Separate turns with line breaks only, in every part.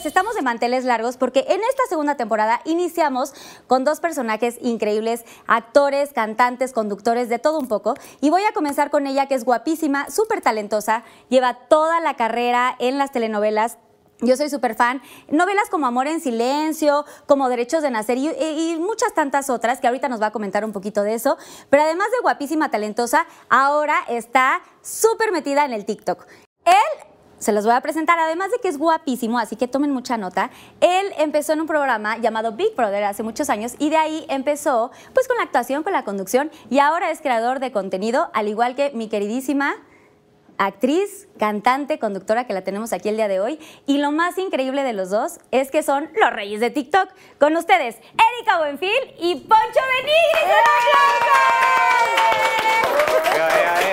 Pues estamos de manteles largos porque en esta segunda temporada iniciamos con dos personajes increíbles, actores, cantantes, conductores, de todo un poco. Y voy a comenzar con ella que es guapísima, súper talentosa, lleva toda la carrera en las telenovelas. Yo soy súper fan. Novelas como Amor en Silencio, como Derechos de Nacer y, y muchas tantas otras que ahorita nos va a comentar un poquito de eso. Pero además de guapísima, talentosa, ahora está súper metida en el TikTok. Él se los voy a presentar, además de que es guapísimo, así que tomen mucha nota. Él empezó en un programa llamado Big Brother hace muchos años y de ahí empezó pues con la actuación, con la conducción y ahora es creador de contenido, al igual que mi queridísima actriz, cantante, conductora que la tenemos aquí el día de hoy. Y lo más increíble de los dos es que son los reyes de TikTok. Con ustedes, Erika Buenfil y Poncho Benigris.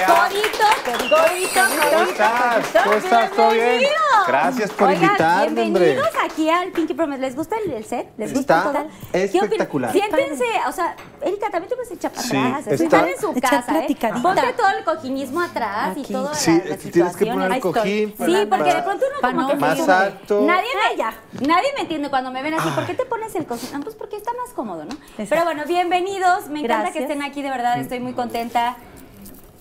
Codito, codito,
¿Cómo estás? ¿Cómo estás? ¿Todo bien? Gracias por
Oigan,
invitarme, hombre.
bienvenidos aquí al Pinky Promise. ¿Les gusta el, el set? ¿Les gusta
Está
todo? ¿Qué opinan?
espectacular.
Siéntense, o sea, Erika, también te puedes echar para
Sí,
atrás.
está-
Están en su casa, ¿eh? Ponte todo el cojinismo atrás y
Aquí.
toda
Sí,
la, la
tienes que poner
Ahí
el cojín.
estoy. Sí, porque de pronto uno como
no
que
Más
se-
alto.
Nadie me, nadie me entiende cuando me ven así. ¿Por qué te pones el cojín? Ah, Pues porque está más cómodo, ¿no? Pero bueno, bienvenidos. Me encanta que estén aquí, de verdad. Estoy muy contenta.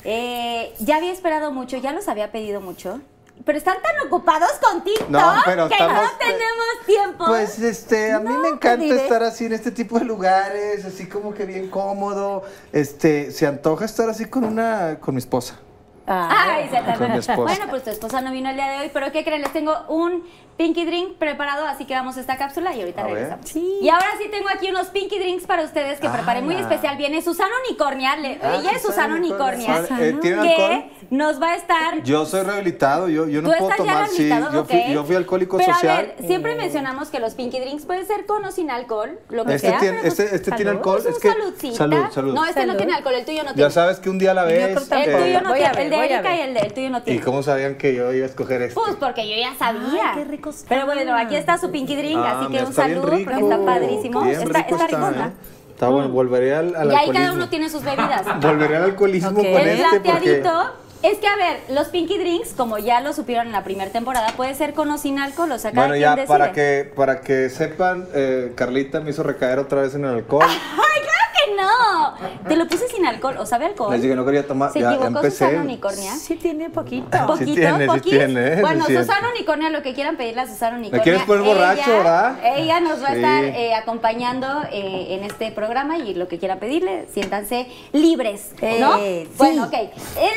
Eh, ya había esperado mucho, ya los había pedido mucho. Pero están tan ocupados con TikTok
No, pero
que
estamos-
no tenemos tiempo.
Pues este, a mí
No,
me encanta estar así en este tipo de lugares, así como que bien cómodo. Este, se antoja estar así con una, con mi esposa.
Ay, se te
Con mi esposa.
Bueno, pues tu esposa no vino el día de hoy, pero ¿qué creen? Les tengo un Pinky Drink preparado, así que vamos a esta cápsula y ahorita
A
regresamos.
Sí.
Y ahora sí tengo aquí unos Pinky Drinks para ustedes que preparé muy
Ah.
especial. Viene Susana Unicornia, le-
Ah,
ella es Susana Unicornia,
Susana. Eh, ¿Tiene
que nos va a estar...
Yo soy rehabilitado, yo, yo no
Tú
puedo
estás ya
tomar, sí.
rehabilitado,
Yo fui, yo fui alcohólico
pero
social.
a ver, siempre mencionamos que los Pinky Drinks pueden ser con o sin alcohol, lo que
Este
sea.
tiene-
pero, pues,
este- este tiene alcohol,
Es un
es que-
saludcita.
salud, salud.
No, este no tiene alcohol, el tuyo no
Ya
tiene.
sabes que un día a la
Y
vez.
El tuyo no tiene, el de Erika y el tuyo no
¿Y
tiene.
cómo sabían que yo iba a escoger este?
Pues porque yo ya sabía.
Qué rico
Pero bueno, aquí está su Pinky Drink,
Ah,
así que un saludo
rico.
porque está padrísimo.
Bien
está
rico
está
está,
ricona.
¿eh? Está bueno, volveré al, al
Y ahí
alcoholismo.
cada uno tiene sus bebidas.
Volveré al alcoholismo
Ok.
con
El
este porque...
plateadito es que, a ver, los Pinky Drinks, como ya lo supieron en la primera temporada, puede ser con o sin alcohol, o sea, cada
Bueno,
quien
ya,
decide.
para que, para que sepan, eh, Carlita me hizo recaer otra vez en el alcohol.
¡Ay, claro no! Te lo puse sin alcohol, o sabe alcohol.
Les dije, no quería tomar,
Se
ya
equivocó
empecé.
Susana Unicornia.
Sí tiene poquito.
Poquito,
Sí tiene, sí tiene.
Bueno,
Sí.
Susana Unicornia, lo que quieran pedirle a Susana Unicornia.
¿Me quieres poner borracho,
ella,
verdad?
Ella nos va a estar eh, acompañando eh, en este programa y lo que quieran pedirle, siéntanse libres, ¿no?
Eh, sí.
Bueno, ok. El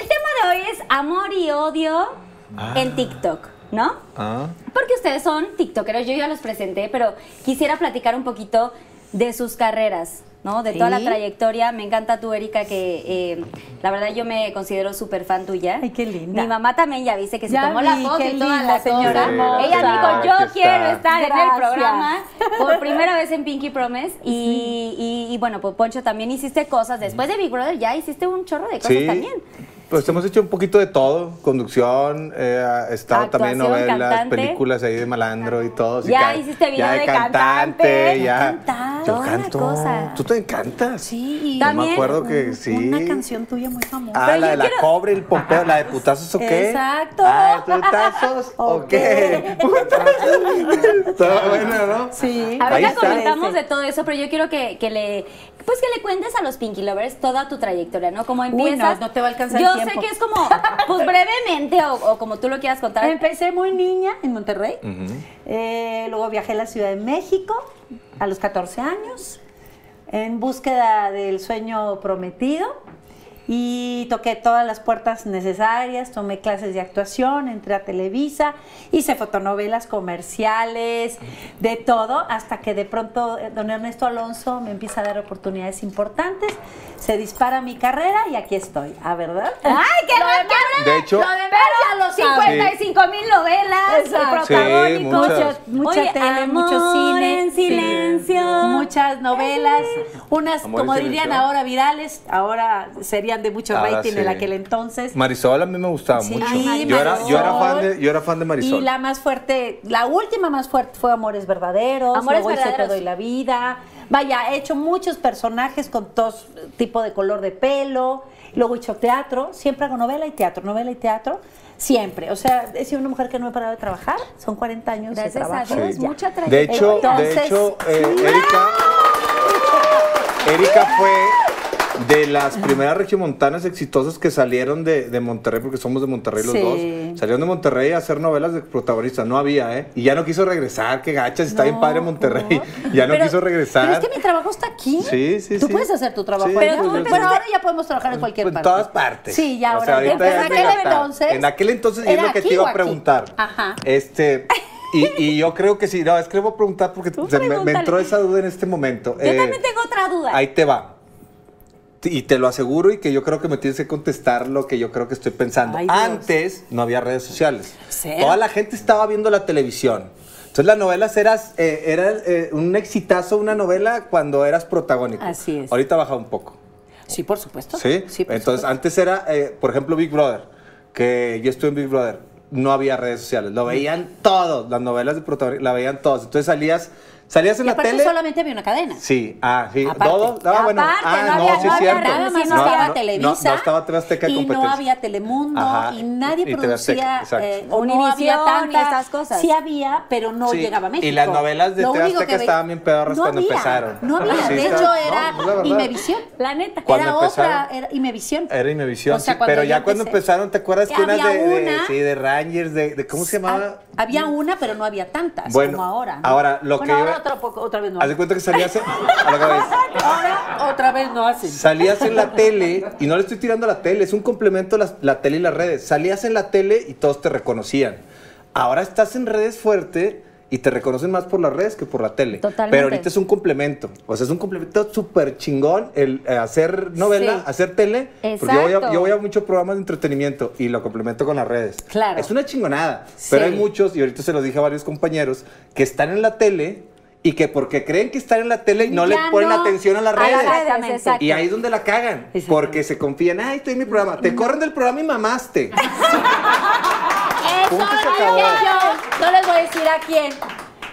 tema de hoy es amor y odio en TikTok, ¿no?
Ah.
Porque ustedes son TikTokeros, yo ya los presenté, pero quisiera platicar un poquito de sus carreras, ¿no? De toda la trayectoria. Me encanta tú, Erika, que eh, la verdad yo me considero súper fan tuya.
Ay, qué linda.
Mi mamá también ya viste que se
Ya
tomó la foto y toda la
señora
cosa. Ella dijo, yo
Aquí
quiero
está.
estar en el programa por primera vez en Pinky Promise. Y, y- y bueno, pues Poncho también hiciste cosas. Después de Big Brother ya hiciste un chorro de cosas
Sí.
también.
Pues hemos hecho un poquito de todo, conducción, eh, estado también novelas,
cantante.
películas ahí de malandro y todo.
Ya hiciste video
ya
de cantante,
ya.
cantar,
Yo canto.
cosa.
¿Tú te cantas?
Sí, y
Yo
También.
me acuerdo que sí.
Una canción tuya muy famosa.
Ah, la de la
quiero-
cobre, el pompeo, la de putazos o qué?
Exacto.
Ah, ¿putazos o qué? Estaba buena, ¿no?
Sí.
Ahorita comentamos de todo eso, pero yo quiero que, que le pues que le cuentes a los Pinky Lovers toda tu trayectoria, ¿no? Cómo
Uy,
empiezas.
no, no te va a alcanzar
Yo
el
sé
tiempo.
que es como, pues brevemente o, o como tú lo quieras contar.
Empecé muy niña en Monterrey. Eh, luego viajé a la Ciudad de México a los 14 años en búsqueda del sueño prometido y toqué todas las puertas necesarias, tomé clases de actuación, entré a Televisa, hice fotonovelas comerciales, de todo, hasta que de pronto eh, don Ernesto Alonso me empieza a dar oportunidades importantes, se dispara mi carrera y aquí estoy, ¿a verdad?
¡Ay, qué
Lo
bacán!
demás-
De hecho-
lo demás ya lo sabe.
55 mil novelas,
Exacto.
Sí,
protagónicos.
muchas.
mucha
Oye,
tele, mucho cine.
en silencio.
Sí. Muchas novelas, unas,
Amor
como dirían ahora, virales, ahora serían eran de mucho
Ahora
rating en
sí.
aquel entonces.
Marisol a mí me gustaba
Sí,
mucho.
Ay,
yo, era, yo, era fan de, yo era fan de Marisol.
Y la más fuerte, la última más fuerte fue Amores Verdaderos.
Amores
luego
Verdaderos.
Te doy la vida. Vaya, he hecho muchos personajes con todos tipo de color de pelo. Luego he hecho teatro. Siempre hago novela y teatro, novela y teatro. Siempre. O sea, he sido una mujer que no he parado de trabajar. Son 40 años
Gracias
de
a
trabajo.
Dios,
ya.
mucha
De hecho,
Entonces,
de hecho eh,
sí.
Erika, Erika fue de las primeras regiomontanas exitosas que salieron de, de Monterrey, porque somos de Monterrey los
Sí.
dos. Salieron de Monterrey a hacer novelas de protagonistas. No había, ¿eh? Y ya no quiso regresar. Qué gachas, está bien
No,
padre Monterrey. Ya no
Pero-
quiso regresar.
Pero es que mi trabajo está aquí.
Sí, sí,
Tú
sí.
puedes hacer tu trabajo
Sí,
allá.
pues, yo
pero
sé.
ahora ya podemos trabajar en cualquier
en
parte.
todas partes.
Sí, ya
O
ahora.
sea,
en aquel entonces.
En aquel entonces, y es
¿Era
lo que te iba a preguntar.
Ajá.
Este. Y, y yo creo que sí, no, es que le voy a preguntar porque
Tú
me- entró esa duda en este momento.
Yo
Eh,
también tengo otra duda.
Ahí te va. Y te lo aseguro y que yo creo que me tienes que contestar lo que yo creo que estoy pensando.
Ay.
Antes no había redes sociales.
Cero.
Toda la gente estaba viendo la televisión. Entonces las novelas eras, eh, era eh, un exitazo una novela cuando eras protagónico.
Así es.
Ahorita baja un poco.
Sí, por supuesto.
Sí.
por
Entonces
supuesto.
antes era, eh, por ejemplo, Big Brother, que yo estuve en Big Brother, no había redes sociales, lo veían todos, las novelas de protagonistas, la veían todos. Entonces salías, salías en
Y
la tele.
solamente había una cadena.
Sí, ah, sí,
Aparte.
todo. Ah, bueno,
Aparte,
ah,
no
no,
había-
sí
no había
cierto.
nada más,
no,
no
estaba
no,
Televisa.
No, estaba TV Azteca
y no había Telemundo
Ajá,
y nadie
y TV Azteca,
producía eh, o no
Univisión
había
y
tanta,
estas cosas.
Sí había, pero no
Sí,
llegaba a México.
y las novelas de TV Azteca estaban bien pedorras
no
cuando
había,
empezaron.
No había,
Sí,
de hecho era. Imevisión.
La neta.
Cuando
Era
empezaron-
otra, era Imevisión.
Era Imevisión, sí, pero ya cuando empezaron, ¿te acuerdas que unas
había
de, sí, de Rangers, de, ¿cómo se llamaba?
Ah, Había una, pero no había tantas
Bueno,
como ahora.
ahora, lo que
otra, vez no.
Haz de cuenta que salías en, a lo que ves.
Ahora otra vez no hacen.
Salías en la tele, y no le estoy tirando a la tele, es un complemento la, la tele y las redes. Salías en la tele y todos te reconocían. Ahora estás en redes fuerte y te reconocen más por las redes que por la tele.
Totalmente.
Pero ahorita es un complemento. O sea, es un complemento súper chingón el eh, hacer novela,
Sí.
hacer tele. Porque yo voy, a,
Exacto.
yo voy a muchos programas de entretenimiento y lo complemento con las redes.
Claro.
Es una chingonada.
Sí.
Pero hay muchos, y ahorita se los dije a varios compañeros, que están en la tele y que porque creen que están en la tele no le
Ya
ponen
no.
atención a las
A las
redes.
Exactamente.
exacto.
Y ahí es donde la cagan. Porque se confían, ay, estoy en mi programa. Te corren del programa y mamaste.
Eso dije yo. No les voy a decir a quién.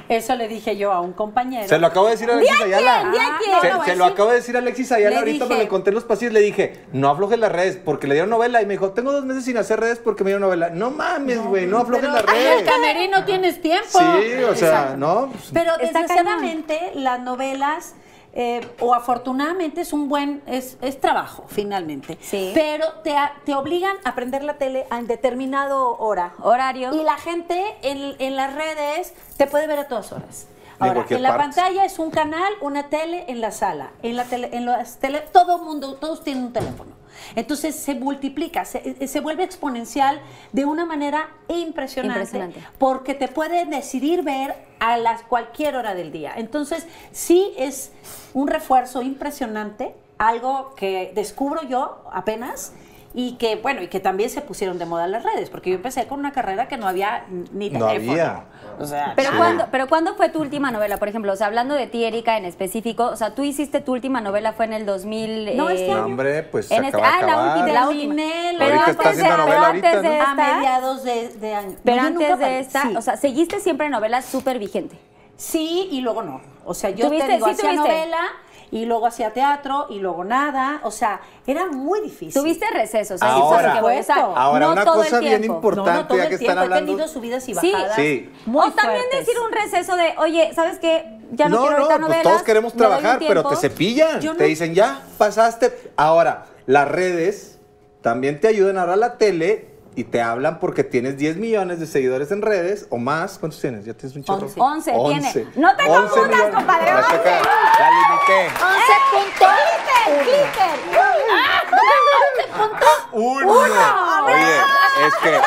Eso le dije yo a un compañero.
Se lo acabo de decir a Alexis Ayala.
di a quién.
no,
Se,
no
se lo acabo de decir a Alexis Ayala
Le
ahorita,
dije-
me lo encontré en los pasillos. Le dije, no aflojes las redes, porque le dieron novela. Y me dijo, tengo dos meses sin hacer redes porque me dieron novela. No mames, güey, no, aflojes
Pero
las
en el
redes.
camerino tienes tiempo.
Sí, o sea,
Exacto.
no.
Pero
Está
desgraciadamente las novelas, eh, o afortunadamente es un buen, es, es trabajo finalmente.
Sí.
Pero te, te obligan a prender la tele a determinado hora.
Horario.
Y la gente en, en las redes te puede ver a todas horas.
En
Ahora, en la
parte.
pantalla es un canal, una tele en la sala. En la tele, en las tele, todo mundo, todos tienen un teléfono. Entonces se multiplica, se, se vuelve exponencial de una manera impresionante,
Impresionante.
porque te puede decidir ver a las cualquier hora del día. Entonces sí es un refuerzo impresionante, algo que descubro yo apenas y que bueno y que también se pusieron de moda las redes, porque yo empecé con una carrera que no había ni
No
teléfono.
había.
O sea,
Pero,
nada.
¿cuándo, pero ¿cuándo fue tu última novela? Por ejemplo, o sea, hablando de ti, Erika, en específico, o sea, tú hiciste tu última novela, fue en el 2000...
No, este
eh,
año.
No, hombre, pues
en
se
este-
acaba de
ah, la
acabar.
última, la última.
Terminé la-
Pero antes de-
novela
pero antes de
¿no?
a
esta-
mediados de, de año.
Pero
No,
antes de esta,
Sí.
o sea, seguiste siempre novelas súper vigente.
Sí, y luego no. O sea, yo
¿Tuviste?
te digo,
Sí
hacía novela y luego hacía teatro y luego nada. O sea, era muy difícil.
Tuviste recesos.
Ahora-
ahí es a lo que voy, sea,
Supuesto.
Ahora,
no
una
todo el
cosa bien
tiempo.
importante,
No, no, todo
ya
el
que están
tiempo. He
hablando.
tenido subidas y
Sí.
bajadas.
Sí.
Muy
o también
fuertes.
decir un receso de, oye, ¿sabes qué? Ya no,
no,
quiero
no,
ahorita
pues
novelas.
todos queremos trabajar, pero te
tiempo.
cepillan.
Yo
Te
no-
dicen, ya, pasaste. Ahora, las redes también te ayudan ahora la tele y te hablan porque tienes 10 millones de seguidores en redes o más. ¿Cuántos tienes? Ya tienes un chorro.
Once.
11 tiene. No te confundas,
millones.
compadre,
La
11.
checa, La limité.
11 puntos.
Uno. Oye, es que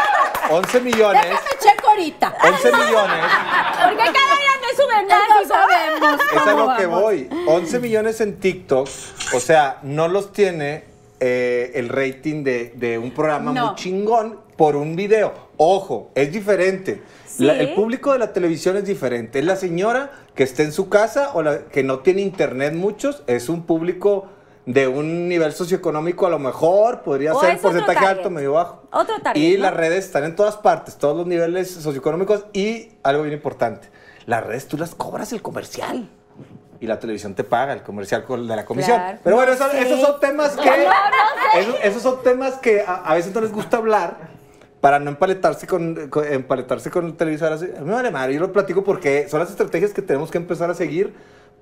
11 millones.
Déjame checo ahorita.
11 millones.
Porque cada día me suben más. Y
sabemos
Es a lo que voy. 11 millones en TikTok. O sea, no los tiene eh, el rating de, de un programa
No.
muy chingón por un video. Ojo, es diferente. La- el público de la televisión es diferente. Es la señora que está en su casa o la que no tiene internet muchos. Es un público de un nivel socioeconómico a lo mejor podría
O
ser
otro
porcentaje alto, medio bajo.
Otro target,
Y
¿no?
las redes están en todas partes, todos los niveles socioeconómicos y algo bien importante, las redes tú las cobras el comercial. Y la televisión te paga el comercial de la comisión.
Claro.
Pero bueno,
No
eso- esos son temas que. esos, esos son temas que a, a veces no les gusta hablar para no empaletarse con, con- empaletarse con el televisor. Así. A mí me vale madre, yo lo platico porque son las estrategias que tenemos que empezar a seguir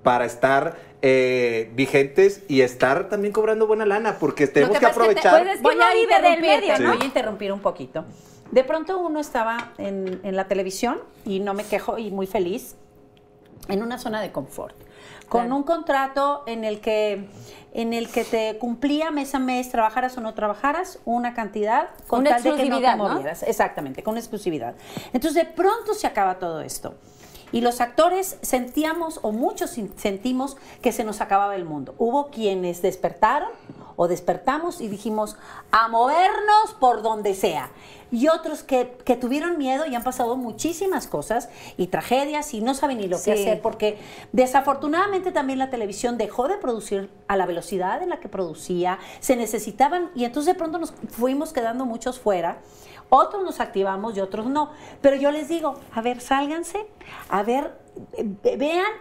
para estar eh, vigentes y estar también cobrando buena lana, porque tenemos que,
pasa es que te-
aprovechar.
pues es que uno vive del
interrumpirte,
medio,
¿no?
Voy a interrumpir un poquito. De pronto uno estaba en, en la televisión, y no me quejo, y muy feliz, en una zona de confort. Con
Claro.
un contrato en el que en el que te cumplía mes a mes, trabajaras o no trabajaras, una cantidad con
Una
tal de que no te movieras. Exactamente, con exclusividad. Entonces, de pronto se acaba todo esto. Y los actores sentíamos, o muchos sentimos, que se nos acababa el mundo. Hubo quienes despertaron o despertamos y dijimos, a movernos por donde sea. Y otros que, que tuvieron miedo y han pasado muchísimas cosas y tragedias y no saben ni lo que hacer porque desafortunadamente también la televisión dejó de producir a la velocidad en la que producía, se necesitaban y entonces de pronto nos fuimos quedando muchos fuera. Otros nos activamos y otros no. Pero yo les digo, a ver, sálganse, a ver, eh, vean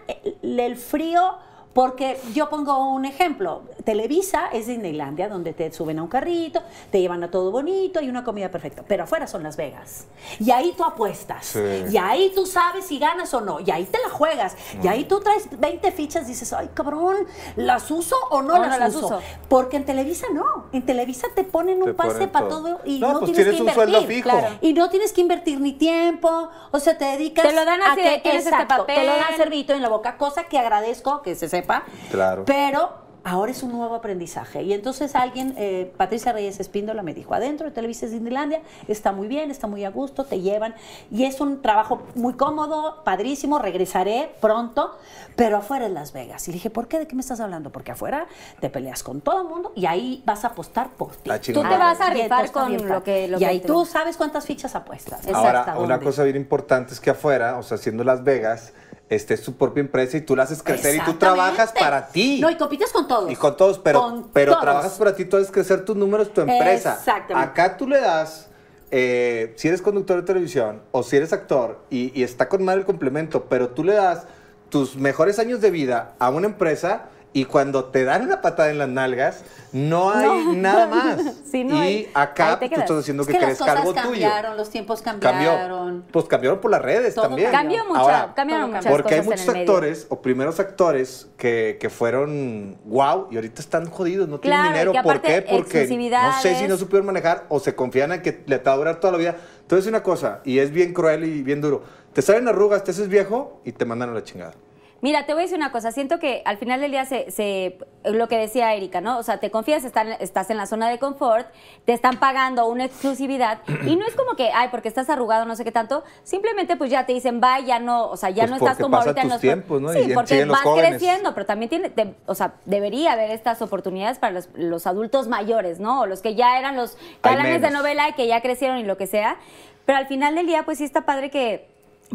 el, el frío, porque yo pongo un ejemplo. Televisa es Disneylandia, donde te suben a un carrito, te llevan a todo bonito y una comida perfecta. Pero afuera son Las Vegas. Y ahí tú apuestas.
Sí.
Y ahí tú sabes si ganas o no. Y ahí te la juegas. Y ahí tú traes 20 fichas y dices, ay, cabrón, ¿las uso o no,
O
las,
no las
uso?
uso.
Porque en Televisa no. En Televisa te ponen un
Te
pase
ponen
para
todo.
todo y
No,
no,
pues
tienes,
tienes
que
un sueldo
invertir.
fijo.
Claro.
Y no tienes que invertir ni tiempo, o sea, te dedicas
Te lo dan así de, "Tienes este
exacto,
papel".
te lo dan servito en la boca, cosa que agradezco que se sepa.
Claro.
Pero ahora es un nuevo aprendizaje. Y entonces alguien, eh, Patricia Reyes Espíndola, me dijo, adentro de Televisa Disneylandia, está muy bien, está muy a gusto, te llevan. Y es un trabajo muy cómodo, padrísimo, regresaré pronto, pero afuera es Las Vegas. Y le dije, ¿por qué? ¿De qué me estás hablando? Porque afuera te peleas con todo el mundo y ahí vas a apostar por ti.
Tú te vas a rifar con
bien
lo que lo
Y
que
ahí
te-
tú sabes cuántas fichas apuestas.
Exacto.
Ahora, una cosa bien importante es que afuera, o sea, siendo Las Vegas, este es tu propia empresa y tú la haces crecer y tú trabajas para ti.
No, y compites con todos.
Y con todos, pero,
Con
pero
todos.
trabajas para ti, tú haces crecer tus números, tu empresa.
Exactamente.
Acá tú le das, eh, si eres conductor de televisión o si eres actor y, y está con mal el complemento, pero tú le das tus mejores años de vida a una empresa y cuando te dan una patada en las nalgas, no hay
No.
nada más.
Sí, no
y
hay.
acá
te
tú
quedas.
estás haciendo
Es
que,
que cosas
algo tuyo.
cambiaron, los tiempos
Cambió.
cambiaron.
Pues cambiaron por las redes
Todo
también.
Cambió mucho,
Ahora,
cambiaron muchas
porque hay muchos
en el medio.
actores o primeros actores que, que fueron wow y ahorita están jodidos, no tienen
Claro,
dinero.
que
¿Por qué? Porque no sé si no supieron manejar o se confían en que le te va a durar toda la vida. Entonces una cosa, y es bien cruel y bien duro. Te salen arrugas, te haces viejo y te mandan a la chingada.
Mira, te voy a decir una cosa. Siento que al final del día se, se- lo que decía Erika, ¿no? O sea, te confías, están- estás en la zona de confort, te están pagando una exclusividad y no es como que, ay, porque estás arrugado, no sé qué tanto. Simplemente, pues ya te dicen, va, ya no, o sea, ya
Pues
no estás como ahorita en los
tiempos, ¿no?
Sí,
Y
porque
jóvenes.
creciendo, pero también tiene, te- o sea, debería haber estas oportunidades para los, los adultos mayores, ¿no? O los que ya eran los galanes de novela y que ya crecieron y lo que sea. Pero al final del día, pues sí está padre que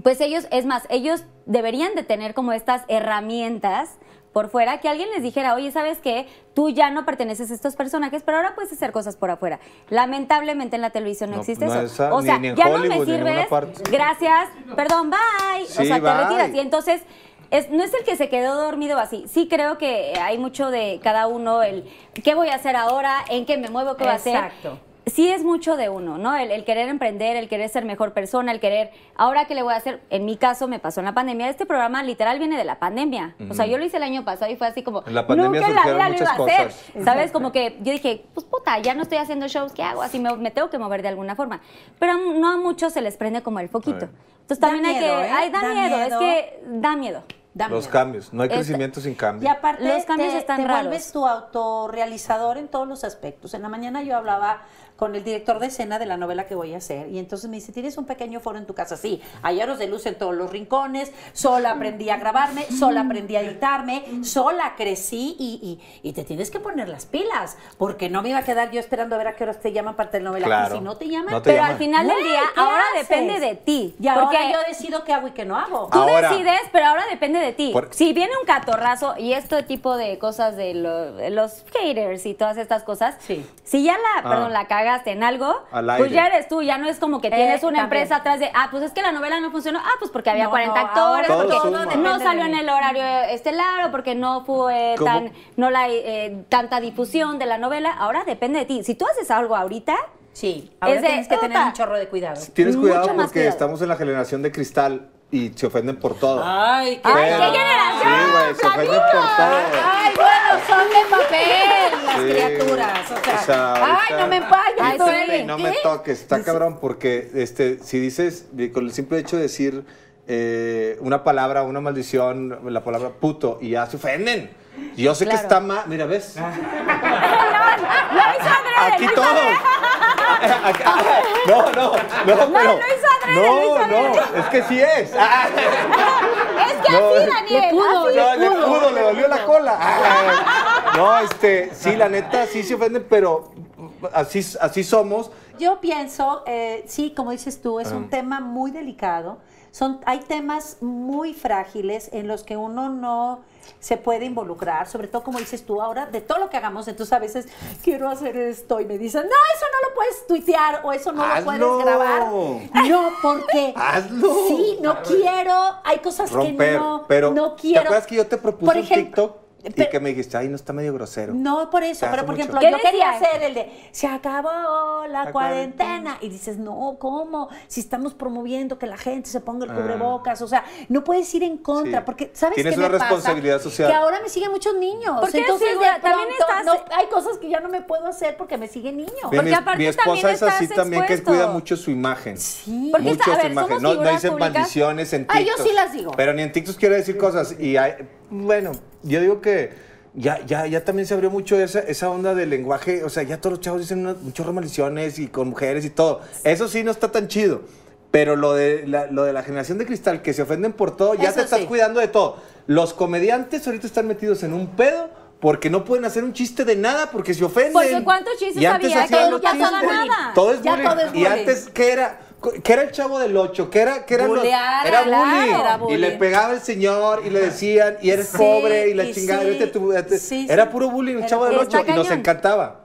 pues ellos, es más, ellos deberían de tener como estas herramientas por fuera, que alguien les dijera, oye, ¿sabes qué? Tú ya no perteneces a estos personajes, pero ahora puedes hacer cosas por afuera. Lamentablemente en la televisión no,
No,
existe
no
eso.
esa-
o sea,
ni en
ya no me sirves, gracias, perdón, bye. o sea, te retiras. Y entonces, es, no es el que se quedó dormido así. Sí creo que hay mucho de cada uno, el qué voy a hacer ahora, en qué me muevo, qué voy a hacer
Exacto.
Sí es mucho de uno, ¿no? El, el querer emprender, el querer ser mejor persona, el querer, ahora qué le voy a hacer, en mi caso me pasó en la pandemia, este programa literal viene de la pandemia, o sea, yo lo hice el año pasado y fue así como,
En la pandemia
nunca en la vida lo iba a hacer,
cosas.
¿sabes? Como que yo dije, pues puta, ya no estoy haciendo shows, ¿qué hago? Así me, me tengo que mover de alguna forma, pero no a muchos se les prende como el foquito. Entonces
Da
también hay
miedo,
que,
¿eh?
ay, da,
Da
miedo,
miedo.
es que da miedo.
Da
Los
miedo.
cambios, no hay
Este-
crecimiento sin
Y
cambio.
aparte,
Los cambios
te,
están
te
raros.
vuelves tu autorrealizador en todos los aspectos. En la mañana yo hablaba con el director de escena de la novela que voy a hacer. Y entonces me dice, ¿tienes un pequeño foro en tu casa? Sí, hay aros de luz en todos los rincones, sola aprendí a grabarme, sola aprendí a editarme, sola crecí y, y- y te tienes que poner las pilas, porque no me iba a quedar yo esperando a ver a qué horas te llaman para telenovela.
Claro.
Y si no te llaman,
No te
Pero
llaman.
al final del día,
¿qué
ahora
haces?
depende de ti.
Y ahora
porque
yo decido qué hago y qué no hago.
Tú
Ahora-
decides, pero ahora depende de ti.
Por-
Si viene un catorrazo y este tipo de cosas de lo- de los haters y todas estas cosas,
Sí.
si ya la,
Ah.
perdón, la cagaste en algo,
Al
pues ya eres tú, ya no es como que tienes una
también.
empresa atrás de, ah, pues es que la novela no funcionó, ah, pues porque había
No,
40
no,
actores, porque no salió en el horario estelar o porque no fue
¿Cómo?
tan, no la eh, tanta difusión de la novela, ahora depende de ti. Si tú haces algo ahorita,
Sí, ahora
Es de,
tienes que tener un chorro de cuidado.
Tienes cuidado porque
cuidado.
estamos en la generación de cristal y se ofenden por todo.
Ay, qué,
¡Ay,
Pero-
qué generación!
Sí, güey, se ofenden por todo.
Ay, bueno, son de papel las
Sí,
criaturas. O sea,
o sea,
ay,
ahorita-
no me
sí.
eres-
No
¿qué?
me toques, está cabrón, porque este, si dices, con el simple hecho de decir eh, una palabra, una maldición, la palabra puto, y ya se ofenden. Yo sé que está mal, mira, ¿ves?
lo hizo adrede,
Aquí todos. Aquí- No, no, no, pero.
lo hizo adrede,
no,
lo hizo
no, es que sí es. Ah,
Es que
No.
así, Daniel.
Le pudo,
así.
no, le pudo, le dolió la cola. Ah, No, este, sí, la neta, sí se ofenden, pero así, así somos.
Yo pienso, eh, sí, como dices tú, es
Ah.
un tema muy delicado. Son, hay temas muy frágiles en los que uno no se puede involucrar, sobre todo como dices tú ahora, de todo lo que hagamos, entonces a veces quiero hacer esto y me dicen, no, eso no lo puedes tuitear o eso no lo puedes grabar. No, porque
Hazlo.
sí, no quiero, hay cosas
Romper.
que no,
pero,
no
¿te
quiero.
acuerdas que yo te propuse
Por
un
ejemplo,
Y que me dijiste, ay, no está medio grosero?
no, por eso, pero por
mucho.
ejemplo,
¿Qué
yo quería hacer el de se acabó la,
La
cuarentena. Y dices, no, ¿cómo? Si estamos promoviendo que la gente se ponga el
Ah.
cubrebocas, o sea, no puedes ir en contra,
Sí.
porque ¿sabes
Tienes
qué
una
me pasa?
responsabilidad social.
Que ahora me siguen muchos niños.
Porque
Entonces,
sí, también estás-
no- hay cosas que ya no me puedo hacer porque me siguen niños.
Mira,
Porque
mi,
aparte
mi esposa
también
es así también, que cuida mucho su imagen.
Sí.
Porque
mucho
está- a
su imagen. No, no
figuras
dice
públicas.
maldiciones en
Ah,
TikTok.
yo sí las digo.
Pero ni en TikTok quiere decir cosas. Y hay, bueno, yo digo que ya, ya, ya también se abrió mucho esa, esa onda del lenguaje. O sea, ya todos los chavos dicen de maldiciones y con mujeres y todo. Eso sí no está tan chido. Pero lo de, la, lo de la generación de cristal, que se ofenden por todo, ya
Eso
te estás
sí.
cuidando de todo. Los comediantes ahorita están metidos en un pedo porque no pueden hacer un chiste de nada porque se ofenden.
Porque ¿cuántos chistes
Y antes
había que ya todo nada?
Todo es
Ya
bullying.
todo es
Y antes, ¿qué era? ¿Qué era el chavo del 8? ¿Qué era? ¿Qué era, los- era
claro,
bullying.
era
Y le pegaba el señor y le decían, y eres
Sí,
pobre, y la
y
chingada.
sí, sí,
era puro bullying el chavo del
está
8 y nos encantaba.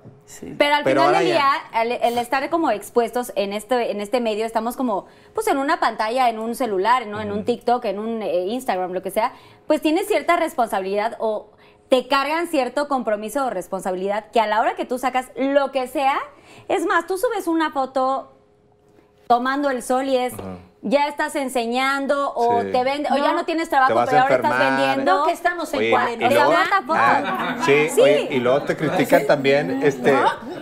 Pero al
Pero
final del día, el, el estar como expuestos en este, en este medio, estamos como, pues en una pantalla, en un celular, ¿no? En un TikTok, en un eh, Instagram, lo que sea, pues tienes cierta responsabilidad o te cargan cierto compromiso o responsabilidad que a la hora que tú sacas lo que sea, es más, tú subes una foto tomando el sol y es, ya estás enseñando o
Sí.
te vende, o ya
No.
no tienes trabajo, pero ahora estás vendiendo.
No, que estamos en cuarentena.
Ah, sí,
Sí.
oye, y luego te critican también, este,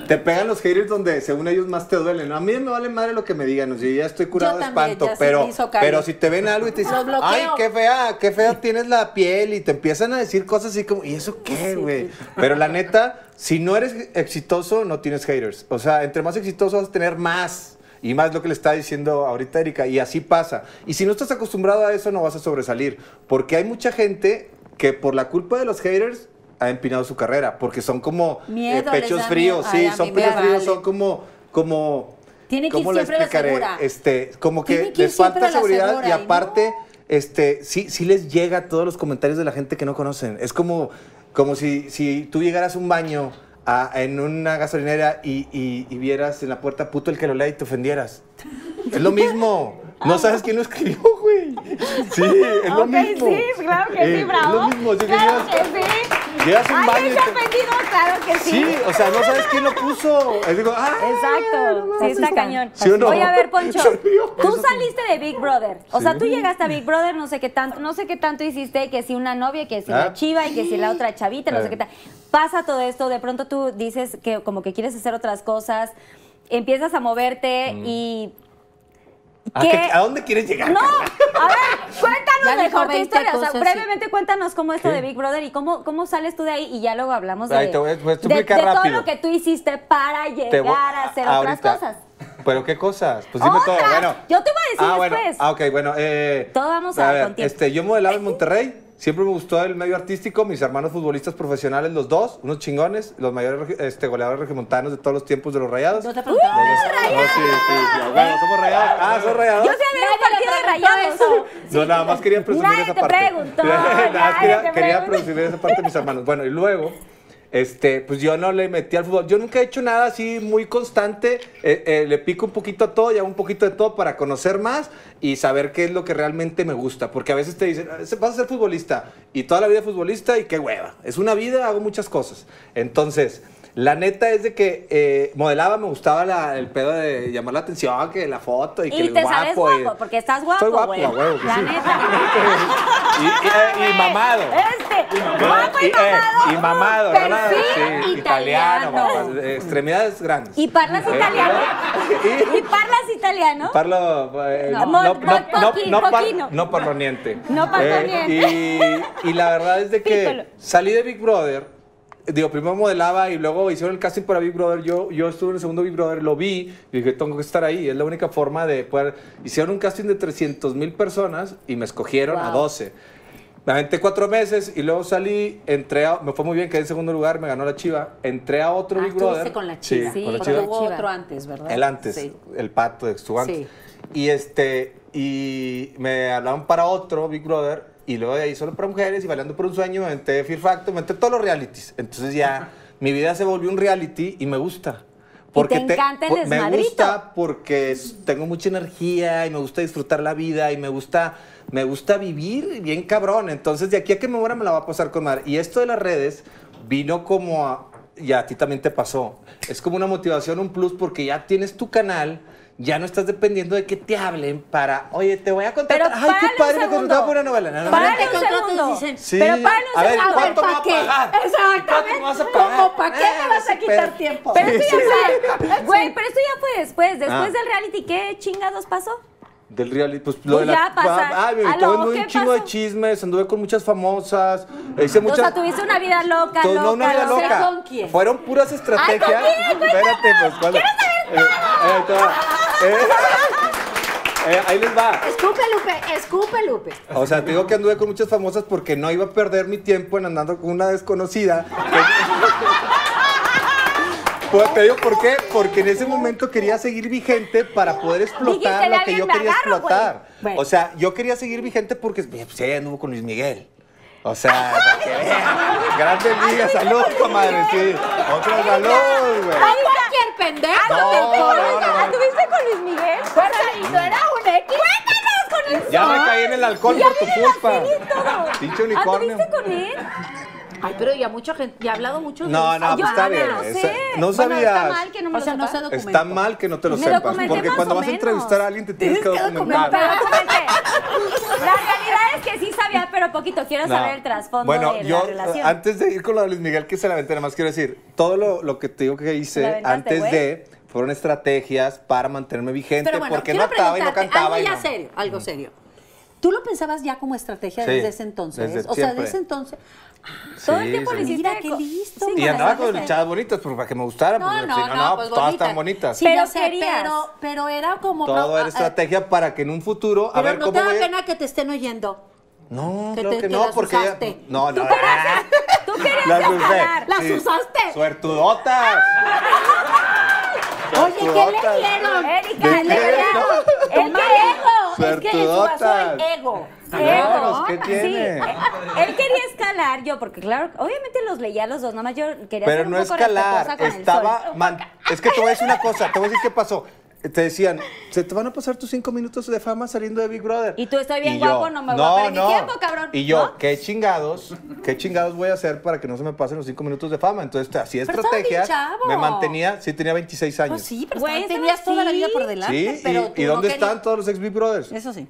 te pegan los haters donde según ellos más te duelen. ¿no? A mí me vale madre lo que me digan, o sea, ya estoy curado de espanto, pero, pero si te ven algo y te dicen, ay, qué fea, qué fea tienes la piel y te empiezan a decir cosas así como, ¿y eso qué, güey? Pero la neta, si no eres exitoso, no tienes haters. O sea, entre más exitoso vas a tener más. Y más lo que le está diciendo ahorita Erika, y así pasa. Y si no estás acostumbrado a eso, no vas a sobresalir. Porque hay mucha gente que por la culpa de los haters ha empinado su carrera. Porque son como eh,
Miedo, les
pechos fríos, sí,
Ay,
son pechos fríos,
vale.
son como, como,
Tiene que ir
¿cómo le
siempre la
explicaré?
segura.
Este, como que
que ir
les falta
la
seguridad
segura,
y aparte, este, sí, sí les llega a todos los comentarios de la gente que no conocen. Es como, como si, si tú llegaras a un baño a- en una gasolinera y, y- y vieras en la puerta puto el que lo lea y te ofendieras. Es lo mismo. No sabes quién lo escribió, güey. Sí, es lo
Ok,
mismo.
sí, claro que
Eh,
sí, bravo.
Es lo mismo. sí
claro que sí.
Llegas a un
Ay,
baño te-
ofendido, claro que sí.
Sí, o sea, no sabes quién lo puso. Es digo, ah,
Exacto, sí está cañón.
¿Sí o no?
Oye, a ver, Poncho, tú saliste de Big Brother. O sea,
Sí.
tú llegaste a Big Brother, no sé qué tanto, no sé qué tanto hiciste, que si una novia, que si
Ah.
la chiva y que si la otra chavita, no
Eh.
sé qué tal. Pasa todo esto, de pronto tú dices que como que quieres hacer otras cosas, empiezas a moverte
Mm.
y
¿A,
que-
a dónde quieres llegar?
No,
Carla?
a ver, cuéntanos
Ya
mejor tu
20
historia. O sea, brevemente cuéntanos cómo esto
¿Qué?
de Big Brother y cómo, cómo sales tú de ahí y ya luego hablamos de,
Ahí te voy a- pues,
de, de todo lo que tú hiciste para llegar
voy-
a hacer
ahorita.
otras cosas.
¿Pero qué cosas? Pues dime todo. Bueno.
Yo te voy a decir
ah, bueno.
después.
Ah, ok, bueno. Eh,
Todo vamos a ver con tiempo.
Este, yo modelaba en Monterrey. Siempre me gustó el medio artístico. Mis hermanos futbolistas profesionales, los dos, unos chingones, los mayores este, goleadores regiomontanos de todos los tiempos de los rayados.
No te preguntaba
¡Uh.
No, sí, sí, sí. Bueno, somos rayados. Ah, son rayados.
Yo sé había un partido de rayados.
eso.
No, nada más quería presumir
Nadie
esa
te
parte.
preguntó,
Nada más quería, quería presumir esa parte de mis hermanos. Bueno, y luego, este, pues yo no le metí al fútbol. Yo nunca he hecho nada así muy constante. Eh, eh, le pico un poquito a todo y hago un poquito de todo para conocer más y saber qué es lo que realmente me gusta. Porque a veces te dicen, "Ah, vas a ser futbolista y toda la vida futbolista y qué hueva. Es una vida, hago muchas cosas. Entonces... La neta es de que eh, modelaba, me gustaba la- el pedo de llamar la atención, que la foto y, que
Y
el
te
guapo.
sales
y-
guapo, porque estás guapo,
Soy guapo,
güey.
que
La
sí.
neta.
y, mamado.
Este, guapo y
eh,
mamado.
y mamado, nada.
Perfil
Sí, italiano,
italiano.
eh, extremidades grandes.
¿Y parlas
Eh,
italiano?
y-
¿Y parlas italiano?
Parlo, eh,
No,
no, no, no,
poquino.
no parlo niente.
No parlo
Eh,
niente.
Y, la verdad es de que salí de Big Brother. Digo, primero modelaba y luego hicieron el casting para Big Brother. Yo, yo estuve en el segundo Big Brother, lo vi y dije, tengo que estar ahí. Es la única forma de poder. Hicieron un casting de 300 mil personas y me escogieron a
Wow.
12. Me aventé cuatro meses y luego salí, entré a, me fue muy bien, quedé en segundo lugar, me ganó la Chiva. Entré a otro
Ah,
Big Brother.
con la
Sí,
Chiva.
Sí,
con la Chiva.
Hubo otro antes, ¿verdad?
El antes,
Sí.
el pato, estuvo antes.
Sí.
Y este, y me hablaron para otro Big Brother, y luego de ahí solo para mujeres, y bailando por un sueño, me metí Fear Factor, me metí todos los realities. Entonces ya, mi vida se volvió un reality y me gusta.
te encanta el
me gusta porque tengo mucha energía y me gusta disfrutar la vida y me gusta, me gusta vivir bien cabrón. Entonces, de aquí a que me muera me la va a pasar con madre. Y esto de las redes vino como a, y a ti también te pasó. Es como una motivación, un plus, porque ya tienes tu canal, ya no estás dependiendo de que te hablen para, oye, te voy a contar.
Pero
Ay, qué padre, me
segundo.
contrataron por una novela. No, no, no.
Párale
Te
un segundo.
dicen,
Sí.
Pero párale un
A ver,
segundo.
¿cuánto me
¿para
vas a
qué?
pagar?
Exactamente.
¿Cuánto me vas a pagar?
¿Cómo para qué
Eh,
me vas a
ese
quitar tiempo?
Pero esto ya fue, güey, pero esto ya fue después. Después
Ah.
del reality, ¿qué chingados pasó?
Del reality, pues lo
Pues
de la.
ya pasa.
Ah, me
Aló,
anduve
¿qué
un chingo de chismes, anduve con muchas famosas. Hice
O
muchas.
sea, tuviste una vida loca,
Todo-
loca,
no, una vida
loca.
¿Con quién?
Fueron puras estrategias.
quién? Cuéntanos.
Espérate, pues, ¿cuál?
Quiero
Eh, eh. Eh, eh, ahí les va.
Escupe, Lupe, escupe, Lupe.
O sea, te digo que anduve con muchas famosas porque no iba a perder mi tiempo en andando con una desconocida. Pues, te digo por qué, porque en ese momento quería seguir vigente para poder explotar
Dijiste,
lo que yo quería
agarro,
explotar. O sea, yo quería seguir vigente porque pues, sí, anduvo con Luis Miguel. O sea, para que vean. Grandes ligas, salud, comadre, sí. Otro salud, güey.
Ay, cualquier pendejo.
No, no, no, no.
¿Anduviste con Luis Miguel?
Y no era un X.
Cuéntanos con.
Ya me caí en el alcohol
Ya
por tu culpa.
y.
Pinche unicornio.
¿Anduviste con él?
Ay, pero ya mucha gente, ya ha hablado mucho de
No,
eso.
no, pues está
no
bien. esa-
sé.
No
Bueno, está mal que no me
O sea,
lo
no se
sepas.
documentó.
Está mal que no te lo
Me
sepas,
documenté
porque
más
cuando
o
vas a
menos.
entrevistar a alguien te tienes que
Tienes que
documentar.
Pero documenté. La realidad es que sí sabía, pero poquito. Quiero
No.
saber el trasfondo
bueno,
de
yo,
la relación.
antes de ir con lo de Luis Miguel, que se la aventé, nada más quiero decir, todo lo, lo que te digo que
¿La
hice
aventaste,
antes
güey?
de fueron estrategias para mantenerme vigente,
Pero bueno,
porque
quiero
no actuaba y no
preguntarte
cantaba.
algo
y
ya
no.
serio, algo serio. ¿Tú lo pensabas ya como estrategia
Sí,
desde ese entonces?
desde
o sea,
siempre.
desde ese entonces.
Todo el tiempo
sí.
lo hiciste.
Mira, qué listo.
Sí,
Y andaba con chavas bonitas, pues para que me gustaran.
No,
porque
no,
si
no,
no,
pues
todas
bonita.
están bonitas.
Sí,
Pero querías.
pero, pero era como.
Todo
ah,
era
ah,
estrategia para que en un futuro, a
Pero
ver
no
cómo
te da
voy a-
pena que te estén oyendo.
No,
que
creo
te-
que
que
no,
las
porque ella- no, no.
Tú querías
Las usé.
¡Las usaste!
Suertudotas.
Oye, ¿qué le dieron?
Erika,
¿De
le dieron.
El
El.
Es que vaso hay
Suertudotas.
ego.
Ego.
pues, ¿qué tiene?
Sí. Él quería escalar, yo, porque claro, obviamente los leía a los dos, nada más yo quería
Pero
ser un
no
poco
escalar,
con el
estaba...
sol.
man- Es que te voy a decir una cosa, te voy a decir qué pasó. Te decían, se te van a pasar tus cinco minutos de fama saliendo de Big Brother.
Y tú, estoy bien
Y yo,
guapo, no me voy a perder mi tiempo, cabrón.
Y yo,
¿No?
¿qué chingados? ¿Qué chingados voy a hacer para que no se me pasen los cinco minutos de fama? Entonces,
estaba
estrategias.
bien chavo.
Me mantenía, sí, tenía 26 años.
Pues sí, pero
Güey,
tenías
no-
toda la vida por delante.
Sí,
pero
y,
tú
¿y
no
dónde
querías-
están todos los ex Big Brothers?
Eso sí.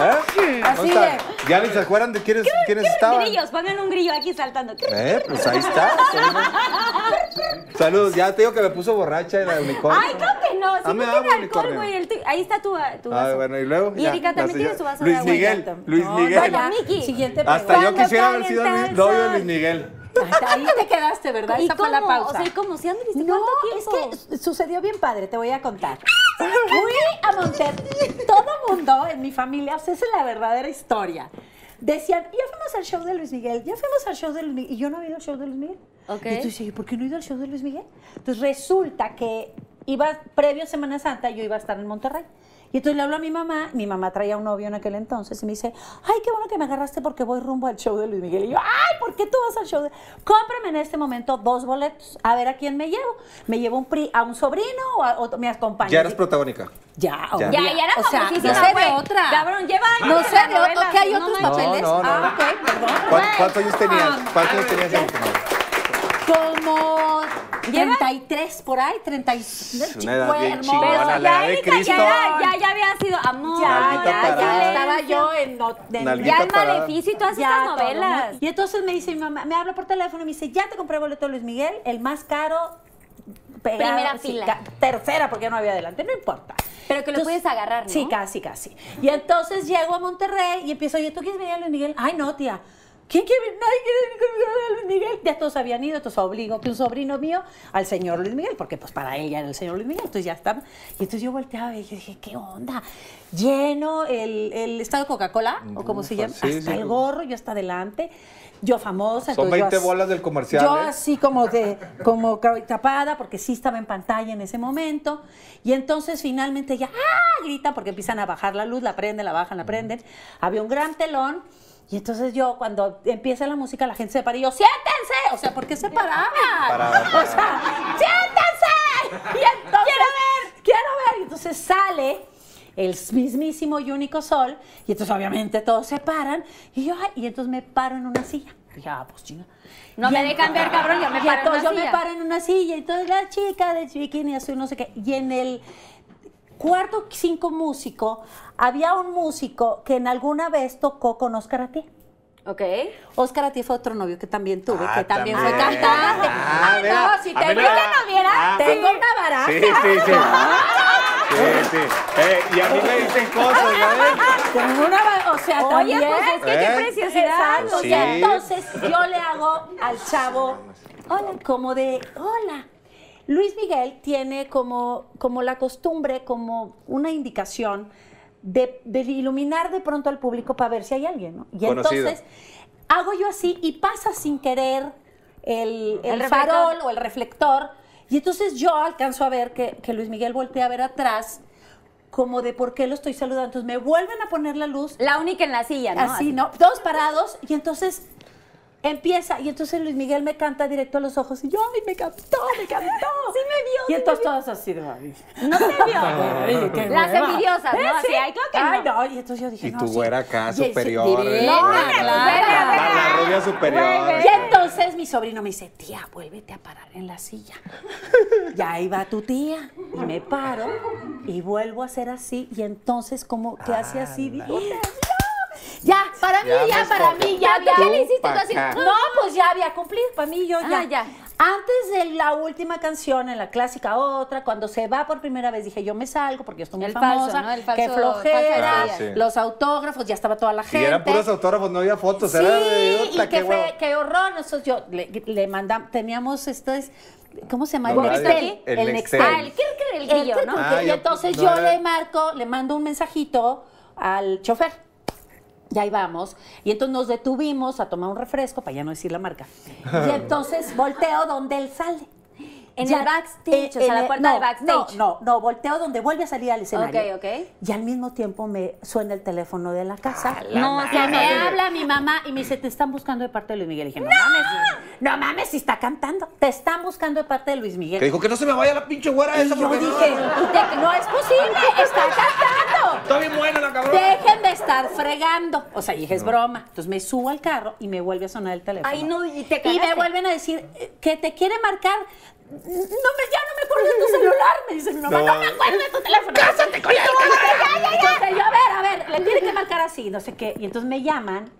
¿Eh?
Así
¿Dónde están? ¿Ya ni se acuerdan de quiénes, quiénes estaban?
Grillos, pongan un grillo aquí saltando.
Eh, pues ahí está. Saludos, ya te digo que me puso borracha en la de unicornio.
Ay, creo que no. Si
Ah,
no tiene alcohol, güey. Ahí está tu, tu
Ah,
vaso.
bueno, y luego.
Y Erika también tiene su vaso
Luis
de agua.
Miguel, Luis
No,
Miguel.
ya,
Miki.
Siguiente
Hasta yo quisiera haber sido novio de Luis. Miguel.
Ahí te quedaste, ¿verdad?
¿Y
Esa fue la pausa.
O sea, ¿y cómo? ¿Sí anduviste
No,
cuánto tiempo?
es que sucedió bien padre, te voy a contar. Fui a Monterrey. Todo mundo en mi familia, o sea, esa es la verdadera historia. Decían, ya fuimos al show de Luis Miguel, ya fuimos al show de Luis Miguel. Y yo no he ido al show de Luis Miguel. Y entonces dije, ¿por qué no he ido al show de Luis Miguel? Entonces resulta que iba, previo a Semana Santa, yo iba a estar en Monterrey. Y entonces le hablo a mi mamá, mi mamá traía un novio en aquel entonces, y me dice, ay, qué bueno que me agarraste porque voy rumbo al show de Luis Miguel. Y yo, ay, ¿por qué tú vas al show de...? Cómprame en este momento dos boletos, a ver a quién me llevo. ¿Me llevo un pri- a un sobrino o, a- o me acompaña?
Ya eras protagónica.
Ya,
Ya.
Ya, ya era
O sea, no sé de otra.
Cabrón, lleva años
No sé de otro.
novelas,
¿Qué hay
no
otros papeles?
No, no,
ah,
no.
ok, perdón.
¿Cuántos, años tenías?
Ah,
¿Cuántos años tenías?
Como
¿Lleva?
33 por ahí, 30 y...
Una edad bien
hermoso.
chingona,
Pero
la
ya,
edad de
Erika,
Cristo.
ya, ya, ya había sido amor.
Ya, ya, ya, estaba yo en... no-
Ya el maleficio y todas
todo,
novelas.
¿no? Y entonces me dice mi mamá, me habla por teléfono y me dice, ya te compré boleto de Luis Miguel, el más caro. pegado,
Primera
sí,
fila.
tercera, porque no había adelante, no importa.
Pero que lo puedes agarrar, ¿no?
Sí, casi, casi. Y entonces llego a Monterrey y empiezo, oye, ¿tú quieres venir a Luis Miguel? Ay, no, tía. ¿Quién quiere venir? Nadie quiere venir conmigo Luis Miguel. Ya todos habían ido, entonces obligo que un sobrino mío al señor Luis Miguel, porque pues para ella era el señor Luis Miguel, entonces ya estaba. Y entonces yo volteaba y dije, ¿qué onda? Lleno el, el estado de Coca-Cola, o como se llama,
sí,
hasta
sí.
el gorro, yo hasta adelante. Yo famosa.
Son
entonces yo
20
así-
bolas del comercial,
Yo
¿eh?
así como de, como tapada, porque sí estaba en pantalla en ese momento. Y entonces finalmente ya, ¡ah! grita porque empiezan a bajar la luz, la prenden, la bajan, la prenden. Había un gran telón. Y entonces yo, cuando empieza la música, la gente se para y yo, ¡siéntense! O sea, ¿por qué se paraban? O sea, ¡siéntense! Y entonces, ¡quiero ver! ¡Quiero ver! Y entonces sale el mismísimo y único sol. Y entonces, obviamente, todos se paran. Y yo, ay, y entonces me paro en una silla. Y dije, ah, pues chinga.
No
Y
me dejan ver, cabrón, yo me paro en una
yo me
silla.
paro en una silla. Y entonces la chica de bikini, azul, no sé qué. Y en el cuarto cinco músico, había un músico que en alguna vez tocó con Oscar Atié.
Ok.
Oscar Atié fue otro novio que también tuve,
Ah,
que también, fue cantante.
Ah,
Ay,
mira,
no, si te
mí
no
no-
no viera,
Ah.
tengo una baraja.
Sí, sí, sí. Sí, sí. Eh, y a mí me dicen cosas, ¿sabes?
Tengo una o sea,
Oye,
también.
pues es que qué
¿Eh?
preciosidad.
Exacto. Y
sí.
entonces yo le hago al chavo, hola, como de, hola. Luis Miguel tiene como, como la costumbre, como una indicación de, de iluminar de pronto al público para ver si hay alguien, ¿no? Y
Conocido.
entonces hago yo así y pasa sin querer el, el,
El reflector.
farol o el reflector. Y entonces yo alcanzo a ver que, que Luis Miguel voltea a ver atrás como de por qué lo estoy saludando. Entonces me vuelven a poner la luz
La única en la silla, ¿no?
Así, ¿no? Todos parados y entonces empieza y entonces Luis Miguel me canta directo a los ojos y yo, ay, me cantó, me cantó.
Sí me vio,
Y entonces
vio.
todas así de, ay,
No se vio.
ay, qué
Las
hueva.
envidiosas, ¿no?
¿Eh? Sí.
ay, claro que
Ay,
no.
no. Y entonces yo dije,
Y
no,
tu
sí.
güera acá,
Y
superior, ¿eh?
verga.
La rubia superior.
Y entonces mi sobrino me dice, tía, vuélvete a parar en la silla. Y ahí va tu tía. Y me paro y vuelvo a hacer así. Y entonces como que hace así, digo. Ya, para mí,
Ya
ya, para mí, ya había...
¿Qué le hiciste así?
No, pues ya había cumplido, para mí yo ya.
Ah, ya.
Antes de la última canción, en la clásica otra, cuando se va por primera vez, dije yo me salgo porque yo estoy muy
El falso,
famosa,
¿no? El
qué
falso-
flojera,
falso
Ah, sí.
los autógrafos, ya estaba toda la
Y
gente.
eran puros autógrafos, no había fotos.
Sí,
era de,
y
"Ota,
qué,
qué
fe-
huevo".
qué horror. Nosotros yo le, le mandamos, teníamos esto es, ¿cómo se llama? El Nextel.
el
El
Nextel.
Nextel.
Ah, el el
Ah,
y entonces
no
yo
era-
le marco, le mando un mensajito al chofer. Y ahí vamos. Y entonces nos detuvimos a tomar un refresco, para ya no decir la marca. Y entonces volteo donde él sale.
En
Ya,
el backstage, o sea,
en
la
el-
puerta
no,
del backstage.
No, no, no, volteo donde vuelve a salir al escenario.
Ok, ok.
Y al mismo tiempo me suena el teléfono de la casa.
No, o
Y
sea,
me habla mi mamá y me dice, te están buscando de parte de Luis Miguel. Y dije, no, mames, no mames, si está cantando. Te están buscando de parte de Luis Miguel.
Que dijo que no se me vaya la pinche güera
Y
esa
yo
porque no-
dije, "De- no es posible, está cantando.
Está bien buena la cabrona.
Dejen de estar fregando. O sea, dije, es broma. Entonces me subo al carro y me vuelve a sonar el teléfono.
Ay, no, y te
Y me
cagaste.
vuelven a decir eh, que te quiere marcar. No me, ya no me acuerdo de tu celular. Me dice mi mamá, no,
No.
me acuerdo de tu teléfono. ¡Cásate con él! Ya, ya, ya. Entonces yo, a ver, a ver, le tiene que marcar así, no sé qué. Y entonces me llaman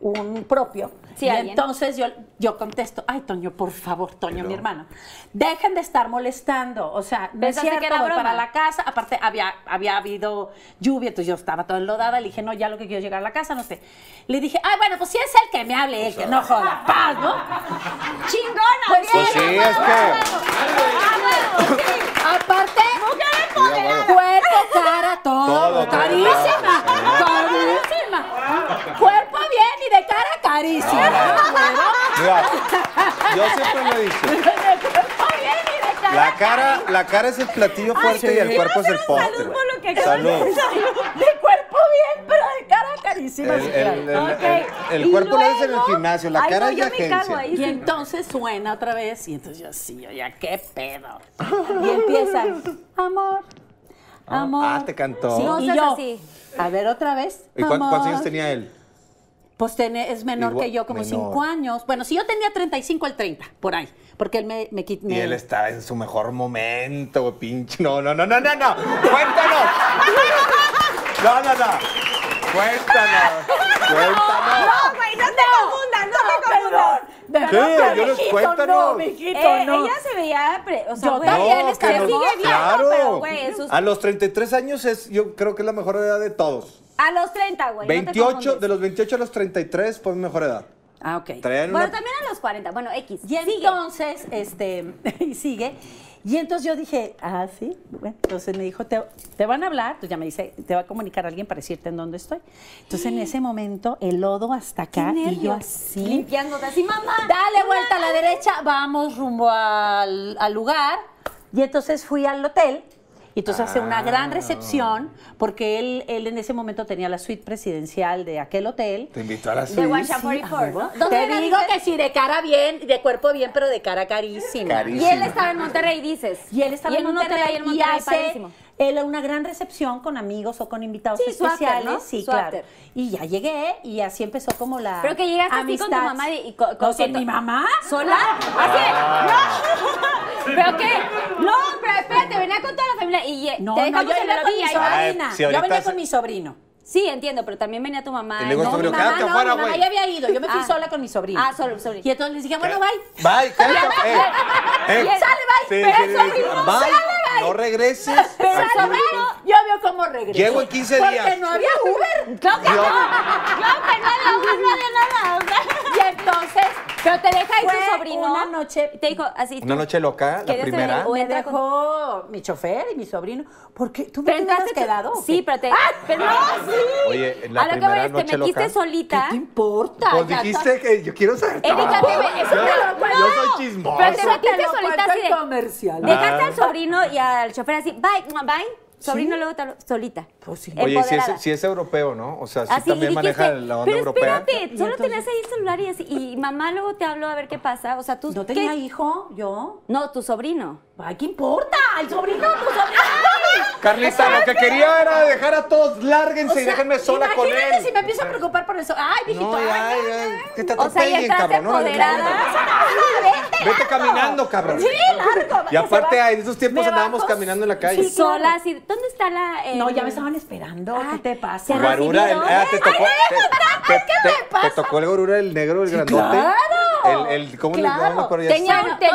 un propio.
Sí,
y
alguien.
entonces yo, yo contesto, ay, Toño, por favor, Toño, mi hermano, dejen de estar molestando. O sea, no es
que
voy
broma.
para la casa. Aparte, había, había habido lluvia, entonces yo estaba toda enlodada. Le dije, no, ya lo que quiero es llegar a la casa, no sé. Le dije, ay, bueno, pues si es él que me hable, él que no joda. Paz, ¿no?
¡Chingona!
Pues
bien,
sí,
a
es
huevo,
que-
huevo, sí.
Aparte, cuerpo, cara, todo,
Todo, todo.
carísima, carísima. Bien y de cara carísima.
Mira, yo siempre lo he dicho. La cara, la cara es el platillo fuerte y el cuerpo es el postre.
salud por lo que de
Salud.
De cuerpo bien, pero de cara carísima.
El, el- el- cuerpo lo es en el
luego-
gimnasio, la cara
no,
es de agencia.
ahí.
Y
sí.
entonces suena otra vez y entonces yo sí, yo ya qué pedo. Y empieza, amor, amor.
ah, te cantó.
Sí,
No
y yo,
así.
A ver otra vez.
¿Y cuántos, años tenía él?
Pues tiene- es menor
Igual-
que yo, como
menor.
5 años. Bueno, si yo tenía 35, el 30, por ahí. Porque él me, me quit-
Y
me-
él estaba en su mejor momento, pinche. No, no, no, no, no, no. Cuéntanos. No, no, no. Cuéntanos. Cuéntanos.
No, güey, no te confundas, no te confundas.
De
¿Qué?
verdad,
Yo les- cuéntanos.
No, mijito,
Eh,
no.
Ella se veía, pre- o sea,
Yo
güey,
también
se
estaba
sigue viendo,
claro.
pero güey, sus-
A los 33 años es, yo creo que es la mejor edad de todos.
A los 30, güey. no te
28,
confundes.
de los 28 a los 33 fue mi mejor edad.
Ah, ok.
Traían
Bueno,
una-
también a los 40, bueno, X.
Y
Sigue.
entonces, este, y sigue. Y entonces yo dije, ah, sí. Bueno, entonces me dijo, te, te van a hablar, pues ya me dice, te va a comunicar alguien para decirte en dónde estoy. Entonces en ese momento, el lodo hasta acá y yo así.
Limpiándote así, mamá.
Dale vuelta a la derecha, vamos rumbo al, al lugar. Y entonces fui al hotel. Y entonces hace una
Ah.
gran recepción, porque él, él en ese momento tenía la suite presidencial de aquel hotel.
Te invito a la
De
suite.
Guasha
Sí,
44,
a huevo.
¿no? ¿Dónde
Te
era,
digo
dices?
que sí, de cara bien, de cuerpo bien, pero de cara carísima.
Carísima.
Y él estaba en Monterrey, dices.
Y él estaba
Y
en Monterrey,
en
y
Monterrey,
hace
padrísimo.
él una gran recepción con amigos o con invitados
Sí, su after,
especiales.
¿no?
Sí,
Su
claro.
after.
Y ya llegué y así empezó como la
Pero que llegaste así con tu
amistad.
mamá y- y con- con-
No,
con
mi mamá.
¿Sola? Así. No. ¿Pero qué? No, pero espérate, venía con toda la familia y
No,
te
no,
dejamos
yo
en
venía
la
con mi sobrina.
Ay, si
yo venía con mi sobrino.
Sí, entiendo, pero también venía tu mamá.
Y luego
No,
estuvo-
mi mamá no,
afuera,
mi mamá ya había ido. Yo me fui
Ah.
sola con mi sobrino.
Ah, solo, sobrino.
Y entonces les dije, bueno, bye.
Bye, cállate. Eh, eh.
Sale, bye.
Sí,
pero
sí,
sobrino,
bye.
sale, bye.
No regreses.
Pero sobrino, yo veo cómo regresó.
Llego en 15
Porque
días.
no había Uber.
Claro que
Yo-
no. Claro que no, no, no había nada.
Y entonces,
Pero te deja ahí tu sobrino.
una noche-
Te dijo así.
Una noche loca, la
¿Quieres
primera.
me
entra con-
dejó mi chofer y mi sobrino. ¿Por qué? ¿Tú me
tú-
quedado?
Sí, pero te. Pero no, sí.
Oye, en la
A lo que
primera
voy es, te
noche
metiste solita.
¿Qué te importa?
Pues dijiste que yo quiero saber.
Erika, eso te lo cuento.
yo soy chismoso.
Pero te metiste solita así de-
comercial.
Dejaste
Ah.
al sobrino y al chofer así, bye, bye. Sobrino luego te habló- solita.
Pues sí.
Oye, si es, si es europeo, ¿no? O sea, si
Así,
también
dijiste,
maneja la onda
pero
europea.
espérate,
Y
solo
entonces-
tenías ahí el celular y así, y mamá luego te habló a ver qué pasa, o sea, tú...
¿No
¿qué?
tenía hijo yo?
No, tu sobrino.
Ay, ¿qué importa? El sobrino, tu sobrino.
Carlita, lo que quería era dejar a todos, lárguense
O sea,
y déjenme sola con él.
Imagínate si me empiezo a preocupar por eso. Ay, mijito,
No,
ay, ay,
que te
O sea,
atropellen, cabrón. órale,
empoderada.
Vete, vete caminando, cabrón.
Sí, largo.
Y aparte, en esos tiempos andábamos caminando en la calle.
Sí.
Sola, así, ¿dónde está la...? eh,
No, ya me estaban esperando.
Ah,
¿Qué te pasa?
Guarura, el, ah, te tocó. te, te- te- te tocó el Gorura, el negro, el grandote.
Claro.
El, el, ¿Cómo
claro.
le llaman?
Tenía
Bueno,
un- te-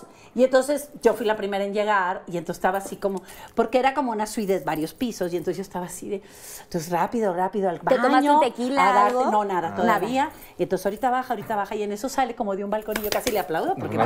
te.
Y entonces yo fui la primera en llegar y entonces estaba así como, porque era como una suite de varios pisos y entonces yo estaba así de, entonces rápido, rápido al
¿Te
baño.
tomaste un tequila,
a darte-
algo?
No,
Ah.
nada, todavía. Y entonces ahorita baja, ahorita baja y en eso sale como de un balcón y yo casi le aplaudo porque...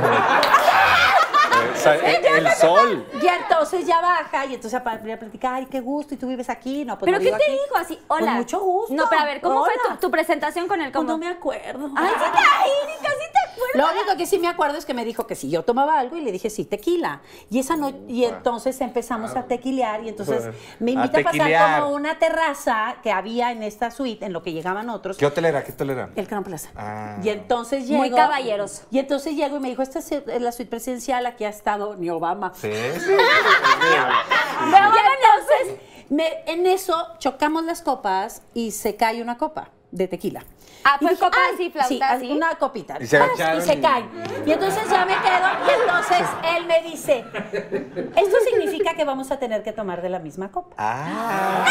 O sea, el, el sol.
Y entonces ya baja y entonces para platicar, ay, qué gusto, y tú vives aquí, no, pues
¿Pero
no
qué te
aquí.
dijo así? Hola.
Con mucho gusto.
No, pero a ver, ¿cómo fue tu, tu presentación con él?
Pues
¿Cómo?
no me acuerdo.
Ay, sí te, ay, sí te acuerdas.
Lo único que sí me acuerdo es que me dijo que si yo tomaba algo y le dije sí, tequila. Y esa no, y entonces empezamos a tequilear y entonces me invita a, pasar como una terraza que había en esta suite en lo que llegaban otros.
¿Qué hotel era? ¿Qué hotel era?
El Crown Plaza.
Ah.
Y entonces llego.
Muy caballeroso.
Y entonces llego y me dijo, esta es la suite presidencial, aquí ha estado ni Obama.
Sí, sí.
Y entonces, me- en eso chocamos las copas y se cae una copa de tequila.
Ah,
dije,
copa
"Ay",
así, flauta,
sí,
así.
una copita.
Y se
y se cae. Y entonces ya me quedo y entonces él me dice, esto significa que vamos a tener que tomar de la misma copa.
Ah.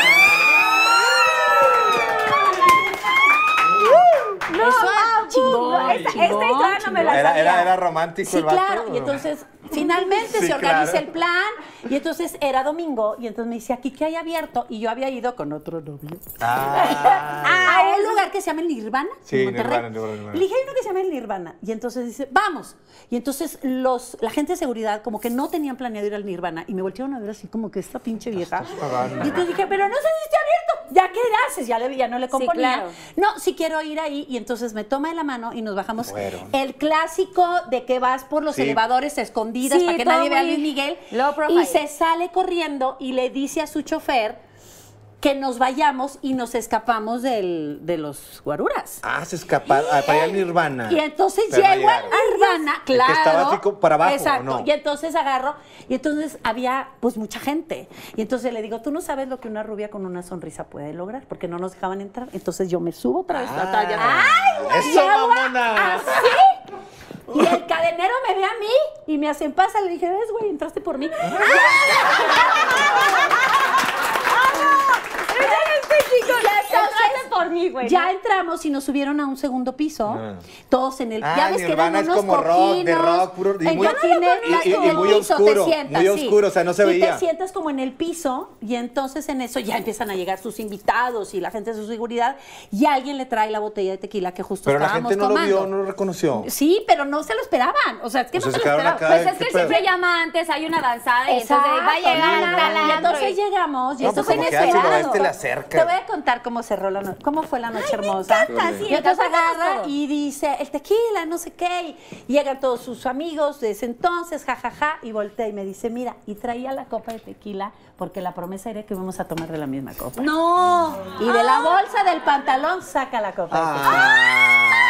Eso es chingón,
esta- esta
chingón,
historia no me la
chingón.
Era,
sabía.
era, era romántico
Sí,
el vato.
claro. Y entonces, finalmente
Sí,
se organiza
claro.
el plan. Y entonces era domingo. Y entonces me dice, aquí que hay abierto. Y yo había ido con otro novio.
Ah,
a un lugar que se llama el Nirvana.
Sí,
en Monterrey.
Nirvana, Nirvana, Nirvana.
Le dije, hay uno que se llama el Nirvana. Y entonces dice, vamos. Y entonces los, la gente de seguridad como que no tenían planeado ir al Nirvana. Y me voltearon a ver así como que esta pinche vieja. Y entonces dije, pero no sé si está abierto. ¿Ya qué haces? Ya, le, ya no le componía.
claro.
No, sí quiero ir ahí. Y entonces me toma de la mano y nos bajamos. El clásico de que vas por los
Sí.
elevadores escondidas
Sí,
para que nadie vea a Luis Miguel. Y se sale corriendo y le dice a su chofer que nos vayamos y nos escapamos del- de los guaruras.
Ah, se escaparon ah, para ir al Nirvana.
Y entonces
Pero
llego
llegaron.
Nirvana,
que
claro.
estaba así como para abajo, ¿o
Exacto.
no?
Y entonces agarro, y entonces había pues mucha gente. Y entonces le digo, tú no sabes lo que una rubia con una sonrisa puede lograr, porque no nos dejaban entrar. Entonces yo me subo otra vez.
Ah,
otra- ya-
¡Eso, mamona!
Así. Y el cadenero me ve a mí y me hacen pasa. Le dije, ves, güey, entraste por mí. Ya
Entraste por mí, güey.
Ya entramos y nos subieron a un segundo piso,
Ah.
todos en el.
Ah,
ya ves que eran
es
unos
como rock, de rock, puro- y
en
muy- y- y- y muy
piso
oscuro,
te sientas,
muy
sí.
oscuro, o sea, no se
y
veía.
te sientas como en el piso y entonces en eso ya empiezan a llegar sus invitados y la gente de su seguridad y alguien le trae la botella de tequila que justo
Pero la
estábamos
gente no lo
tomando.
vio, no lo reconoció.
Sí, pero no se lo esperaban. O sea, es que
O sea,
no se
se
lo esperaban.
acá
Pues es que
¿Qué
él
pedo?
siempre llama antes, hay una danzada y entonces va a llegar
Y entonces
y-
llegamos y esto
pues
fue inesperado.
le acerca.
Te voy a contar cómo cerró la noche, cómo fue la noche hermosa.
encanta, sí,
y entonces agarra
todo.
y dice, el tequila, no sé qué, y llegan todos sus amigos de ese entonces, jajaja, y voltea y me dice, mira, y traía la copa de tequila porque la promesa era que íbamos a tomar de la misma copa.
No.
Y de la bolsa del pantalón saca la copa de tequila.
Ah.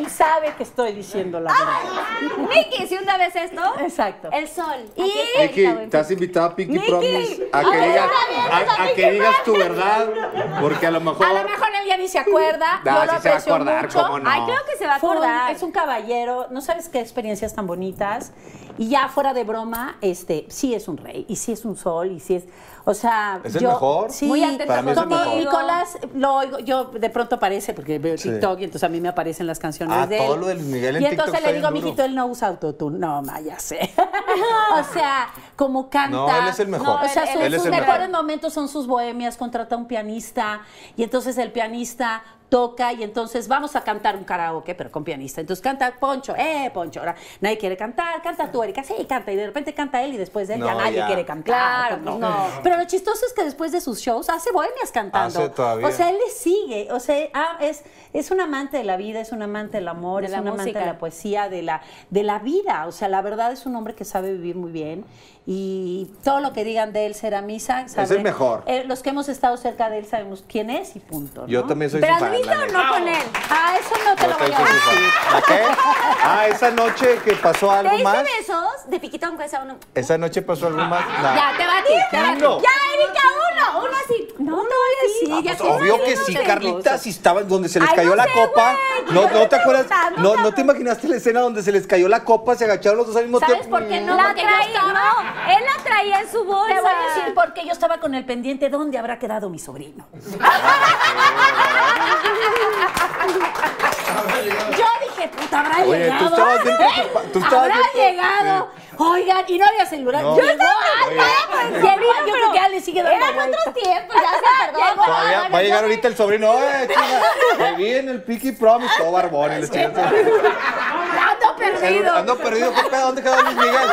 Y sabe que estoy diciendo la verdad.
Miki, si una vez esto.
Exacto.
El sol.
Y-
en
estás invitada a Pinky
Miki.
Promise a que,
Ay,
digas, a, que digas tu verdad, porque a lo mejor...
A lo mejor él ya ni se acuerda.
Ah,
yo lo
sí se va a
aprecio
acordar,
mucho.
cómo no.
Ay, creo que se va a
un-
acordar.
es un caballero, no sabes qué experiencias tan bonitas. Y ya fuera de broma, este, sí es un rey, y sí es un sol, y sí es, o sea,
¿Es el
yo,
mejor?
Sí,
Muy
Para mí es el
como
mejor.
Nicolás, lo oigo, yo de pronto aparece, porque veo
Sí.
TikTok, y entonces a mí me aparecen las canciones
Ah,
de él.
todo lo de Luis Miguel en
Y
TikTok
entonces
está
le digo,
bien duro.
mijito, él no usa autotune. No, ma, ya sé. o sea, como canta.
No, él es el mejor.
o sea,
Él-
sus,
él
es
sus
el mejor.
mejores momentos son sus bohemias, contrata un pianista y entonces el pianista toca y entonces vamos a cantar un karaoke, pero con pianista. Entonces canta Poncho, eh, Poncho. Ahora nadie quiere cantar, canta tú, Erika, sí, canta. Y de repente canta él y después de él ya nadie
ya.
quiere cantar.
Claro,
no.
no.
Pero lo chistoso es que después de sus shows hace bohemias cantando.
Hace todavía.
O sea, él le sigue. O sea, ah, es, es un amante de la vida, es un amante del amor,
De
es un amante de la poesía, de la, de la vida. O sea, la verdad es un hombre que sabe vivir muy bien. Y todo lo que digan de él será misa.
Es el mejor.
Eh, los que hemos estado cerca de él sabemos quién es y punto. ¿no?
Yo también soy
¿Pero
su fan.
o no con él?
Ah, eso no te
Yo
lo voy a decir.
¿A qué? Ah, esa noche que pasó
¿Te
algo
diste
más.
besos de piquito aunque sea uno?
Esa noche pasó algo más. Nah.
Ya, te va a ti, te va a ti.
No.
¡Ya, Erika, uno! Uno así.
No, te voy a decir.
Ah, pues,
te
obvio que sí, Carlita, si estaba donde se les
Ay,
cayó
no
la
sé,
copa. No, no te acuerdas. No, no te imaginaste la escena donde se les cayó la copa, se agacharon los dos al mismo
¿Sabes
tiempo.
por qué no?
La traía, no. Él la traía en su bolsa.
Te voy a decir por qué yo estaba con el pendiente. ¿Dónde habrá quedado mi sobrino? yo dije, puta, habrá
Oye,
llegado.
tú estabas bien preocupa- tú estabas
habrá
bien-
llegado. Oigan, y no había celular.
No. Yo
estaba
Llegó, yo creo que ya le sigue dando
Eran
vueltas.
otros tiempos, ya se perdón.
Todavía va a llegar ahorita el sobrino. ¡Eh, chinga! Te vi en el Picky Promise, todo barbón. y.
Perdido.
Ando perdido. ¿Qué pedo? ¿Dónde quedó Luis Miguel?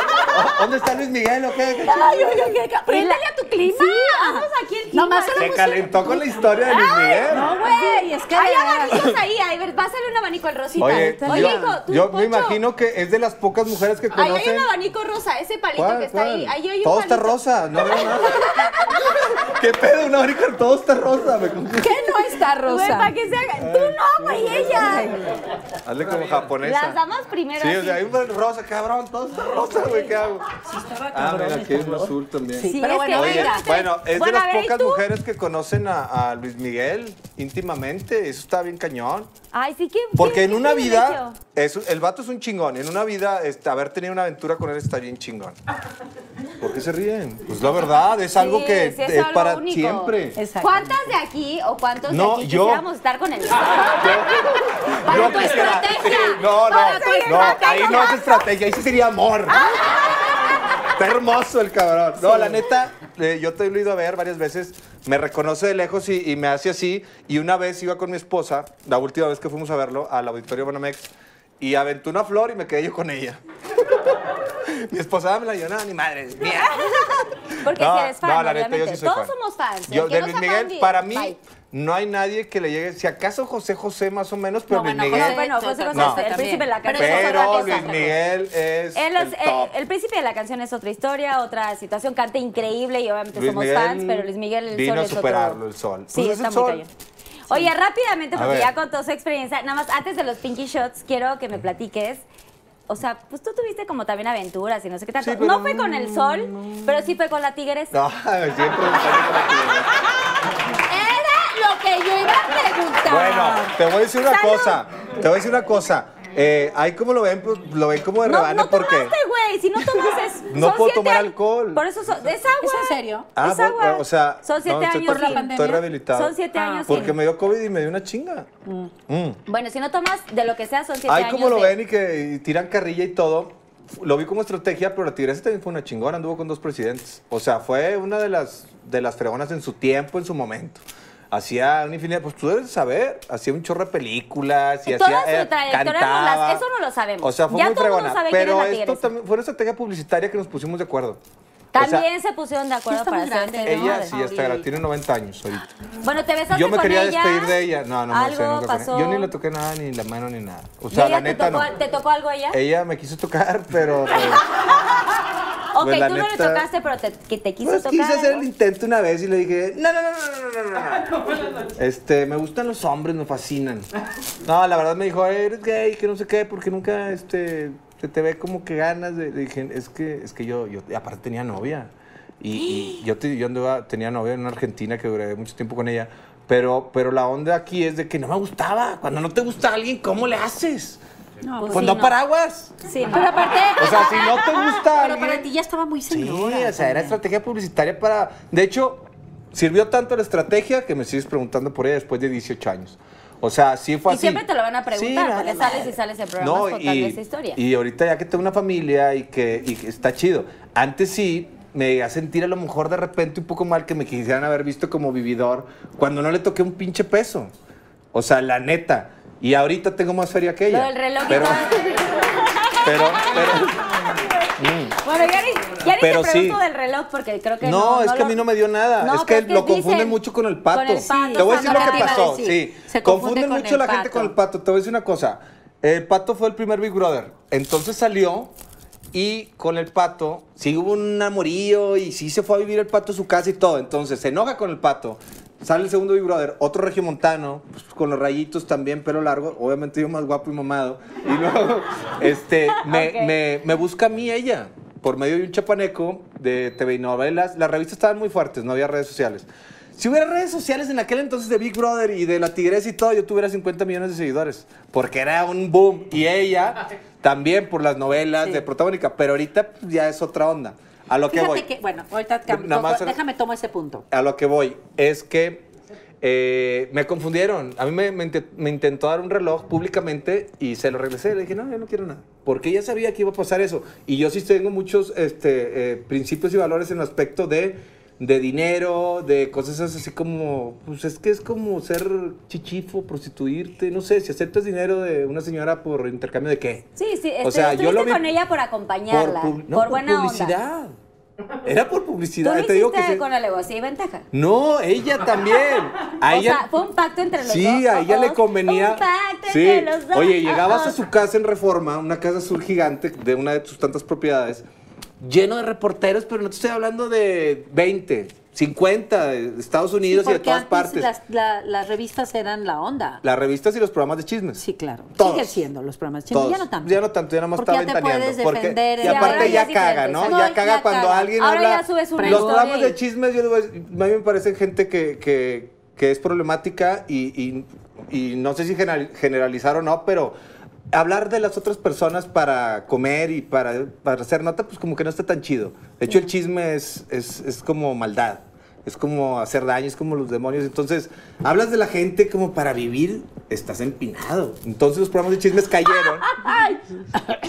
¿Dónde está Luis Miguel o qué?
Ay, oye, ¿qué? Préndele a tu clima.
Sí, vamos aquí el clima.
Nomás se
calentó con la historia de Luis Miguel.
No, güey, es que.
Hay abanicos ahí, a ver, pásale un abanico al Rosita.
Oye,
Oye,
yo,
hijo, tú,
yo me imagino que es de las pocas mujeres que
Ahí hay
conocen.
un abanico rosa, ese palito
¿Cuál,
que está
cuál?
ahí. Ahí hay un
Todo está rosa, no veo nada. ¿Qué pedo? Un abanico, todo está rosa. Me.
¿Qué no está
Güey,
rosa?
para que se haga. Tú no, güey, ella.
Hazle como japonesa.
Las damas primero.
Sí, o sea, hay un rosa, cabrón, todo está rosa, güey, ¿qué hago? Ah, mira, aquí hay un azul también.
Sí,
Sí,
pero
es
bueno,
Oye,
venga.
bueno, es
Bueno,
de
a
las
ver, ¿y
pocas
tú?
mujeres que conocen a, a Luis Miguel íntimamente. Eso está bien cañón.
Ay, sí que.
Porque en una vida, es, el vato es un chingón. En una vida, este, haber tenido una aventura con él está bien chingón. ¿Por qué se ríen? Pues la verdad, es algo
Sí,
que
sí, es
es,
algo
para
único.
siempre.
¿Cuántas de aquí o cuántos
No,
de aquí
yo-
quisiéramos estar con
Yo
Para tu
quisiera-
estrategia.
No, no,
Para tu
no,
estrategia.
ahí no es estrategia, ahí sí sería amor. Está hermoso el cabrón. No, la neta, eh, yo te lo he ido a ver varias veces. Me reconoce de lejos y, y me hace así. Y una vez iba con mi esposa, la última vez que fuimos a verlo, al auditorio Banamex, y aventó una flor y me quedé yo con ella. mi esposa me la dio, no, ni madre, mía.
Porque
No,
si eres fan,
no, la neta, yo
obviamente.
sí soy
Todos
fan.
somos fans.
Yo,
El que
de Luis Miguel, para mí,
bye.
No hay nadie que le llegue. Si acaso José José, más o menos, pero
No,
Luis
bueno,
Miguel.
No, bueno, José José,
No.
el príncipe de la canción.
Pero Luis. Miguel es.
Él
el
es,
top.
el príncipe de la canción es otra historia, otra situación, canta increíble y obviamente
Luis
somos
Miguel
fans, pero Luis Miguel el
vino
sol
a
es otro-
superarlo, el sol.
Sí,
Pues es
está
el
muy
sol.
Oye, rápidamente, porque ya contó su experiencia, nada más antes de los Pinky Shots, quiero que me platiques. O sea, pues tú tuviste como también aventuras y no sé qué tanto.
Sí, pero
no fue con el sol, pero sí fue con la tigresa.
No, siempre con la tigresa.
Lo que yo iba a preguntar.
Bueno, te voy a decir una
Salud.
cosa. Te voy a decir una cosa. Eh, ahí como lo ven, pues, lo ven como de
no,
rebane
no
porque.
tomaste, güey. Si no tomas es.
No puedo tomar
años.
alcohol.
Por eso son- es agua.
¿Es en serio?
Ah,
es
bueno,
agua.
o sea,
son siete
no,
años.
¿Por la pandemia?
Estoy rehabilitado.
Son siete
Ah.
años.
Porque
sin.
me dio COVID y me dio una chinga. Mm.
Bueno, si no tomas de lo que sea, son siete
Ahí
años.
como lo
de-
ven y que y tiran carrilla y todo, lo vi como estrategia, pero la Tigresa también fue una chingona, anduvo con dos presidentes. O sea, fue una de las, de las fregonas en su tiempo, en su momento. Hacía una infinidad, pues tú debes saber, hacía un chorro de películas y
Toda
hacía,
su trayectoria no
cantaba.
las- eso no lo sabemos.
O sea, fue
Ya
muy fregona. pero esto también fue una estrategia publicitaria que nos pusimos de acuerdo.
También se pusieron de acuerdo para
grande,
este
hacer
Ella sí, hasta grande. Tiene 90 años ahorita.
Bueno, te besaste
Yo me quería despedir de ella. No, no
¿Algo
me
pasó?
Yo ni le toqué nada, ni la mano, ni nada. O sea, la neta te
tocó,
no.
¿Te tocó algo ella?
Ella me quiso tocar, pero...
Ok,
pues,
tú no le tocaste, pero te, que quiso
pues,
tocar.
quise hacer el intento una vez y le dije, no, no, no, no, no, no, no. Este, me gustan los hombres, me fascinan. No, la verdad me dijo, eres gay, que no sé qué, porque nunca, este se te ve como que ganas de. Dije, es que, es que yo, yo, aparte tenía novia. Y, y yo, te- yo andaba- tenía novia en una Argentina que duré mucho tiempo con ella. Pero, pero la onda aquí es de que no me gustaba. Cuando no te gusta alguien, ¿cómo le haces?
No,
Pues
Pues
sí,
no
no.
paraguas.
Sí.
Pero aparte.
O sea, si no te gusta
Pero
alguien.
para ti ya estaba muy
Sí,
señora.
o sea, era estrategia publicitaria para... De hecho, sirvió tanto la estrategia que me sigues preguntando por ella después de 18 años. O sea, sí fue
Y
así.
siempre te lo van a preguntar,
Sí,
porque
vale
sales y sales en programas contando esa historia.
Y ahorita ya que tengo una familia y que, y que está chido. Antes sí me llegué a sentir a lo mejor de repente un poco mal que me quisieran haber visto como vividor cuando no le toqué un pinche peso. O sea, la neta. Y ahorita tengo más feria que ella.
Lo del reloj y
pero,
todo.
pero, pero,
Bueno, ya ni, ya ni
Pero
te pregunto
sí.
del reloj porque creo que
no,
no.
es que a mí no me dio nada.
No,
es que
pero es que
lo confunden mucho con el pato.
con el pato,
te voy a decir lo que pasó. Sí,
se confunde
confunden
con
mucho la gente con el pato. Te voy a decir una cosa. El pato fue el primer Big Brother. Entonces salió y con el pato sí hubo un amorío y sí se fue a vivir el pato a su casa y todo. Entonces se enoja con el pato. Sale el segundo Big Brother, otro regiomontano, pues, con los rayitos también, pelo largo, obviamente yo más guapo y mamado. Y luego, este, me,
Ok.
me- me busca a mí ella, por medio de un chapaneco de TV y novelas. Las revistas estaban muy fuertes, no había redes sociales. Si hubiera redes sociales en aquel entonces de Big Brother y de la Tigresa y todo, yo tuviera 50 millones de seguidores. Porque era un boom. Y ella también por las novelas
Sí.
de protagónica. Pero ahorita pues, ya es otra onda. A lo que voy.
que, bueno, ahorita
más-
déjame tomo ese punto.
A lo que voy es que eh, me confundieron. A mí me, me inte- me intentó dar un reloj públicamente y se lo regresé. Le dije, no, yo no quiero nada. Porque ella sabía que iba a pasar eso. Y yo sí tengo muchos este, eh, principios y valores en el aspecto de, de dinero, de cosas así como, pues es que es como ser chichifo, prostituirte. No sé, si aceptas dinero de una señora por intercambio de qué.
Sí, sí,
O
este,
sea, yo lo vi
con ella por acompañarla, por,
no, por
buena onda.
publicidad. Era por
Tú
publicidad.
lo
Te digo que sí.
con alevosía y ventaja.
No, ella también. A
o
ella,
sea, fue un pacto entre los dos.
Sí, a ella le convenía.
Un pacto
Sí.
entre los dos.
Oye, llegabas a su casa en Reforma, una casa azul gigante de una de sus tantas propiedades, lleno de reporteros, pero no te estoy hablando de 20, 50 de Estados Unidos y de todas
antes
partes.
Las, la- las revistas eran la onda.
Las revistas y los programas de chismes.
Sí, claro.
Todos.
Sigue siendo los programas chinos.
Todos.
Ya no tanto.
Ya no tanto, ya nada más
Porque
está
ya te
ventaneando. porque- y
Sí,
aparte
ya
caga, ¿no? Ya caga
ya
cuando
caga.
alguien
Ahora
habla.
ya subes una
los programas de chismes, yo voy a mí me parece gente que, que, que es problemática y, y- y no sé si general- generalizar o no, pero hablar de las otras personas para comer y para, para hacer nota, pues como que no está tan chido. De hecho, el chisme es, es, es como maldad. Es como hacer daño, es como los demonios. Entonces, hablas de la gente como para vivir, estás empinado. Entonces, los programas de chismes cayeron.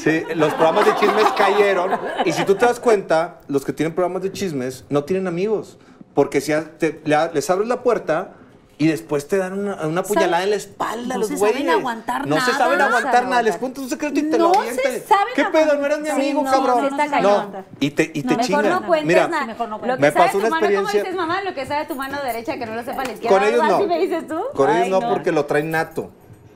Sí, los programas de chismes cayeron. Y si tú te das cuenta, los que tienen programas de chismes no tienen amigos. Porque si te- le- les abres la puerta y después te dan una, una puñalada en la espalda
No
los
se
güeyes.
saben aguantar
No se
nada.
saben
No
aguantar
saben
nada. Les cuentas un secreto y te
No
lo
se
avientan.
saben
¿Qué pedo? No eras mi
Sí,
amigo,
no,
cabrón.
sí está
no, y te, y te
Mejor
chingan.
no cuentes
Mira,
nada.
mejor no
lo
cuentes.
que
Me
sabe
pasó
tu
una
mano, ¿cómo
experiencia-
dices, mamá? Lo que sabe tu mano derecha que no lo sepa la izquierda.
Con ellos
¿Algo
no.
me dices tú?
Con ellos
Ay,
no, porque lo traen nato.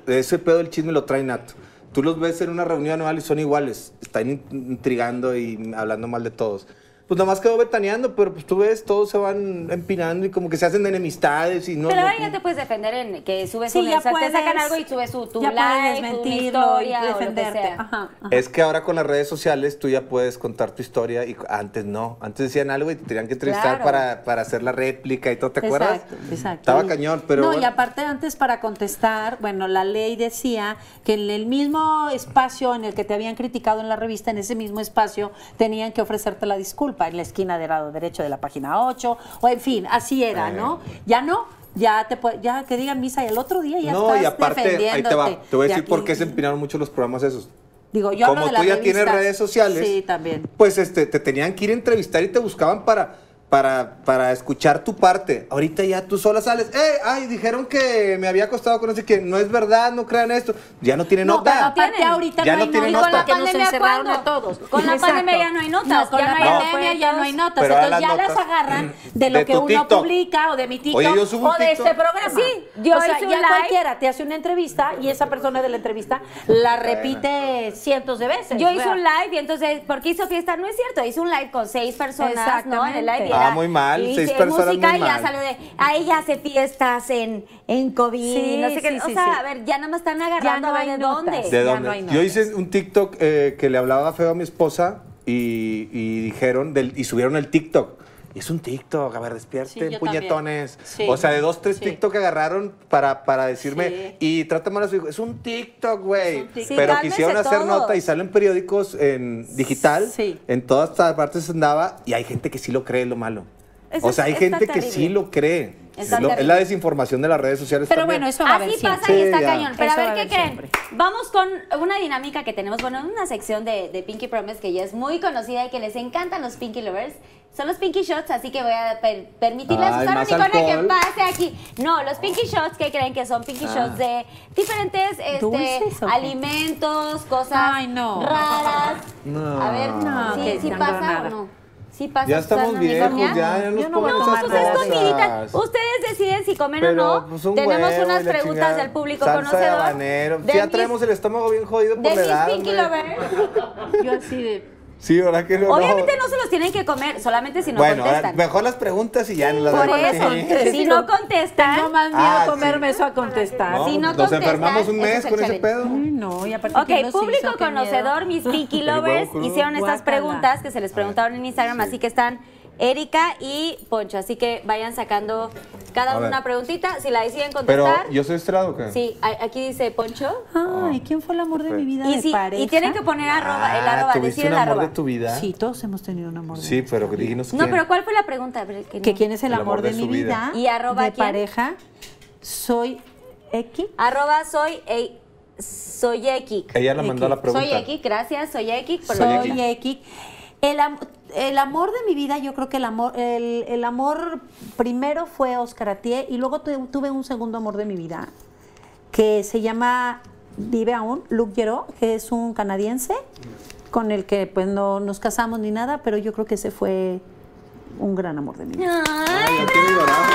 Ese pedo del chisme lo traen nato. Tú los ves en una reunión anual y son iguales. Están in- intrigando y hablando mal de todos. Pues nada más quedó ventaneando, pero pues tú ves, todos se van empinando y como que se hacen de enemistades y no.
Pero
no-
ahora ya te puedes defender en que subes
Sí,
un
ya
o sea, te sacan
puedes-
algo y subes su, tu
ya puedes
una historia
y
o lo que
defenderte.
sea.
Ajá, ajá.
Es que ahora con las redes sociales tú ya puedes contar tu historia y antes no. Antes decían algo y te tenían que entrevistar
Claro.
para, para hacer la réplica y todo, ¿te acuerdas?
Exacto, exacto.
Estaba cañón, pero.
No, y aparte antes para contestar, bueno, la ley decía que en el mismo espacio en el que te habían criticado en la revista, en ese mismo espacio, tenían que ofrecerte la disculpa, en la esquina del lado derecho de la página 8, o en fin, así era,
Eh.
¿no? Ya no, ya te ya que digan misa y el otro día ya
no,
estás
y aparte, ahí te va. Te voy a
De
decir por qué se empinaron mucho los programas esos.
Digo, yo hablo
Como
de las
tú ya tienes redes sociales,
Sí, también.
pues este, te tenían que ir a entrevistar y te buscaban para, para, para escuchar tu parte. Ahorita ya tú sola sales, ¡eh! ¡Ay! Dijeron que me había acostado con no sé quién. No es verdad, no crean esto. Ya no tiene
No, pero
nota.
aparte
tienen.
ahorita
Ya
no
no
hay
tienen
notas
nota.
porque nos
¿Pandemia
encerraron
cuándo?
a todos.
Con la
Exacto.
pandemia ya no hay notas,
No, con
ya
la
no hay
pandemia ya no hay notas.
Pero
Entonces ya
las
agarran de lo
de
que uno
TikTok.
publica o de mi TikTok
Oye, yo subo
o de
TikTok.
este programa.
Sí, yo
o sea,
hice un
ya
live.
cualquiera te hace una entrevista y esa persona de la entrevista la repite cientos de veces.
Yo hice un live y entonces, ¿por qué hizo fiesta? No es cierto, hice un live con seis personas, ¿no? En el live.
Ah, muy mal,
y
seis personas
música
muy
y ya
mal.
salió de, a ella hace fiestas en, en COVID,
Sí,
no sé qué.
sí,
o
sí,
sea,
sí.
a ver, ya nada más están agarrando
no
a ver de dónde.
¿De
Ya
dónde?
no hay
Yo hice un TikTok eh, que le hablaba feo a mi esposa y, y dijeron del- y subieron el TikTok. Y es un TikTok, a ver,
Sí,
despierte,
yo
puñetones.
Sí.
O sea, de dos, tres
Sí.
TikTok que agarraron para, para decirme,
Sí.
y trata mal a su hijo. Es un TikTok, güey.
Es un TikTok.
Sí,
Pero quisieron hacer
todos.
nota y salen periódicos en digital.
Sí.
En todas partes andaba y hay gente que sí lo cree, lo malo.
Eso
o sea, hay gente que sí lo cree. Es, lo- es la desinformación de las redes sociales
Pero
también.
bueno, eso va a
Así
siempre.
pasa y
Sí,
está cañón. Pero
Eso
a
a
ver qué creen.
siempre.
Vamos con una dinámica que tenemos, bueno, una sección de, de Pinky Promise que ya es muy conocida y que les encantan los Pinky Lovers. Son los Pinky Shots, así que voy a per- permitirles
Ay,
usar
más
unicornio que pase aquí. No, los Pinky Shots, ¿qué creen que son? Pinky
Ah.
Shots de diferentes este, alimentos, cosas
Ay, no.
raras.
No.
A ver,
No,
¿sí,
que
sí
no
pasa
nada.
o no? ¿Sí pasa
Ya estamos
usando
viejos, ya, ya nos
Yo no a
No, pues es comidita. Ustedes deciden si comen
Pero,
o no.
pues, un
Tenemos
huevo
unas preguntas
chingada.
del público
Salsa
conocedor.
de habanero.
de
ya
mis-
traemos el estómago bien jodido por
de
la
mis
edad,
Pinky
hombre.
Lovers.
Yo así de.
Sí, ¿verdad que no?
Obviamente no se los tienen que comer, solamente si no
bueno,
contestan.
mejor las preguntas y ya no las
Por eso,
Sí.
si no contestan,
Tengo más miedo
Ah,
comerme
sí.
eso a contestar.
No,
si no
nos
contestan,
enfermamos un mes con ese pedo.
Ay, no, y aparte ¿quién
Ok, público
hizo?
Conocedor, mis Pinky Lovers hicieron estas preguntas que se les preguntaron en Instagram, así que están Erika y Poncho, así que vayan sacando cada uno una preguntita, si la deciden
Pero,
contestar.
¿yo soy estrado o qué?
Sí, aquí dice Poncho.
Ay, ¿quién fue el amor de mi vida
Y,
de
sí,
pareja?
y tienen que poner arroba, el
Ah,
arroba,
¿tuviste
decir
un
el
amor
arroba.
de tu vida?
Sí, todos hemos tenido un amor de
Sí, pero dinos
No,
quién.
pero ¿cuál fue la pregunta? Que
quién es el,
El
amor,
amor de
mi
vida.
vida
¿Y arroba
de
quién?
pareja soy X
Arroba soy e- soy Ekik.
Ella la mandó
X.
la pregunta.
Soy Ekik, gracias, soy por
Soy
X el, am- el amor de mi vida yo creo que el amor el, el amor primero fue Oscar Atié y luego tu- tuve un segundo amor de mi vida que se llama vive aún Luc Gero que es un canadiense con el que pues no nos casamos ni nada pero yo creo que ese fue un gran amor de mi vida
Ay,
Ay, ya quiero llorar.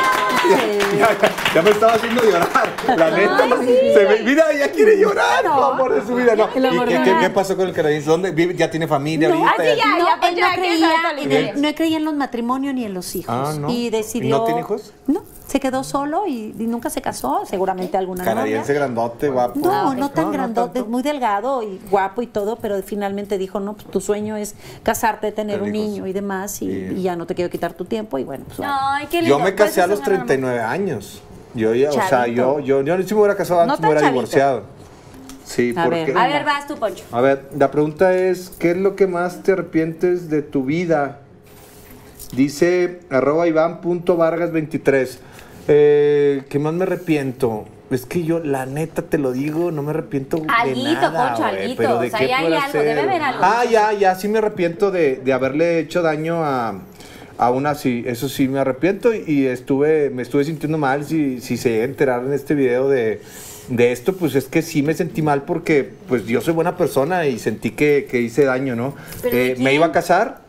ya, ya me estaba haciendo llorar. La neta. se me- mira, ya quiere llorar, por amor de su vida. No. ¿Y qué, qué- pasó con el canadiense? ¿Dónde vive? ¿Ya tiene familia
No,
ahorita?
Ah, ya,
no,
ya, pues
él no
¿qué
creía, en el- no creía en los matrimonios ni en los hijos.
Ah, ¿no?
Y
¿Y
decidió.
no tiene hijos?
No, se quedó solo y, y nunca se casó, seguramente alguna
Canadiense
novia.
grandote, guapo.
No, no tan
No, no
grandote,
tanto.
muy delgado y guapo y todo, pero finalmente dijo, no, pues tu sueño es casarte, tener un niño y demás, y, ya no te quiero quitar tu tiempo, y bueno, pues.
Ay, qué lindo.
Yo me casé a los
una norma.
39 años. Yo ya, o sea, yo, yo, yo si me hubiera casado
No
antes me
tan
hubiera
chavito.
divorciado. Sí,
A
porque...
ver,
A ver, vas tú, Poncho.
A ver, la pregunta es, ¿qué es lo que más te arrepientes de tu vida? Dice arroba iván.vargas23. Eh, ¿Qué más me arrepiento? Es que yo, la neta, te lo digo, no me arrepiento de
Alguito,
nada, pero ¿de
O sea,
qué
ya hay algo, debe haber algo.
Ah, ya, ya, sí me arrepiento de, de haberle hecho daño a, a una, sí, eso sí me arrepiento y, y estuve, me estuve sintiendo mal si, si se llega a enterar en este video de, de esto, pues es que sí me sentí mal porque pues yo soy buena persona y sentí que, que hice daño, ¿no?
¿Pero
Eh, me iba a casar,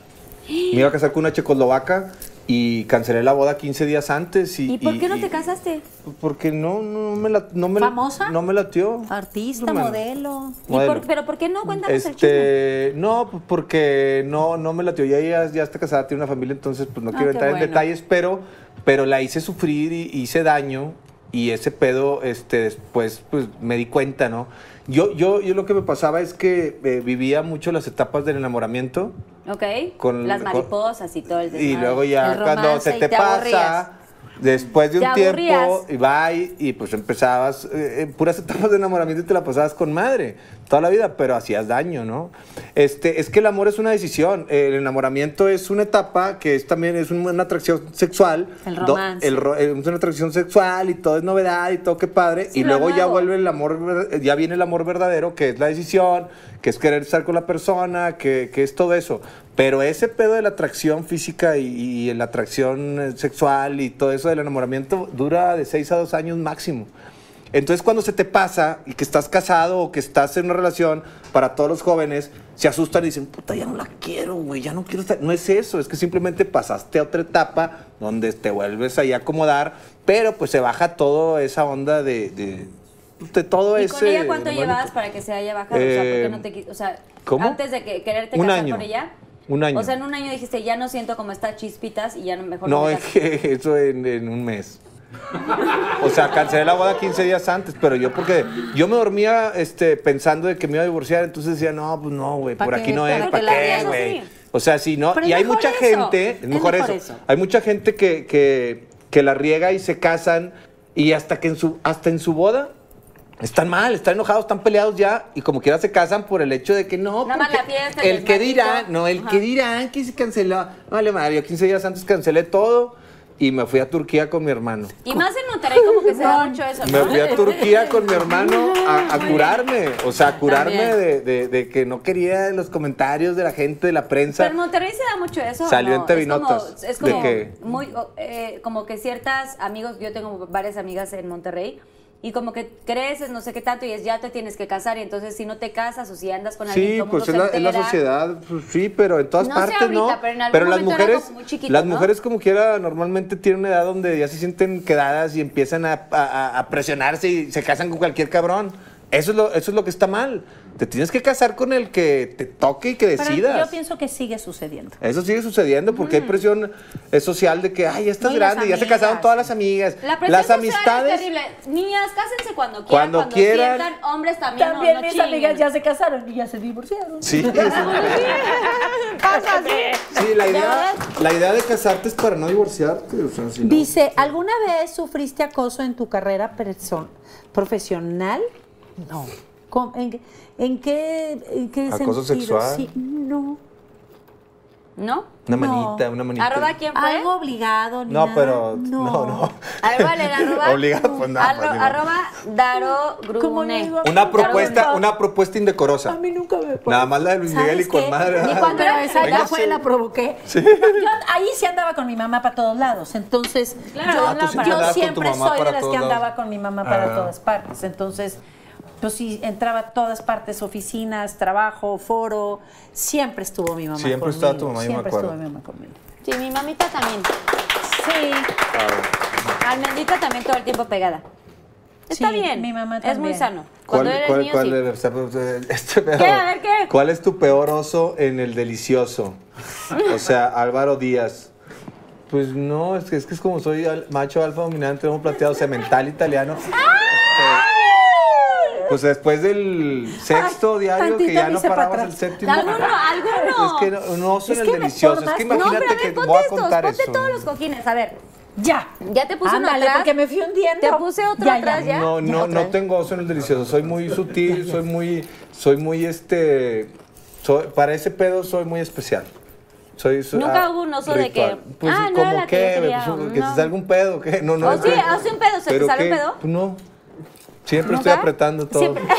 me iba a casar con una checoslovaca y cancelé la boda 15 días antes. ¿Y,
¿Y por qué no te casaste?
Porque no, no me la, no me
¿Famosa?
No me latió.
Artista,
No me-
modelo.
¿Y
Modelo.
por- ¿Pero por qué no? Cuéntanos el chisme.
Este, no, porque no, no me latió. Ya, ya, ya está casada, tiene una familia, entonces pues no
Ah,
quiero entrar en detalles, pero, pero la hice sufrir y hice daño y ese pedo, este, después pues me di cuenta, ¿no? Yo, yo, yo lo que me pasaba es que eh, vivía mucho las etapas del enamoramiento
Ok.
con-
Las
con-
mariposas y todo el
y
desmadre.
luego ya
El
cuando se
y
te,
te
pasa, después de un tiempo, y bye, y pues empezabas, eh, en puras etapas de enamoramiento y te la pasabas con madre toda la vida, pero hacías daño, ¿no? Este, es que el amor es una decisión, el enamoramiento es una etapa que es también es una atracción sexual.
El
do-
romance.
el ro- es una atracción sexual y todo es novedad y todo qué padre,
Sí,
y luego ya vuelve el amor, ya viene el amor verdadero, que es la decisión, que es querer estar con la persona, que, que es todo eso. Pero ese pedo de la atracción física y, y la atracción eh, sexual y todo eso del enamoramiento dura de 6 a 2 años máximo. Entonces cuando se te pasa y que estás casado o que estás en una relación, para todos los jóvenes se asustan y dicen, puta, ya no la quiero, güey, ya no quiero estar. No es eso, es que simplemente pasaste a otra etapa donde te vuelves ahí a acomodar, pero pues se baja toda esa onda de, de, de todo
¿Y
ese...
con ella cuánto llevabas para que se haya bajado? o sea, ¿por qué no te O sea,
¿cómo?
antes de que quererte
Un
casar
año.
con ella.
Un año.
O sea, en un año dijiste, ya no siento como estas chispitas y ya no mejor
No,
me
es
caso".
que eso en, en un mes. O sea, cancelé la boda 15 días antes, pero yo porque yo me dormía este, pensando de que me iba a divorciar, entonces decía, no, pues no, güey,
¿Pa'
por aquí no
¿Para
es, ¿para qué, güey? O sea, sí, ¿no?
Pero
y hay mucha
eso,
gente,
es
es mejor, eso.
eso.
Hay mucha gente que, que, que la riega y se casan y hasta que en su, hasta en su boda están mal, están enojados, están peleados ya y como quiera se casan por el hecho de que no,
Nada más la fiesta
el
el
que dirán, no, el
Ajá.
que dirán que se canceló. Vale, madre, yo 15 días antes cancelé todo y me fui a Turquía con mi hermano.
Y más en Monterrey como que se da mucho eso,
Me fui a Turquía con mi hermano a, a curarme, o sea, a curarme de, de- de que no quería los comentarios de la gente, de la prensa.
Pero en Monterrey se da mucho eso. ¿o
Salió
no?
en TV
Es como-
de que-
muy, eh, como que ciertas amigos, yo tengo varias amigas en Monterrey. Y como que creces, no sé qué tanto, y es ya te tienes que casar, y entonces si no te casas o si andas con alguien,
Sí,
todo
pues
mundo
es
se
la, es la sociedad, pues, sí, pero en todas
No
partes
ahorita,
no.
pero en algún
las
momento era
mujeres,
como muy chiquito,
las
¿no?
mujeres como quiera normalmente tienen una edad donde ya se sienten quedadas y empiezan a, a- a presionarse y se casan con cualquier cabrón. Eso es lo, eso es lo que está mal. Te tienes que casar con el que te toque y que
Pero
decidas.
yo pienso que sigue sucediendo.
Eso sigue sucediendo porque hay presión eh, social de que, ay, ya estás grande, ya se casaron todas las amigas.
La presión
las
social
amistades.
es terrible. Niñas, cásense cuando quieran,
Cuando
cuando,
quieran.
sientan. Hombres también,
También
no, no
mis
chinguen.
amigas ya se casaron y ya se divorciaron.
Sí, eso- sí, la idea, la idea de casarte es para no divorciarte. o sea, si no-
Dice, ¿alguna vez sufriste acoso en tu carrera profesional? No. ¿Cómo- ¿En, qué- en qué, en qué
¿Acoso
sentido?
sexual?
Sí, no.
¿No?
Una
No.
manita, una manita.
¿Arroba quién fue?
Algo obligado. ni
No,
nada.
pero. No, no.
A ver, ¿cuál era? Arroba.
Obligado, pues no,
Arro-
pues, no.
Arroba Daro
¿Cómo le
Grune.
digo?
Una propuesta, una propuesta indecorosa.
A mí nunca me
Nada más la de Luis
¿Sabes
Miguel y con madre.
Ni cuando era esa ya fue,
sí.
la provoqué. Yo ahí sí andaba con mi mamá para todos lados. Entonces,
Claro,
yo,
Ah, sí
yo siempre soy de las que andaba
lados.
con mi mamá para
Ah.
todas partes. Entonces, pues sí, entraba a todas partes, oficinas, trabajo, foro. Siempre estuvo mi mamá
Siempre
conmigo.
estaba tu mamá, yo me
Siempre
acuerdo.
estuvo mi mamá conmigo.
Sí, mi mamita también.
Sí.
Ah,
Almendrita también todo el tiempo pegada. Está
Sí,
bien.
mi mamá
Es muy
también.
sano. Cuando eres niño, sí.
es- este pedo?
¿Qué? A ver, ¿qué?
¿Cuál es tu peor oso en el delicioso? O sea, Álvaro Díaz. Pues no, es que es, que es como soy al- macho alfa dominante, hemos plateado semental italiano. Este, Pues después del sexto diario que ya no parabas el séptimo.
Alguno, alguno.
Es que no, un oso
Es
en
que
el delicioso. Es que
no,
No,
imagínate
pero a ver,
que
ponte
voy a
estos,
contar
ponte
eso.
todos los cojines. A ver,
Ya.
ya te puse uno
Ándale,
atrás.
porque me fui hundiendo.
Te puse otro atrás ya.
No,
Ya,
no, no tengo oso en el delicioso. Soy muy sutil, soy muy, soy muy este, soy- para ese pedo soy muy especial. Soy, soy-
Nunca
ah,
hubo un oso de
ritual.
que,
pues
ah, no
como
era la que quería,
Pues, que
no.
se salga un pedo, ¿qué? No, no.
¿O sí?
que-
¿Hace un pedo? ¿Se te
¿pero
sale un pedo?
Pues no. Siempre
¿Nunca?
estoy apretando todo.
Siempre.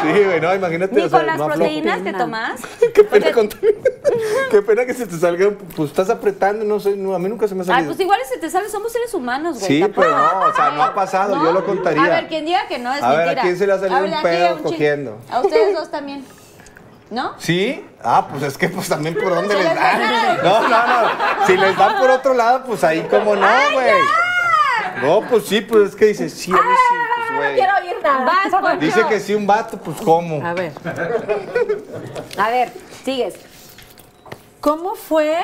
Sí, güey, no, imagínate.
Ni
o sea,
con las
no aflojo.
proteínas que tomas.
Qué pena con- Qué pena que se te salga, pues estás apretando, no sé, no, a mí nunca se me ha
Ay,
salido.
pues igual si te sale, somos seres humanos, güey.
Sí,
tampoco.
pero no, o sea, no ha pasado, yo lo contaría.
A ver, quien diga que no es
A ver, ¿a
mentira.
quién se le ha salido
A ver,
un pedo
a
cogiendo?
A ustedes dos también. ¿No?
¿Sí? Ah, pues es que pues también por dónde les dan.
da.
No, no, no. Si les dan por otro lado, pues ahí como no, güey. No, pues sí, pues es que dice, sí, a mí sí,
No quiero oír nada.
Vas, Poncho.
Dice que sí un vato, pues cómo.
A ver,
A ver, sigues.
¿cómo fue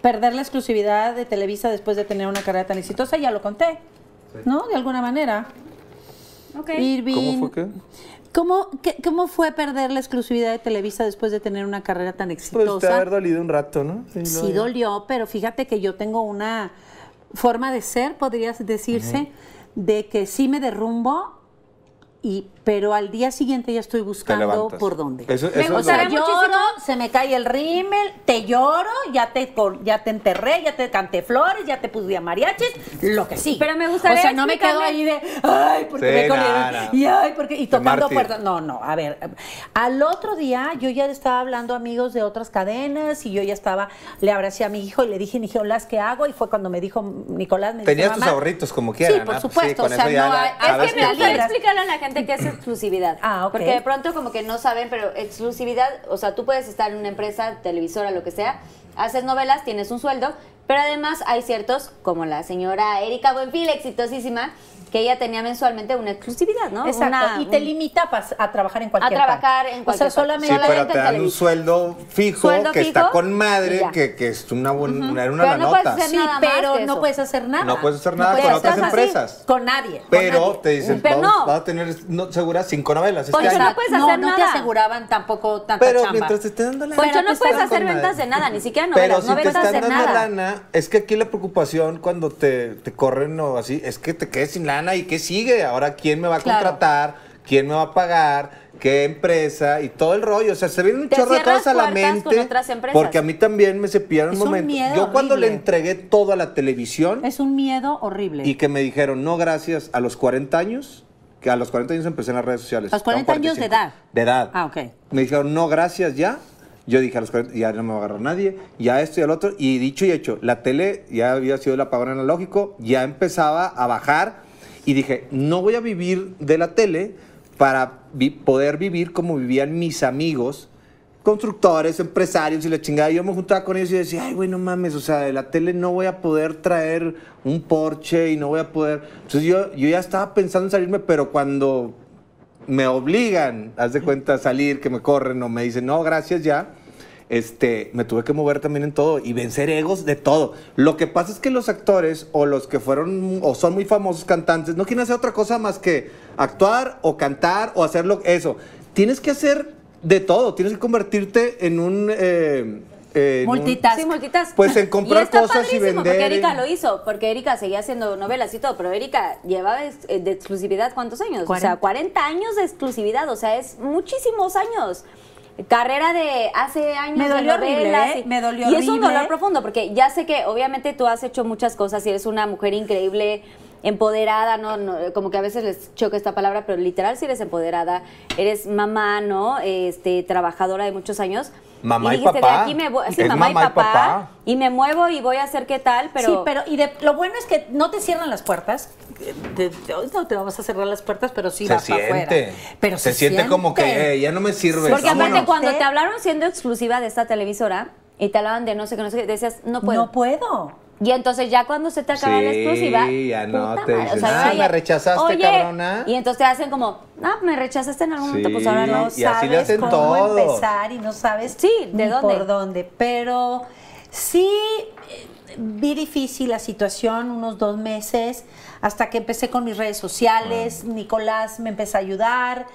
perder la exclusividad de Televisa después de tener una carrera tan exitosa? Ya lo conté, ¿no? De alguna manera.
Ok.
Irving,
¿Cómo fue qué?
¿Cómo, qué- ¿Cómo fue perder la exclusividad de Televisa después de tener una carrera tan
Pues te
exitosa?
ha haber dolido un rato, ¿no? Sí,
dolió, pero fíjate que yo tengo una forma de ser, podrías decirse, de que sí me derrumbo, y, pero al día siguiente ya estoy buscando por dónde.
Eso,
o sea, lloro,
muchísimo-
se me cae el rímel, te lloro, ya te, ya te enterré, ya te canté flores, ya te puse a mariachis, lo que sí.
Pero me gustaría
O sea, no me quedo ahí de, ay, porque
Sí,
me corrieron,
nada.
y ay, porque, y tocando puertas. No, no, a ver, al otro día yo ya estaba hablando a amigos de otras cadenas y yo ya estaba, le abracé a mi hijo y le dije, Nicolás, ¿qué hago? Y fue cuando me dijo Nicolás, me dice,
Tenías tus ahorritos como quieran,
Sí, por.
Pues
supuesto, o sea, no
la-
Es que me explicarle a la gente qué es exclusividad.
Ah, ok.
Porque de pronto como que no saben, pero exclusividad, o sea, tú puedes estar en una empresa, televisora, lo que sea, haces novelas, tienes un sueldo, pero además hay ciertos, como la señora Erika Buenfil, exitosísima, que ella tenía mensualmente una exclusividad, ¿no?
Exacto,
Una-
y te
un-
limita a, a trabajar en cualquier
trabajar
parte.
en
O
cualquier
sea,
parte.
Sí,
solamente...
pero
solamente
te dan un sueldo fijo
Sueldo
que
fijo,
está con madre, que, que es una, buena, era una
Pero no puedes
nota.
hacer
Sí,
nada
pero no
eso.
puedes hacer nada.
No puedes hacer nada
puedes
con otras
así.
empresas.
Con nadie. con
Pero
nadie.
te dicen,
Pero no.
vas a tener no, seguras cinco novelas este
Poncho,
año.
no puedes
no,
hacer
no te
nada.
aseguraban tampoco tanta
Pero
chamba.
mientras te esté dando la
Poncho,
Pero
no
te
puedes
están
hacer ventas de nada, ni siquiera
Pero
novelas,
si
no
te
ventas
están
de
dando
nada.
lana, es que aquí la preocupación cuando te, te corren o así, es que te quedes sin lana y qué sigue. Ahora, ¿quién me va a
Claro.
contratar? ¿Quién me va a pagar? ¿Qué empresa? Y todo el rollo. O sea, se viene un chorro de cosas a la mente. Porque a mí también me cepillaron un
Es un
momento.
miedo
Yo cuando le entregué todo a la televisión
Es un miedo horrible.
y que me dijeron, no, gracias, a los 40 años, que a los 40 años empecé en las redes sociales.
A los 40
Estaban
años de
45.
edad.
De edad.
Ah, ok.
Me dijeron, no, gracias, ya. Yo dije, a los 40, ya no me va a agarrar nadie, ya esto y el otro. Y dicho y hecho, la tele ya había sido el apagón analógico, ya empezaba a bajar. Y dije, no voy a vivir de la tele para poder vivir como vivían mis amigos, constructores, empresarios y la chingada. Yo me juntaba con ellos y decía, ay, güey, no mames, o sea, de la tele no voy a poder traer un Porsche y no voy a poder. Entonces yo, yo ya estaba pensando en salirme, pero cuando me obligan, haz de cuenta, a salir, que me corren o me dicen, no, gracias ya, este, me tuve que mover también en todo y vencer egos de todo. Lo que pasa es que los actores o los que fueron o son muy famosos cantantes no quieren hacer otra cosa más que actuar o cantar o hacerlo eso. Tienes que hacer de todo, tienes que convertirte en un... eh, eh.
Sí.
Pues en comprar
y está
cosas y vender
Porque Erika lo hizo, porque Erika seguía haciendo novelas y todo, pero Erika llevaba ex- eh, de exclusividad cuántos años? O sea,
40.
40 años de exclusividad, o sea, es muchísimos años. Carrera de hace años
Me
de
dolió horrible,
novelas
¿eh?
y-
Me dolió
Y es un
horrible.
dolor profundo, porque ya sé que obviamente tú has hecho muchas cosas y eres una mujer increíble, empoderada, ¿no? no como que a veces les choca esta palabra, pero literal si eres empoderada, eres mamá, ¿no? Este, trabajadora de muchos años.
Mamá y
dijiste,
papá.
De aquí me voy, sí, mamá,
mamá
y
y
papá,
papá.
y me muevo y voy a hacer qué tal, pero...
sí, pero y de- lo bueno es que no te cierran las puertas. Te- no te vamos a cerrar las puertas, pero sí
se
vas para afuera.
siente.
Pero
se, siente, como que eh, ya no me sirve.
Porque aparte cuando
¿Eh?
te hablaron siendo exclusiva de esta televisora y te hablaban de no sé qué, no sé qué, decías, no puedo.
No puedo.
Y entonces ya cuando se te acaba la
Sí,
exclusiva,
ya no,
puta
te dicen,
ya
"Ah,
llega-
me rechazaste,
Oye,
cabrona".
Y entonces te hacen como, ah, me rechazaste en algún momento, pues ahora no.
así le
sabes
hacen
cómo
todo.
empezar y no sabes
Sí, ¿de
ni
dónde?
por dónde. Pero sí eh, vi difícil la situación unos dos meses hasta que empecé con mis redes sociales. Nicolás me empezó a ayudar.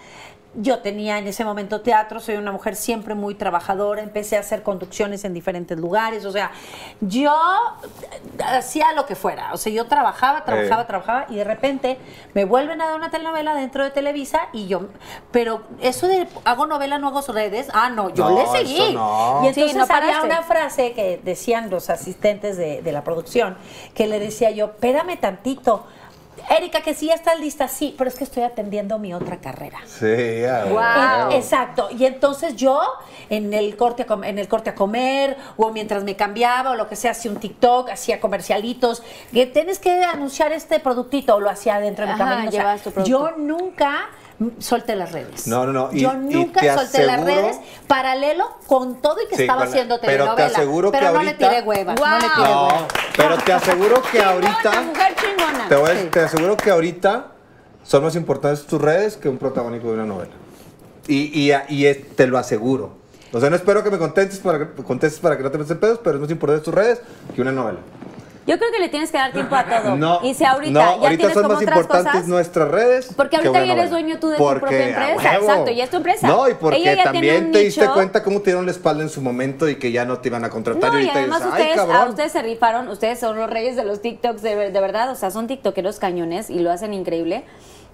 Yo tenía en ese momento teatro, soy una mujer siempre muy trabajadora, empecé a hacer conducciones en diferentes lugares, o sea, yo hacía lo que fuera, o sea, yo trabajaba, trabajaba,
Eh.
trabajaba y de repente me vuelven a dar una telenovela dentro de Televisa y yo, pero eso de hago novela, no hago redes, ah, no, yo
No,
le
eso
seguí.
no.
Y entonces
Sí, no
había una frase que decían los asistentes de, de la producción, que le decía yo, espérame tantito. Erika, que sí ya estás lista, sí, pero es que estoy atendiendo mi otra carrera.
Sí, ya.
Eh, Exacto. Y entonces yo en el corte a en el corte a comer o mientras me cambiaba o lo que sea hacía un TikTok, hacía comercialitos, que tienes que anunciar este productito o lo hacía dentro de mi
Ajá,
camerino. O sea,
llevas tu producto.
yo nunca solté las redes.
No, no, no. Y-
yo
y
nunca
te
solté las redes paralelo con todo y que
Sí,
estaba haciendo
pero te
telenovela.
aseguro que
Pero no
ahorita-
le tiré hueva. No le tiré
No,
hueva.
pero te aseguro que
Chingona,
ahorita.
mujer chingona.
Te, voy a-
Sí.
te aseguro que ahorita son más importantes tus redes que un protagónico de una novela. Y, y, y es- te lo aseguro. O sea, no espero que me contestes para que, contestes para que no te metas en pedos, pero es más importante tus redes que una novela.
Yo creo que le tienes que dar tiempo a todo.
No,
y si ahorita
no,
ya
ahorita
tienes
son
como
más
otras
importantes
cosas.
nuestras redes.
Porque
que
ahorita ya eres dueño tú de tu propia empresa. Exacto, ya es tu empresa.
No, y porque también te diste cuenta cómo te dieron la espalda en su momento y que ya no te iban a contratar.
No, y
ahorita
además
dices, "Ay,
ustedes, a
cabrón".
ustedes se rifaron, ustedes son los reyes de los TikToks, de, de verdad, o sea, son TikTokeros cañones y lo hacen increíble.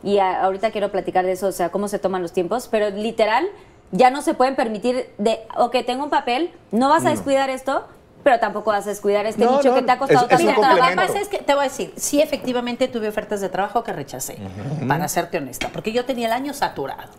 Y a- ahorita quiero platicar de eso, o sea, cómo se toman los tiempos, pero literal, ya no se pueden permitir de, ok, tengo un papel, no vas a descuidar esto, pero tampoco vas a descuidar este
No,
nicho
no,
que te ha costado
es-
tanto trabajo.
es que te voy a decir, sí, efectivamente tuve ofertas de trabajo que rechacé, para serte honesta, porque yo tenía el año saturado.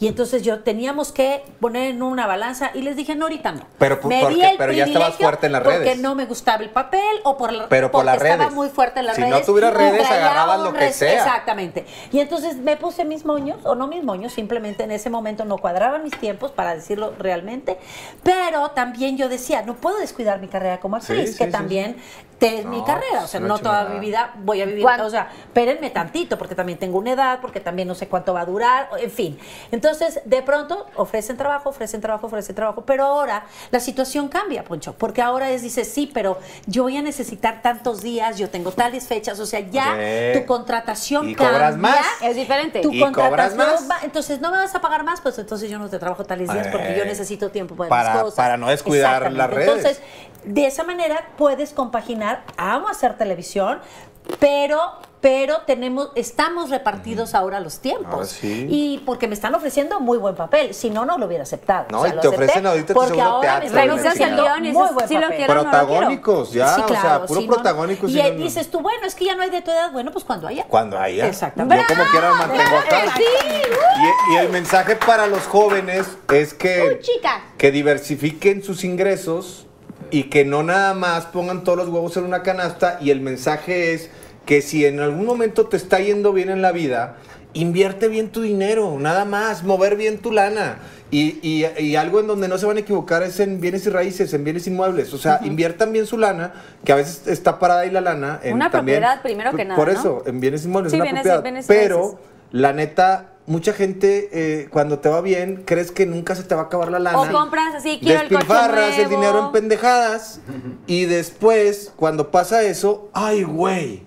Y entonces yo teníamos que poner en una balanza y les dije, no, ahorita no.
Pero por-
Me di
porque-
el
pero ya estabas fuerte en las
Porque
redes.
no me gustaba el papel o por la,
Pero por
porque
las
estaba
redes.
muy fuerte en las
Si no
redes.
tuvieras
y
redes, agarrabas lo que sea.
Exactamente. Y entonces me puse mis moños, o no mis moños, simplemente en ese momento no cuadraban mis tiempos, para decirlo realmente. Pero también yo decía, no puedo descuidar mi carrera como actriz,
Sí,
que
sí,
también te- es mi carrera. O sea,
una
no toda mi vida voy a vivir.
¿Cuándo?
O sea, espérenme tantito, porque también tengo una edad, porque también no sé cuánto va a durar, en fin. Entonces, de pronto, ofrecen trabajo, ofrecen trabajo, ofrecen trabajo. Pero ahora la situación cambia, Poncho, porque ahora es, dice, sí, pero yo voy a necesitar tantos días, yo tengo tales fechas. O sea, ya
Sí.
tu contratación
Y
cambia.
cobras más.
Es diferente.
Tu
Y cobras más.
va- entonces no me vas a pagar más, pues entonces yo no te trabajo tales días porque yo necesito tiempo para,
para-
mis cosas.
para no descuidar las redes.
Entonces, de esa manera puedes compaginar, amo hacer televisión, pero pero tenemos estamos repartidos ahora los tiempos.
Ahora sí.
Y porque me están ofreciendo muy buen papel, si no no lo hubiera aceptado.
No,
O sea,
y
lo
te ofrecen ahorita tu
porque
segundo
ahora
teatro,
me están ofreciendo
y
muy buen
sí lo
papel.
no lo quiero.
Protagónicos, ya,
Sí,
o
claro,
sea, puro
sí, no, no. Y
sí,
eh,
no, no.
dices tú, bueno, es que ya no hay de tu edad, bueno, pues cuando haya.
Cuando haya.
Exactamente.
Yo como quiera mantengo acá.
Sí,
Y, y el mensaje para los jóvenes es que,
Uy, chica.
que diversifiquen sus ingresos y que no nada más pongan todos los huevos en una canasta. Y el mensaje es que si en algún momento te está yendo bien en la vida, invierte bien tu dinero, nada más, mover bien tu lana. Y, y- y algo en donde no se van a equivocar es en bienes y raíces, en bienes inmuebles. O sea, inviertan bien su lana, que a veces está parada ahí la lana. En,
Una
también-
propiedad primero que nada,
Por
¿no?
eso, en bienes inmuebles,
Sí,
una
bienes-
propiedad.
bienes y
pero la neta, mucha gente eh, cuando te va bien, crees que nunca se te va a acabar la lana.
O compras así, quiero el coche
Despilfarras el
nuevo.
dinero en pendejadas y después, cuando pasa eso, ay, güey.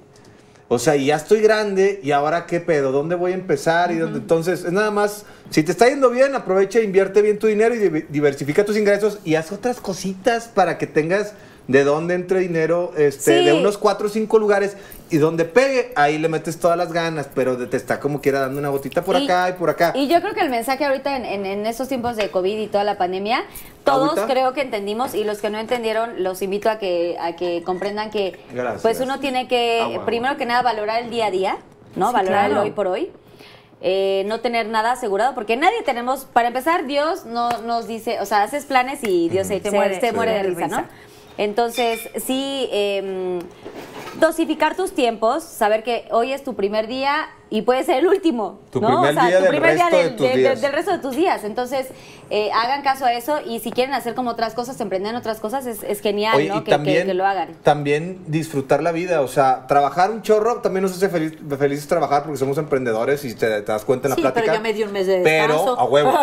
O sea, ya estoy grande y ahora qué pedo, ¿dónde voy a empezar? y dónde? Entonces, es nada más, si te está yendo bien, aprovecha, e invierte bien tu dinero y div- diversifica tus ingresos y haz otras cositas para que tengas de dónde entre dinero, este,
Sí.
de unos cuatro o cinco lugares y donde pegue, ahí le metes todas las ganas, pero te está como quiera dando una gotita por
Y-
acá y por acá.
Y yo creo que el mensaje ahorita en, en, en estos tiempos de COVID y toda la pandemia, todos creo que entendimos y los que no entendieron los invito a que, a que comprendan que
Gracias.
pues uno tiene que,
Agua, agua.
primero que nada, valorar el día a día, ¿no?
Sí,
valorar
claro.
el hoy por hoy. Eh, no tener nada asegurado, porque nadie tenemos, para empezar, Dios no nos dice, o sea, haces planes y Dios se,
Te
se-
muere-
se muere de
de
risa,
risa.
¿no? Entonces, sí, eh, dosificar tus tiempos, saber que hoy es tu primer día y puede ser el último.
Tu
¿no?
primer
o sea,
día
tu
del
primer día
resto de
del,
tus
de- de-
días.
del resto de tus días. Entonces, eh, hagan caso a eso y si quieren hacer como otras cosas, emprender en otras cosas, es, es genial,
Oye,
¿no?
y
Que, que-
también,
que lo hagan.
también disfrutar la vida, o sea, trabajar un chorro también nos hace feliz, felices trabajar porque somos emprendedores y te, te das cuenta en la
Sí, pero
plática.
yo me di un mes de descanso.
Pero a huevo.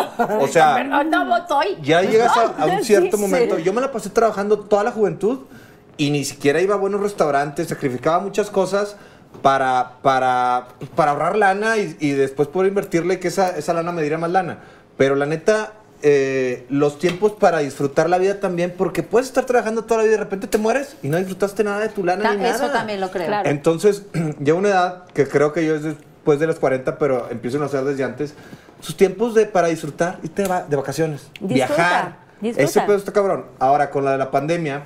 O sea,
Pero no estoy.
ya llegas a, a un cierto
Sí,
momento.
sí.
Yo me la pasé trabajando toda la juventud y ni siquiera iba a buenos restaurantes, sacrificaba muchas cosas para, para, para ahorrar lana y, y después poder invertirle y que esa, esa lana me diera más lana. Pero la neta, eh, los tiempos para disfrutar la vida también, porque puedes estar trabajando toda la vida y de repente te mueres y no disfrutaste nada de tu lana
Ta-
ni nada.
Eso también lo creo.
Claro.
Entonces, ya una edad que creo que yo es después de los 40, pero empiezo a hacer desde antes, sus tiempos de, para disfrutar, irte de, va- de vacaciones,
Disfruta,
viajar.
disfruta.
Ese pedo está cabrón. Ahora, con la de la pandemia,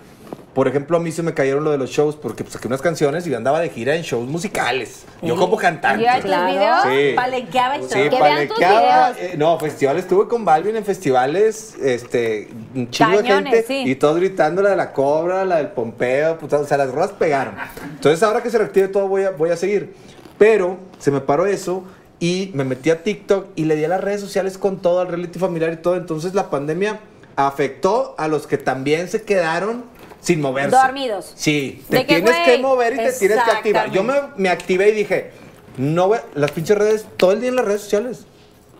por ejemplo, a mí se me cayeron lo de los shows porque pues, saqué unas canciones y andaba de gira en shows musicales. Yo como cantante.
¿Ya tus videos?
Sí.
Palenqueaba y todo.
Sí,
Que vean tus
palequeaba,
videos.
eh, no, festivales, estuve con Balvin en festivales, este, un chingo de gente
sí.
y todos gritando la de la cobra, la del pompeo, puta, o sea, las rolas pegaron. Entonces ahora que se reactive todo voy a, voy a seguir. Pero se me paró eso y me metí a TikTok y le di a las redes sociales con todo, al reality familiar y todo. Entonces la pandemia afectó a los que también se quedaron sin moverse.
Dormidos.
Sí, te
que,
tienes que
güey,
mover y te tienes que activar. Yo me, me activé y dije, no, voy- las pinches redes, todo el día en las redes sociales.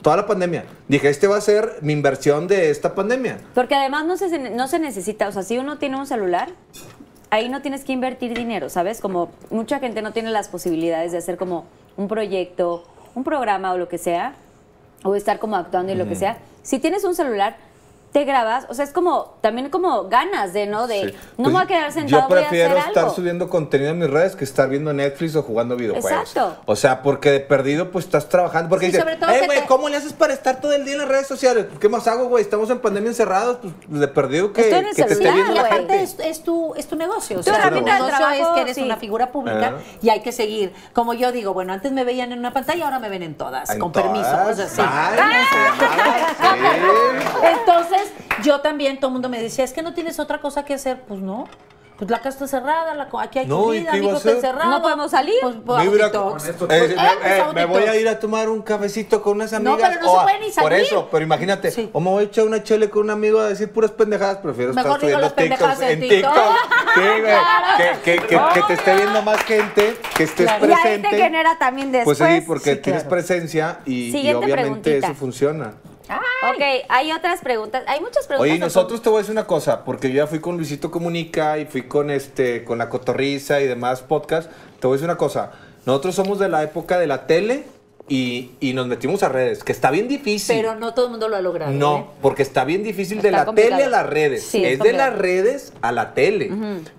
Toda la pandemia. Dije, este va a ser mi inversión de esta pandemia.
Porque además no se, no se necesita, o sea, si uno tiene un celular, ahí no tienes que invertir dinero, ¿sabes? Como mucha gente no tiene las posibilidades de hacer como un proyecto, un programa o lo que sea, o estar como actuando y lo que sea. Si tienes un celular, te grabas, o sea, es como, también como ganas de, ¿no? De,
Sí.
no
Pues
me voy a quedar sentado,
Yo
voy a
prefiero
hacer
estar
algo.
subiendo contenido en mis redes que estar viendo Netflix o jugando videojuegos.
Exacto.
O sea, porque de perdido pues estás trabajando. Porque
Sí,
dices,
sobre todo
"Eh,
que
güey,
te-
¿cómo le haces para estar todo el día en las redes sociales? ¿Qué más hago, güey? Estamos en pandemia encerrados, pues de perdido que,
Estoy en el
que te esté
celular,
viendo
y
la gente.
es, es tu, es tu negocio. O
Tu
sea, tu
herramienta de
negocio
trabajo,
es que eres
sí.
una figura pública y hay que seguir. Como yo digo, bueno, antes me veían en una pantalla, ahora me ven en todas,
En
con
todas.
permiso. O sea, sí.
Ay, se llamaba, sí.
Entonces, yo también, todo el mundo me decía, es que no tienes otra cosa que hacer. Pues no. Pues la casa está cerrada, la aquí hay
No, ¿y
comida, mi hijo
a
está encerrado.
No podemos salir.
Pues, pues,
Vibra-
auditox.
eh,
Pues,
eh,
eh,
eh,
pues,
me voy a ir a tomar un cafecito con unas
No,
amigas.
pero no se
o a-
puede ni
Por
salir.
eso, pero imagínate,
Sí.
o me voy a echar una chele con un amigo a decir puras pendejadas, prefiero
Mejor
estar subiendo TikToks
en TikTok.
TikTok. Sí, güey. Que, que- que- que te esté viendo más gente, que estés
Claro.
Y ahí
presente.
te genera también
Pues
después.
sí, porque
Sí,
tienes presencia y, obviamente
preguntita.
eso funciona.
Ok, hay otras preguntas, hay muchas preguntas.
Oye, nosotros te voy a decir una cosa, porque yo ya fui con Luisito Comunica y fui con este, con la Cotorriza y demás podcast. Te voy a decir una cosa. Nosotros somos de la época de la tele y, y nos metimos a redes, que está bien difícil.
Pero no todo el mundo lo ha logrado. ¿eh?
No, porque está bien difícil de la
complicado.
tele a las redes.
Sí,
es
es
de las redes a la tele.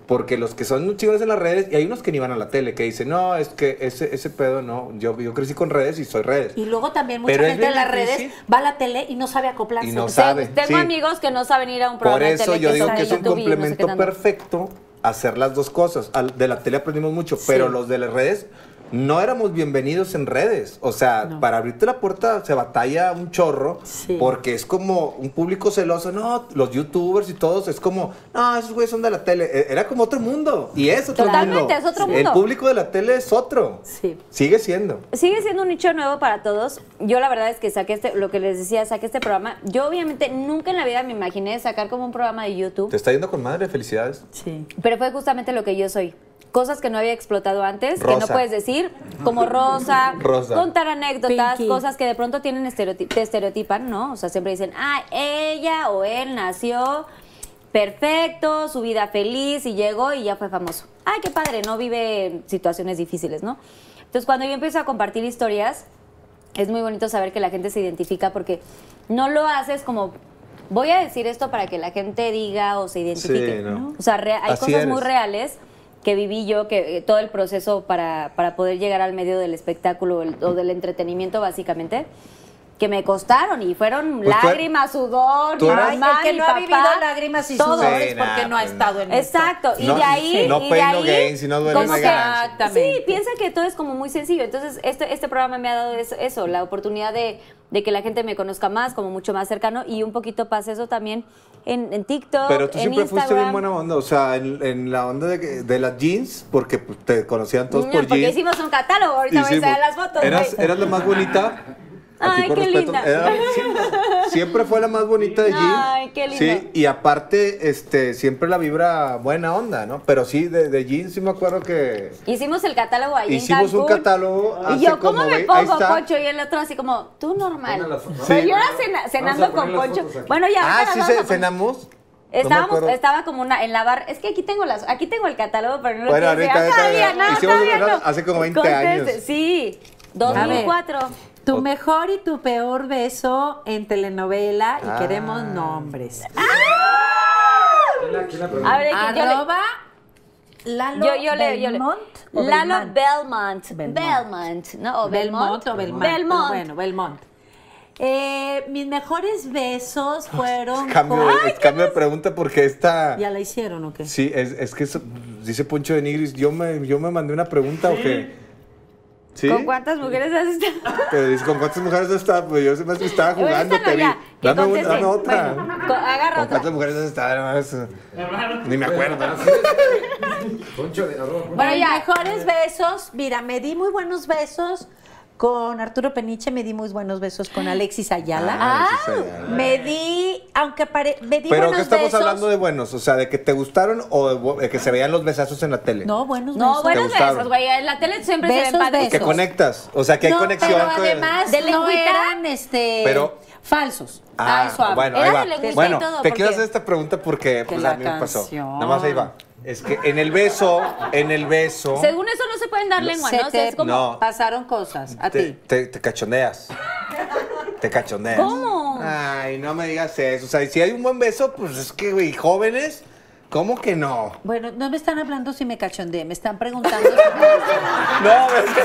Porque los que son chingones en las redes, y hay unos que ni van a la tele, que dicen, no, es que ese, ese pedo no. Yo, yo crecí con redes y soy redes.
Y luego también mucha
Pero
gente en las redes va a la tele y no sabe acoplarse.
Y no sabe,
Tengo
sí.
amigos que no saben ir a un programa
Por
de
eso
tele
yo digo que es un
YouTube y no sé qué
complemento perfecto hacer las dos cosas. De la tele aprendimos mucho, pero los de las redes no éramos bienvenidos en redes. O sea,
No.
para abrirte la puerta se batalla un chorro
Sí.
porque es como un público celoso. No, los youtubers y todos es como, no, esos güeyes son de la tele. E- Era como otro mundo y es otro
Totalmente,
mundo.
es otro
El
mundo.
público de la tele es otro.
Sí.
Sigue siendo.
Sigue siendo un nicho nuevo para todos. Yo la verdad es que saqué este, lo que les decía, saqué este programa. Yo obviamente nunca en la vida me imaginé sacar como un programa de YouTube,
Te está yendo con madre, felicidades.
Sí.
pero fue justamente lo que yo soy. Cosas que no había explotado antes, que no puedes decir, como Rosa,
Rosa.
contar anécdotas,
Pinky.
cosas que de pronto tienen te estereotipan, ¿no? O sea, siempre dicen, ah, ella o él nació perfecto, su vida feliz y llegó y ya fue famoso. Ay, qué padre, no vive situaciones difíciles, ¿no? Entonces, cuando yo empiezo a compartir historias, es muy bonito saber que la gente se identifica porque no lo haces como voy a decir esto para que la gente diga o se identifique.
Sí, ¿no?
O sea, hay
Así
cosas muy reales que viví yo, que eh, todo el proceso para, para poder llegar al medio del espectáculo el- o del entretenimiento, básicamente, que me costaron y fueron
Pues tú-
lágrimas, sudor,
tú
mi
eras-
Ay,
mamá,
el que
mi
no ha
papá,
vivido lágrimas y
todo.
sudores
Sí,
porque
nah,
no ha
pues,
estado en esto.
Exacto, y
No-
de ahí.
no
y de ahí,
gain, si no duele,
como que-. Sí, piensa que todo es como muy sencillo. Entonces, este, este programa me ha dado eso, eso, la oportunidad de, de que la gente me conozca más, como mucho más cercano, y un poquito pasa eso también, en, en TikTok,
Pero tú
en
siempre
Instagram.
fuiste bien buena onda, o sea, en, en la onda de, de las jeans, porque pues, te conocían todos
No,
por
porque
jeans.
hicimos un catálogo, ahorita voy a las fotos.
Eras, eras la más bonita. A ti
Ay,
con
qué
respeto.
linda.
Era- siempre, siempre fue la más bonita de jeans.
Ay, qué lindo.
Sí, y aparte, este, siempre la vibra buena onda, ¿no? Pero sí, de, de jeans sí me acuerdo que
Hicimos el catálogo ahí
hicimos
en
un catálogo.
Y yo, ¿cómo
como
me pongo. Poncho? Y el otro así como, tú normal.
Las.
Pero
Sí.
yo era cena- cenando con Poncho. Bueno, ya.
Ah, sí, se- cenamos. No
Estábamos,
acuerdo.
estaba como una, en la bar. Es que aquí tengo las, aquí tengo el catálogo, pero no lo
Bueno,
quiero
ahorita,
enseñar
ahorita,
todavía, no,
hicimos
todavía no.
hace como 20
Conteste.
años.
Sí, 2004.
Tu mejor y tu peor beso en telenovela y
Ah.
queremos nombres.
A ver, que
Arroba Lalo
yo, yo le, yo le.
Belmont
Lalo
Belmont?
Belmont.
Belmont.
Belmont. ¿no? O Belmont.
Belmont o Belmont.
Belmont.
Bueno, Belmont. Eh, mis mejores besos fueron
Cambio,
con...
cambio de pregunta porque esta.
¿Ya la hicieron o qué?
Sí, es, es que eso- dice Poncho de Nigris, yo me, yo me mandé una pregunta o qué. ¿Sí?
¿Con cuántas mujeres has estado?
Pero dice, ¿con cuántas mujeres has estado? Pues yo se me estaba jugando, te vi. Dame, una-
conteste.
dame otra.
Bueno, agarra
¿Con
otra.
cuántas mujeres has estado? Ni me acuerdo.
Bueno, ya.
mejores besos, mira, me di muy buenos besos con Arturo Peniche, me di muy buenos besos con Alexis Ayala.
Ah, ya.
Me di, aunque pare, me di
Pero
buenos
¿qué estamos
besos.
hablando de buenos? O sea, ¿de que te gustaron o de que se veían los besazos en la tele?
No, buenos
No,
besos.
buenos
gustaron?
besos, güey. En la tele siempre se
Besos,
ven padres.
Que conectas. O sea, que hay
no,
conexión.
pero
con-
además
¿De
no eran este
Pero-
falsos.
Ah,
Ay, suave.
bueno,
Era
ahí va.
lengüita y
Bueno,
todo,
te
¿por
quiero
qué?
hacer esta pregunta porque
Que
pues,
la
a mí me pasó. Nada más ahí va. Es que en el beso, en el beso,
Según eso no se pueden dar lengua,
Se
¿no? O sea, es como...
No.
pasaron cosas a
te,
ti.
te, te cachondeas. Te cachondeas.
¿Cómo?
Ay, no me digas eso. O sea, si hay un buen beso, pues es que, güey, jóvenes, ¿cómo que no?
Bueno, no me están hablando si me cachondeé, me están preguntando.
No, es que.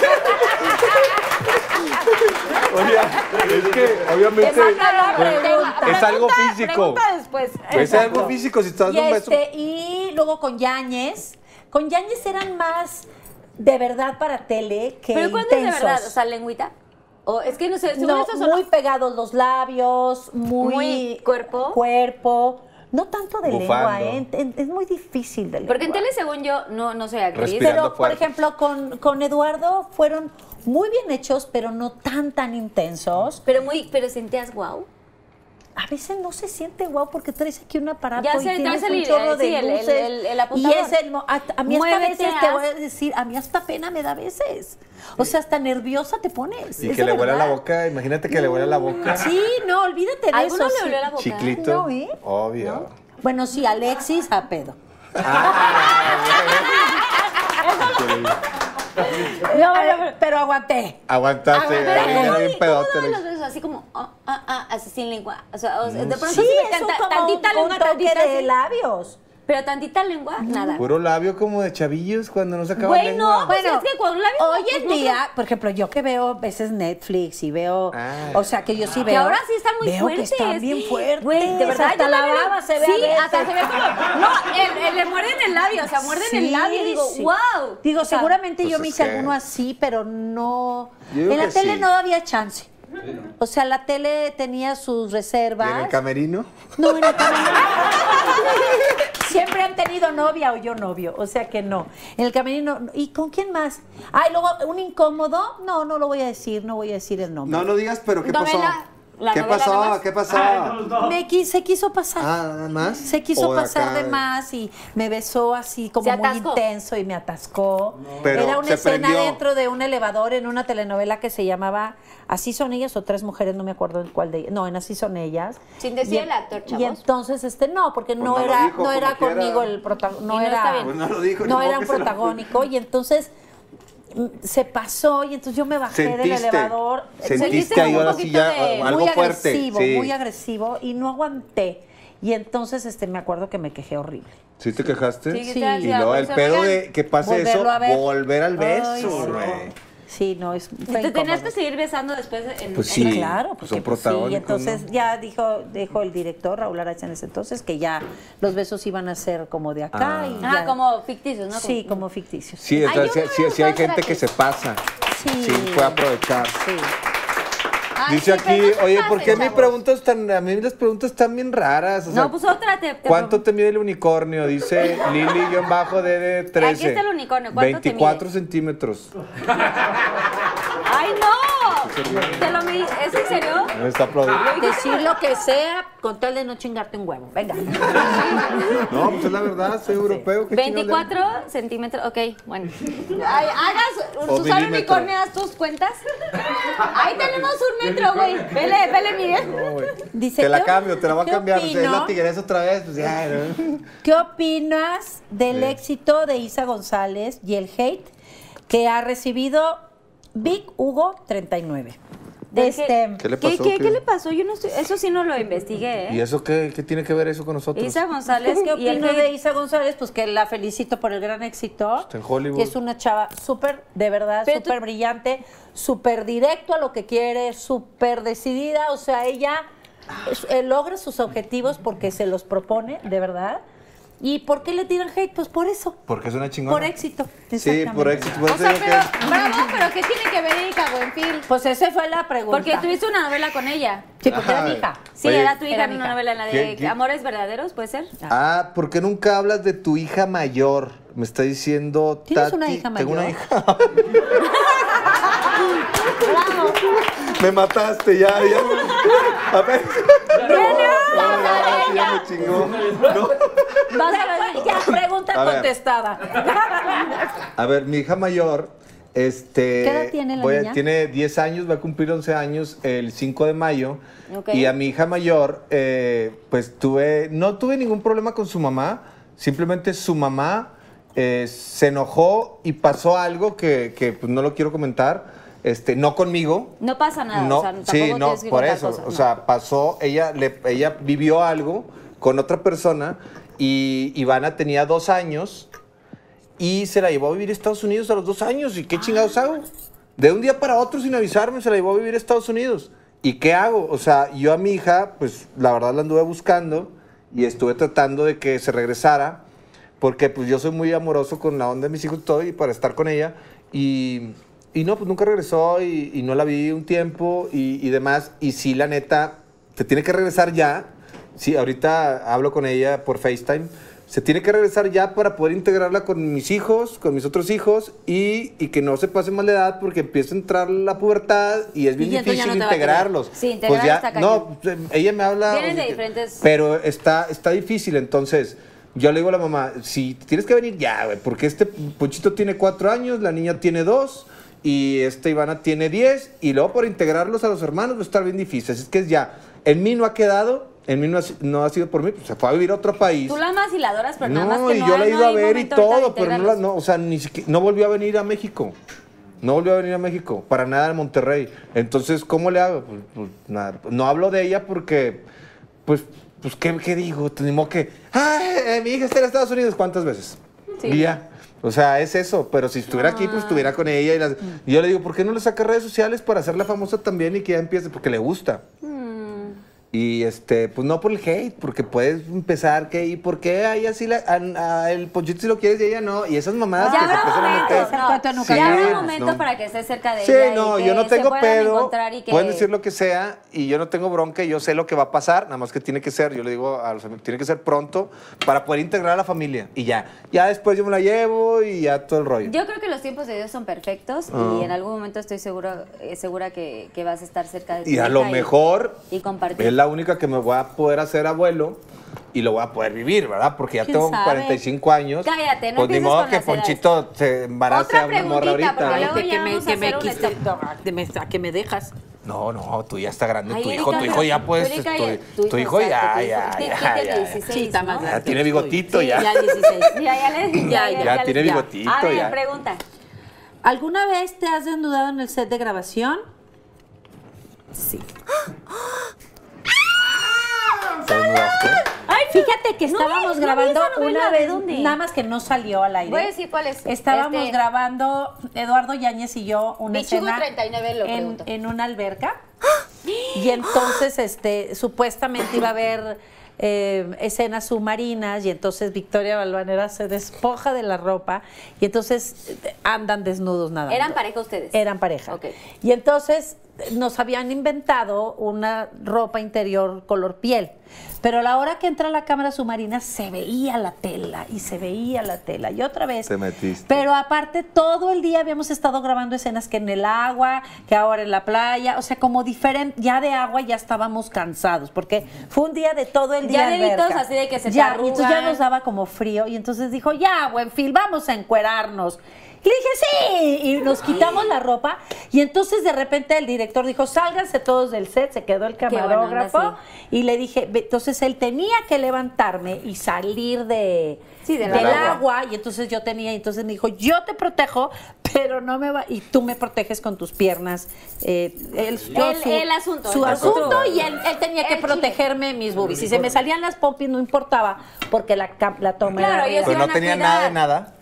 Oye, es que obviamente es algo físico.
Después.
Es algo físico si estás
y,
dando un beso.
este, y luego con Yañez. Con Yañez eran más de verdad para tele que
¿Pero cuándo es de verdad? O sea, lengüita. O es que no sé,
No,
son
muy pegados los labios, muy,
Muy cuerpo.
cuerpo. No tanto de
Bufando.
lengua, ¿eh? En- es muy difícil de lengua.
Porque en tele, según yo, no, no soy actriz.
Pero, por ejemplo, con, con Eduardo fueron muy bien hechos, pero no tan, tan intensos.
Pero muy, pero sentías wow.
A veces no se siente guau porque traes aquí un aparato
Ya
y
sé,
tienes un
el-
chorro
el-
de
sí, el- el-
luces.
el- el
y es el... mo- A, a mí hasta a
Muévete,
veces te voy a decir, a mí hasta pena me da a veces. O sea, hasta nerviosa te pones.
Y
es
que le huela la boca, imagínate que le huela la boca.
Sí, no, olvídate de
¿A
eso.
alguno le
sí.
olió la boca?
Chiclito.
No, ¿eh?
Obvio.
Bueno, sí, Alexis a pedo. No, pero, pero aguanté.
Aguantaste,
Pero
ahí era
¿cómo-
bien
cómo
pedote.
daban los besos? Así como, ah, ah, ah, así sin lengua. O sea, o sea, de pronto
Sí,
sí, me canta-
como
tantita
un,
lengua,
un toque
tantita
de
así.
labios.
Pero tantita lengua, nada.
Puro labio como de chavillos cuando no se acaba
Güey,
lengua.
no, pues es que con labios.
Hoy
pues,
en
no
día, por ejemplo, yo que veo a veces Netflix y veo,
Ah.
o sea, que yo sí
Que
veo.
ahora sí están muy
veo
fuertes.
que están bien fuertes.
Güey, de verdad.
Hasta la baba se ve
Sí,
a
hasta se ve como. No, el, el- le muerden el labio, o sea, muerden el
Sí,
labio y digo,
sí.
wow.
Digo,
O sea,
seguramente
pues
yo me hice
que-
alguno así, pero no. En la
que
tele
sí.
no había chance. O sea, la tele tenía sus
¿Y
reservas.
en el camerino?
No, en el camerino. Siempre han tenido novia o yo novio, o sea que no. En el camerino, ¿y con quién más? Ay, luego un incómodo, no, no lo voy a decir, no voy a decir el nombre.
No, no digas, pero ¿qué
Novela,
pasó?
La
¿Qué pasó?
más.
¿Qué pasó?
Me qui- se quiso pasar.
Ah, ¿nada más?
Se quiso
de
pasar
acá.
de más y me besó así como muy intenso y me atascó.
Pero
Era una escena
prendió.
dentro de un elevador en una telenovela que se llamaba Así son ellas o tres mujeres, no me acuerdo en cuál de ellas. No, en Así son ellas.
Sin decir
Y-
el actor,
Y
chavos.
entonces este no, porque no,
no
era
dijo,
no era
quiera.
conmigo el protagonista, no
Y no
era.
Pues no lo dijo, ni
no
modo
era un protagónico y entonces se pasó y entonces yo me bajé del elevador.
Sentiste
sentiste ahí
un poquito
ya
de-
algo
muy
fuerte.
agresivo,
sí.
muy agresivo y no aguanté. Y entonces este me acuerdo que me quejé horrible.
¿Sí te quejaste?
Sí,
Sí.
Y luego
pues,
el
se
pedo de que pase eso, volver al beso, güey.
Sí, no, es
Te tenías que seguir besando después en
Pues
en-
sí.
Claro,
pues
porque
son
pues, sí,
protagónicos,
entonces
¿no?
ya dijo, dijo el director Raúl Aracha en ese entonces que ya los besos iban a ser como de acá
Ah.
y
Ah,
ya-
como ficticios, ¿no?
sí, como ficticios.
Sí, entonces sí, sí- hay gente que se pasa.
Sí.
Sí, puede aprovechar.
Sí.
Ay,
Dice
sí,
aquí, oye, ¿por qué mi preguntas tan, a mí las preguntas están bien raras? O sea,
No, pues otra te. te
¿Cuánto te mide el unicornio? Dice Lili-DD13.
Aquí está el unicornio, ¿cuánto te
24
mide?
centímetros.
¡Ay, no! ¿Te lo midi- ¿Es en serio?
Me está aplaudiendo.
Decir lo que sea con tal de no chingarte un huevo. Venga.
No, pues es la verdad, soy europeo. ¿qué chingados le-
24 centímetros, ok, bueno. Ay, hagas, Susana haz tus cuentas. Ahí tenemos un metro, güey. Vele, vele, Miguel.
No.
Dice,
te la
¿qué-
cambio, te la voy a cambiar. Pues, es
opino?
la tigresa otra vez, pues ya. ¿no?
¿Qué opinas del
Sí.
éxito de Isa González y el hate que ha recibido Big Hugo 39? Este,
¿Qué le
¿Qué,
pasó?
qué,
¿Qué?
qué le pasó? Yo no estoy, eso sí no lo investigué,
¿Y
¿eh?
eso qué, qué tiene que ver eso con nosotros?
Isa González
¿Qué
y
opino de. Isa González? Pues que la felicito por el gran éxito.
Está en Hollywood.
Que es una chava súper, de verdad,
tú-
súper brillante, súper directo a lo que quiere, súper decidida. O sea, ella eh, logra sus objetivos porque se los propone, de verdad. ¿Y por qué le tiran hate? Pues por eso.
Porque es una chingona.
Por éxito.
Sí, por éxito. Por
O sea, pero,
que-
bravo, pero ¿qué tiene que ver Erika Buenfil?
Pues esa fue la pregunta.
Porque tuviste una novela con ella.
Sí, porque era mi hija.
Sí,
Oye,
era tu hija
era
en una
hija.
novela, en la de
¿Qué- qué?
Amores Verdaderos, ¿puede ser?
Ah, ¿por qué nunca hablas de tu hija mayor? Me está diciendo
¿Tienes
Tati.
una hija
Tengo una
mayor?
hija. Me mataste ya, ya. A ver. Ya me chingó. No.
Vas a ver.
Ya, pregunta
A ver.
contestada.
A ver, mi hija mayor, este...
¿Qué edad tiene la
voy
niña?
Tiene 10 años, va a cumplir 11 años el 5 de mayo.
Ok.
Y a mi hija mayor, eh, pues tuve... No tuve ningún problema con su mamá. Simplemente su mamá eh, se enojó y pasó algo que, que, pues, no lo quiero comentar. Este, no conmigo,
No pasa nada,
no,
o sea,
sí, no,
que
por eso. o
no.
sea, pasó, ella, le, ella vivió algo con otra persona y Ivana tenía dos años y se la llevó a vivir a Estados Unidos a los dos años. ¿Y qué chingados hago? De un día para otro, sin avisarme, se la llevó a vivir a Estados Unidos. ¿Y qué hago? O sea, yo a mi hija, pues la verdad la anduve buscando y estuve tratando de que se regresara porque pues yo soy muy amoroso con la onda de mis hijos y todo y para estar con ella y, y no, pues nunca regresó y, y no la vi un tiempo y, y demás y sí, la neta, te tiene que regresar ya, sí, ahorita hablo con ella por FaceTime, se tiene que regresar ya para poder integrarla con mis hijos, con mis otros hijos y, y que no se pase mal de edad porque empieza a entrar la pubertad y es bien
Y
difícil
no
integrarlos.
Sí, integrar está cañón.
no, pues, ella me habla...
Vienen de diferentes-
Pero está, está difícil, entonces... Yo le digo a la mamá, si tienes que venir ya, güey, porque este Ponchito tiene cuatro años, la niña tiene dos, y esta Ivana tiene diez, y luego por integrarlos a los hermanos va a estar bien difícil. Así es que es ya, en mí no ha quedado, en mí no ha, no ha sido por mí, pues se fue a vivir a otro país.
Tú la amas y la adoras, pero nada más
No,
que
y
no
yo la he
no
ido a ver y todo, pero no, la- no, o sea, ni siquiera, no volvió a venir a México. No volvió a venir a México, para nada a Monterrey. Entonces, ¿cómo le hago? Pues, pues, nada, no hablo de ella porque, pues, pues ¿qué, qué digo? Tenemos que, ay, eh, mi hija está en Estados Unidos, ¿cuántas veces?
Sí.
Y ya. O sea, es eso, pero si estuviera aquí, pues estuviera con ella. Y, las- y yo le digo, ¿por qué no le saca redes sociales para hacerla famosa también y que ya empiece? Porque le gusta. Y este, pues no por el hate, porque puedes empezar que, ¿y por qué a ella sí la, a- a el ponchito si lo quieres y ella no? Y esas mamadas
Ya
que se empiezan a meter.
No.
nunca
Ya habrá
Sí,
un momento
no.
para que estés cerca de
Sí,
ella. y
no,
que
yo no tengo
puedan
pedo.
encontrar y que-
Pueden decir lo que sea y yo no tengo bronca y yo sé lo que va a pasar, nada más que tiene que ser, yo le digo a los amigos, tiene que ser pronto para poder integrar a la familia y ya. Ya después yo me la llevo y ya todo el rollo.
Yo creo que los tiempos de Dios son perfectos
Ah.
y en algún momento estoy seguro, eh, segura que, que vas a estar cerca de tu
Y a lo mejor
y compartir.
La única que me voy a poder hacer abuelo y lo voy a poder vivir, ¿verdad? Porque ya
¿Quién
tengo
sabe?
45 años.
Cállate, no
Pues ni modo
con
que. Ponchito se embarace
Otra
a una morra ahorita.
ya
me, que, quiste- que dejas.
No, no, tú ya está grande.
Ay,
tu hijo, tu hijo ya
Erika,
tu, tu hijo ya,
tu
ya, ya,
¿qué-
ya, ya.
16,
Sí, está más
¿no?
grande.
Ya tiene bigotito, ya.
Ya 16.
Ya, ya, le,
Ya, ya.
Ya tiene bigotito,
A ver,
ya.
pregunta.
¿Alguna vez te has desnudado en el set de grabación? Sí.
Ay,
Fíjate que estábamos
no
grabando una
¿de
vez, nada más que no salió al aire.
Voy a decir cuál es.
Estábamos
Este-
grabando Eduardo Yáñez y yo una
Bichugo
escena
39 lo
en, una alberca y entonces este supuestamente iba a haber eh, escenas submarinas y entonces Victoria Balvanera se despoja de la ropa y entonces eh, andan desnudos nada
¿Eran pareja ustedes?
eran pareja.
Ok.
Y entonces nos habían inventado una ropa interior color piel. Pero a la hora que entra la cámara submarina se veía la tela y se veía la tela. Y otra vez.
Te metiste.
Pero aparte, todo el día habíamos estado grabando escenas que en el agua, que ahora en la playa. O sea, como diferente. Ya de agua ya estábamos cansados. Porque fue un día de todo el día.
Ya deditos así de que se te
Ya, y entonces ya nos daba como frío. Y entonces dijo, ya, buen fin, vamos a encuerarnos. Y le dije, sí. Y nos quitamos la ropa. Y entonces de repente el director dijo, sálganse todos del set. Se quedó el
onda,
camarógrafo. Y le dije, ve- entonces él tenía que levantarme y salir de,
Sí, del
del
agua.
agua. Y entonces yo tenía, y entonces me dijo, yo te protejo, pero no me va. Y tú me proteges con tus piernas. Eh, él, yo
El- el asunto,
Su
el
asunto.
asunto.
Y él, él tenía que
El chile.
protegerme mis boobies. Si se me salían las pompis, no importaba, porque la, la toma
Claro,
era.
Pero no tenía nada de nada.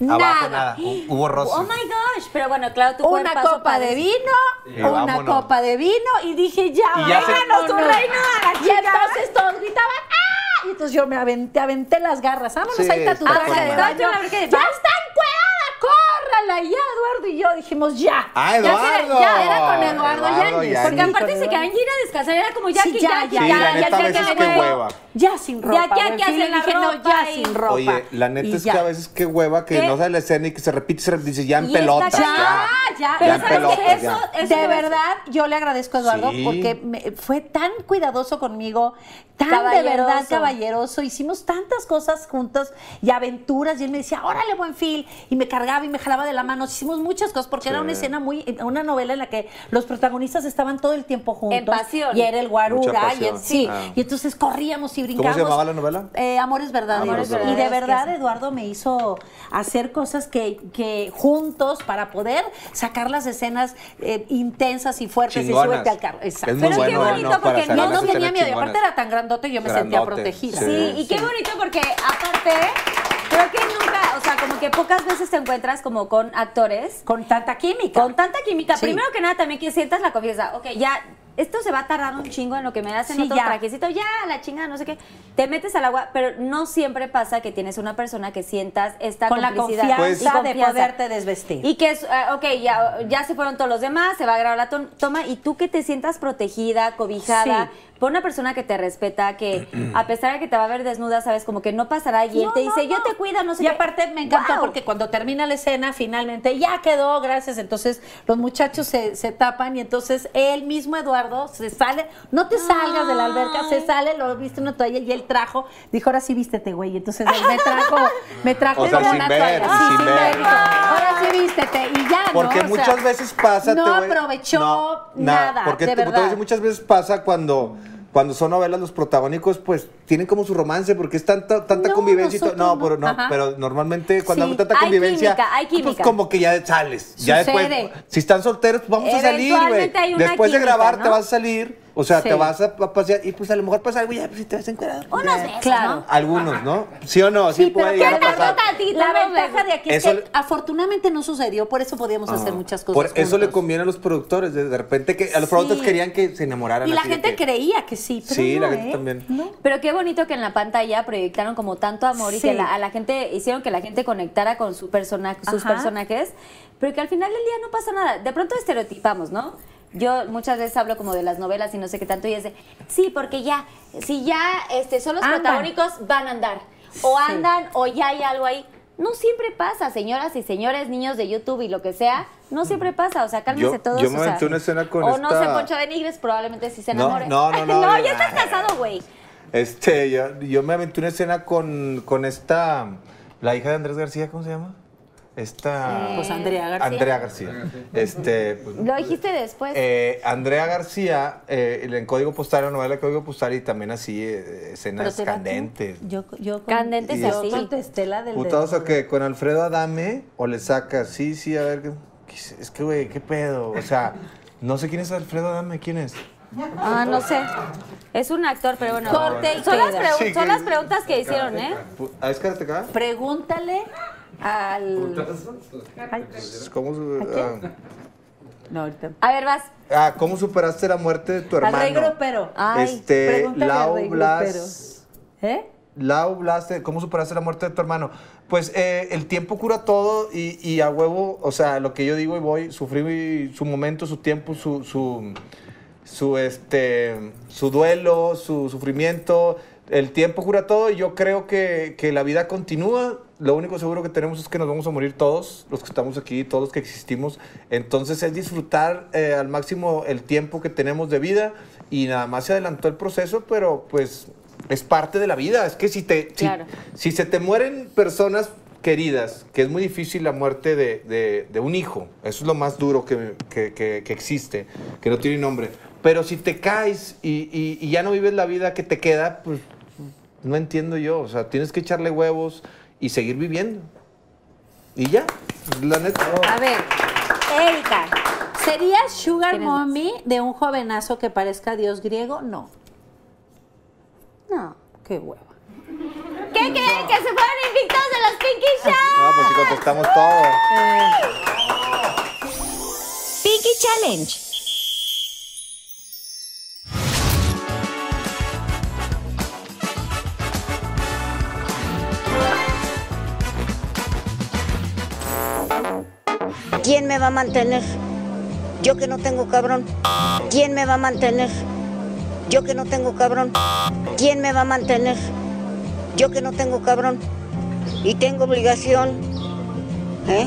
Abajo
Nada.
nada. Hu- Hubo roce.
Oh my gosh, pero bueno, claro, tu
una copa de vino, una
vámonos.
copa de vino y dije, ya, tu
Vámonos.
reino a la Y entonces todos gritaban, ¡ah! Y entonces yo me aventé, aventé las garras. Vámonos,
Sí,
ahí está tu traje de baño. ¡Ya está encuerada! ¡Córrala! Y ya, Eduardo y yo dijimos, ya.
Ah,
Ya,
Eduardo.
ya era con Eduardo Yáñez. Porque aparte se querían ir a descansar, era como ya
Sí,
que
ya,
ya,
ya,
ya,
Sí,
ya,
la
ya,
neta,
ya,
sin ropa.
Ya que hay que hacer la
dije, no,
ropa
ya
y-
sin ropa.
Oye, la neta
Y
es
ya.
que a veces qué hueva que
¿Qué?
no sale la escena y que se repite y se repite. Dice, ya en pelotas.
cañón.
Ya, ya.
Pero ¿sabes qué?
pelotas,
Eso,
ya.
eso
de verdad, yo le agradezco a Eduardo
Sí.
porque me- fue tan cuidadoso conmigo, tan de
Caballeroso.
verdad caballeroso. Hicimos tantas cosas juntos y aventuras. Y él me decía, órale, buen fil. Y me cargaba y me jalaba de la mano. Hicimos muchas cosas porque era una escena muy, una novela en la que los protagonistas estaban todo el tiempo juntos.
En pasión.
Y era el guarura. Y, el- sí.
Ah.
y entonces corríamos y
¿Cómo
brincábamos.
se llamaba la novela?
Eh, Amores verdaderos.
Amores
y de verdad, Eduardo me hizo hacer cosas que, que juntos para poder sacar las escenas eh, intensas y fuertes y súbete al carro. Exacto.
Es muy
Pero qué bonito porque
no, no tenía miedo. Y aparte era tan grandote, yo me sentía protegida.
sí.
Sí, y qué bonito porque aparte, creo que nunca, o sea, como que pocas veces te encuentras como con actores
Con tanta química.
con tanta química.
Sí.
Primero que nada, también que sientas la confianza. Ok, ya, esto se va a tardar un chingo en lo que me das en
Sí,
otro
ya.
trajecito. Ya, la chingada, no sé qué. Te metes al agua, pero no siempre pasa que tienes una persona que sientas esta
con la confianza
Pues-
y
de
confianza.
poderte desvestir.
Y que es, eh, ok, ya, ya se fueron todos los demás, se va a grabar la to- toma y tú que te sientas protegida, cobijada,
Sí.
Por una persona que te respeta, que a pesar de que te va a ver desnuda, sabes, como que no pasará y él
No,
te
no,
dice, yo te cuido, no sé
Y
qué.
aparte me encantó
¡Wow!
porque cuando termina la escena, finalmente ya quedó, gracias. Entonces los muchachos se, se tapan y entonces él mismo, Eduardo, se sale. No te salgas de la alberca, se sale, lo viste en una toalla y él trajo. Dijo, ahora sí vístete, güey. Entonces él me trajo, me trajo
O sea,
como
sin
una
ver,
toalla. Sí,
sin
sin
ver.
ahora sí vístete. Y ya, ¿no?
Porque
O sea,
muchas veces pasa.
No
te
aprovechó
No,
nada,
Porque
de verdad.
muchas veces pasa cuando. Cuando son novelas, los protagónicos, pues, tienen como su romance, porque es tanta, tanta
No,
convivencia y No, pero no,
Ajá.
pero normalmente cuando
Sí.
hay tanta
Hay
convivencia,
química, hay
pues
química.
como que ya sales. Ya después, si están solteros, pues vamos a salir, güey. Después de grabar,
¿no?
te vas a salir, o sea,
Sí.
te vas a, a pasear, y pues a lo mejor pasa algo, ya, pues si te vas a encuadrar.
Unos
Claro.
¿no?
Algunos, ¿no? ¿Sí o no? Sí,
Sí,
puede
pero
llegar a
¿qué
pasar.
tantito,
La ventaja de aquí es
Eso
que
le-
afortunadamente no sucedió, por eso podíamos hacer muchas cosas.
Por eso le conviene a los productores, de, de repente que a los
Sí.
productores querían que se enamoraran.
Y la gente
que-
creía que sí, pero
Sí,
no,
la gente
¿eh?
también.
No.
Pero qué bonito que en la pantalla proyectaron como tanto amor y que la- a la gente hicieron que la gente conectara con su persona, sus
Ajá.
personajes, pero que al final del día no pasa nada. De pronto estereotipamos, ¿no? Yo muchas veces hablo como de las novelas y no sé qué tanto y es de, sí, porque ya, si ya este, son los
Andan.
protagónicos, van a andar. O
Sí.
andan o ya hay algo ahí. No siempre pasa, señoras y señores, niños de YouTube y lo que sea, no siempre pasa, o sea, cálmense
Yo-
todos.
yo me
o sea,
una escena con
O no sé, Poncho de Nigres probablemente sí se
No,
enamore.
no, no, no,
no, ya estás casado, güey.
Este, yo, yo me aventé una escena con, con esta, la hija de Andrés García, ¿cómo se llama? Esta...
Pues Andrea García.
Andrea García. Este, pues,
Lo dijiste después.
eh, Andrea García, eh, en Código Postal, la novela Código Postal y también así eh, escenas candentes.
Yo, yo con-
Candentes
yo
así.
contesté la del
Putados o qué, con Alfredo Adame o le sacas, sí, sí, a ver, ¿qué- qué- es que güey, qué pedo, o sea, no sé quién es Alfredo Adame, ¿quién es?
Ah, no sé. Es un actor, pero bueno.
Corte y
son, las
queda.
pregu-
Sí,
son
que-
las preguntas que hicieron, ¿eh?
Pu- ¿Ah, es karateka?
Pregúntale al. Ay,
¿Cómo, su-
¿A qué?
ah,
no, ahorita.
A ver, vas.
ah, ¿cómo superaste la muerte de tu
Al
hermano?
rey grupero.
Ay,
este,
Pregúntale al
Lau
rey
Blas.
grupero. ¿Eh?
Lau, ¿cómo superaste la muerte de tu hermano? Pues eh, el tiempo cura todo y, y a huevo, o sea, lo que yo digo y voy, sufrí su momento, su tiempo, su, su, su, este, su duelo, su sufrimiento. El tiempo cura todo y yo creo que, que la vida continúa. Lo único seguro que tenemos es que nos vamos a morir todos, los que estamos aquí, todos los que existimos. Entonces es disfrutar eh, al máximo el tiempo que tenemos de vida y nada más se adelantó el proceso, pero pues es parte de la vida. Es que si, te, si,
Claro.
si se te mueren personas queridas, que es muy difícil la muerte de, de- de un hijo, eso es lo más duro que, que- que- que existe, que no tiene nombre. Pero si te caes y, y- y ya no vives la vida que te queda, pues no entiendo yo. O sea, tienes que echarle huevos y seguir viviendo. Y ya, la neta.
A ver, Erika.
¿Sería Sugar. Mommy de un jovenazo que parezca dios griego? No.
No.
Qué hueva.
¿Qué creen? Que se fueron invictos de los Pinky Show.
No, pues si contestamos todo.
Pinky Challenge.
¿Quién me va a mantener? Yo que no tengo cabrón. ¿Quién me va a mantener? Yo que no tengo cabrón. ¿Quién me va a mantener? Yo que no tengo cabrón. Y tengo obligación, ¿eh?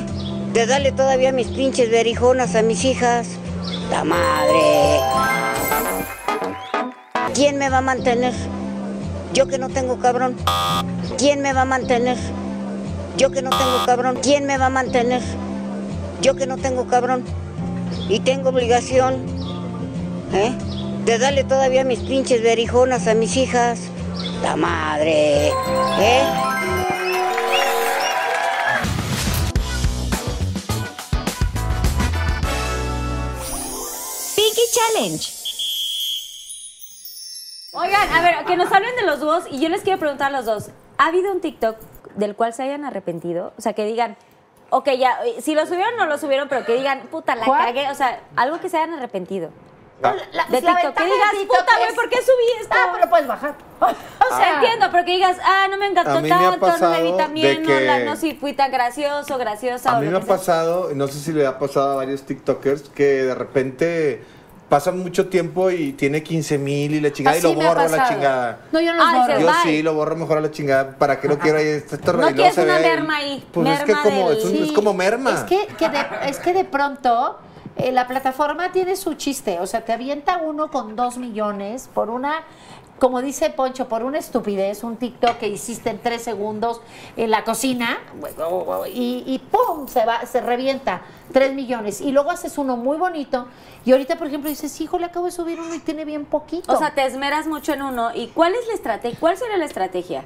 De darle todavía mis pinches berijonas a mis hijas. ¡La madre! ¿Quién me va a mantener? Yo que no tengo cabrón. ¿Quién me va a mantener? Yo que no tengo cabrón. ¿Quién me va a mantener? Yo que no tengo cabrón. Y tengo obligación, ¿eh? De darle todavía mis pinches berijonas a mis hijas. ¡La madre! ¿Eh?
Pinky Challenge.
Oigan, a ver, que nos hablen de los dúos y yo les quiero preguntar a los dos. ¿Ha habido un TikTok del cual se hayan arrepentido? O sea, que digan, ok, ya, si lo subieron no lo subieron, pero que digan, puta, la
¿Cuál?
cagué. O sea, algo que se hayan arrepentido.
Ah,
La-
De TikTok, que
de
digas,
TikTok
puta, güey,
es-
¿por qué subí esto?
Ah, pero puedes bajar. O
sea, entiendo, pero que digas, ah, no me encantó
A mí me ha
tanto, no me vi
pasado
tan bien,
de
no, la-
que-
no si fui tan gracioso, graciosa.
A
o
mí
lo
me ha
que sea.
pasado, no sé si le ha pasado a varios TikTokers, que de repente pasan mucho tiempo y tiene 15 mil y la chingada y lo borro a la chingada.
No, yo no los
Ay,
borro.
se
Yo
Bye.
sí, lo borro mejor a la chingada. ¿Para qué lo quiero ahí? Este
No quieres
se
una
ve
merma ahí,
Pues es que como,
del-
es, un- es como merma.
Es que, que de, es que de pronto eh, la plataforma tiene su chiste. O sea, te avienta uno con dos millones por una, como dice Poncho, por una estupidez, un TikTok que hiciste en tres segundos en la cocina y, y ¡pum! Se, va, se revienta tres millones. Y luego haces uno muy bonito. Y ahorita, por ejemplo, dices, hijo, le acabo de subir uno y tiene bien poquito.
O sea, te esmeras mucho en uno. ¿Y cuál es la estrategia? ¿Cuál sería la estrategia?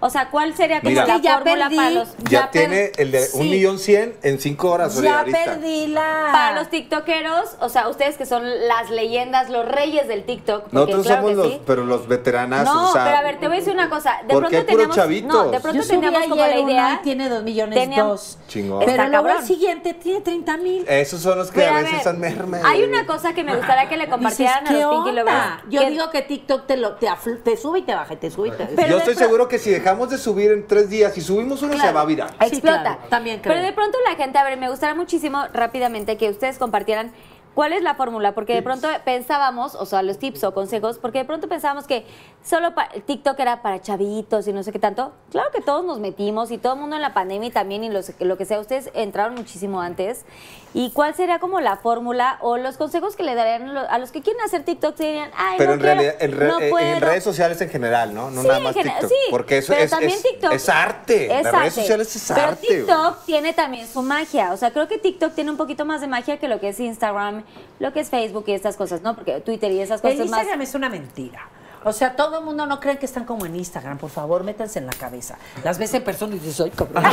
O sea, ¿cuál sería como
Mira.
la
ya
fórmula
perdí.
para los
ya,
ya
tiene el de un
sí.
millón cien en cinco horas
ya
ahorita.
perdí la...
para los tiktokeros, o sea, ustedes que son las leyendas, los reyes del TikTok,
Nosotros
claro
somos
que
los,
sí.
pero los veteranazos.
No,
o sea,
pero a ver, te voy a decir una cosa. De
¿por qué
pronto teníamos,
chavitos?
no, de pronto
Yo subí
teníamos como
ayer
la
uno
idea.
y tiene dos millones
teníamos-
dos.
Chingón.
Pero luego el siguiente tiene 30 mil.
Esos son los que
Pero
a
a
veces
ver,
son merma.
hay una cosa que me gustaría que le compartieran a los Pinky Lovers.
Yo digo que TikTok te, lo, te, te sube y te baja, y te sube y te
Pero
Yo estoy seguro que si dejamos de subir en tres días y subimos uno, se va a virar.
Sí,
explota.
claro, también creo.
Pero de pronto la gente, a ver, me gustaría muchísimo rápidamente que ustedes compartieran cuál es la fórmula, porque de pronto pensábamos, o sea, los tips o consejos, porque de pronto pensábamos que solo TikTok era para chavitos y no sé qué tanto. Claro que todos nos metimos y todo el mundo en la pandemia y también y los- lo que sea, ustedes entraron muchísimo antes. ¿Y cuál sería como la fórmula o los consejos que le darían a los que quieren hacer TikTok? Se dirían, ay,
Pero
no
en
quiero,
realidad, en, re-
no
eh, en
puedo".
redes sociales en general, ¿no? No
Sí,
nada
en
más
general,
TikTok.
sí,
porque eso
pero
es,
también
es,
TikTok
es arte.
es
Las redes sociales es
Pero
arte. güey.
TikTok tiene también su magia. O sea, creo que TikTok tiene un poquito más de magia que lo que es Instagram, lo que es Facebook y estas cosas, ¿no? Porque Twitter y esas
El
cosas más.
Instagram es una mentira. O sea, todo el mundo no cree que están como en Instagram. Por favor, métanse en la cabeza. Las ves en persona y dices, ay, cabrón.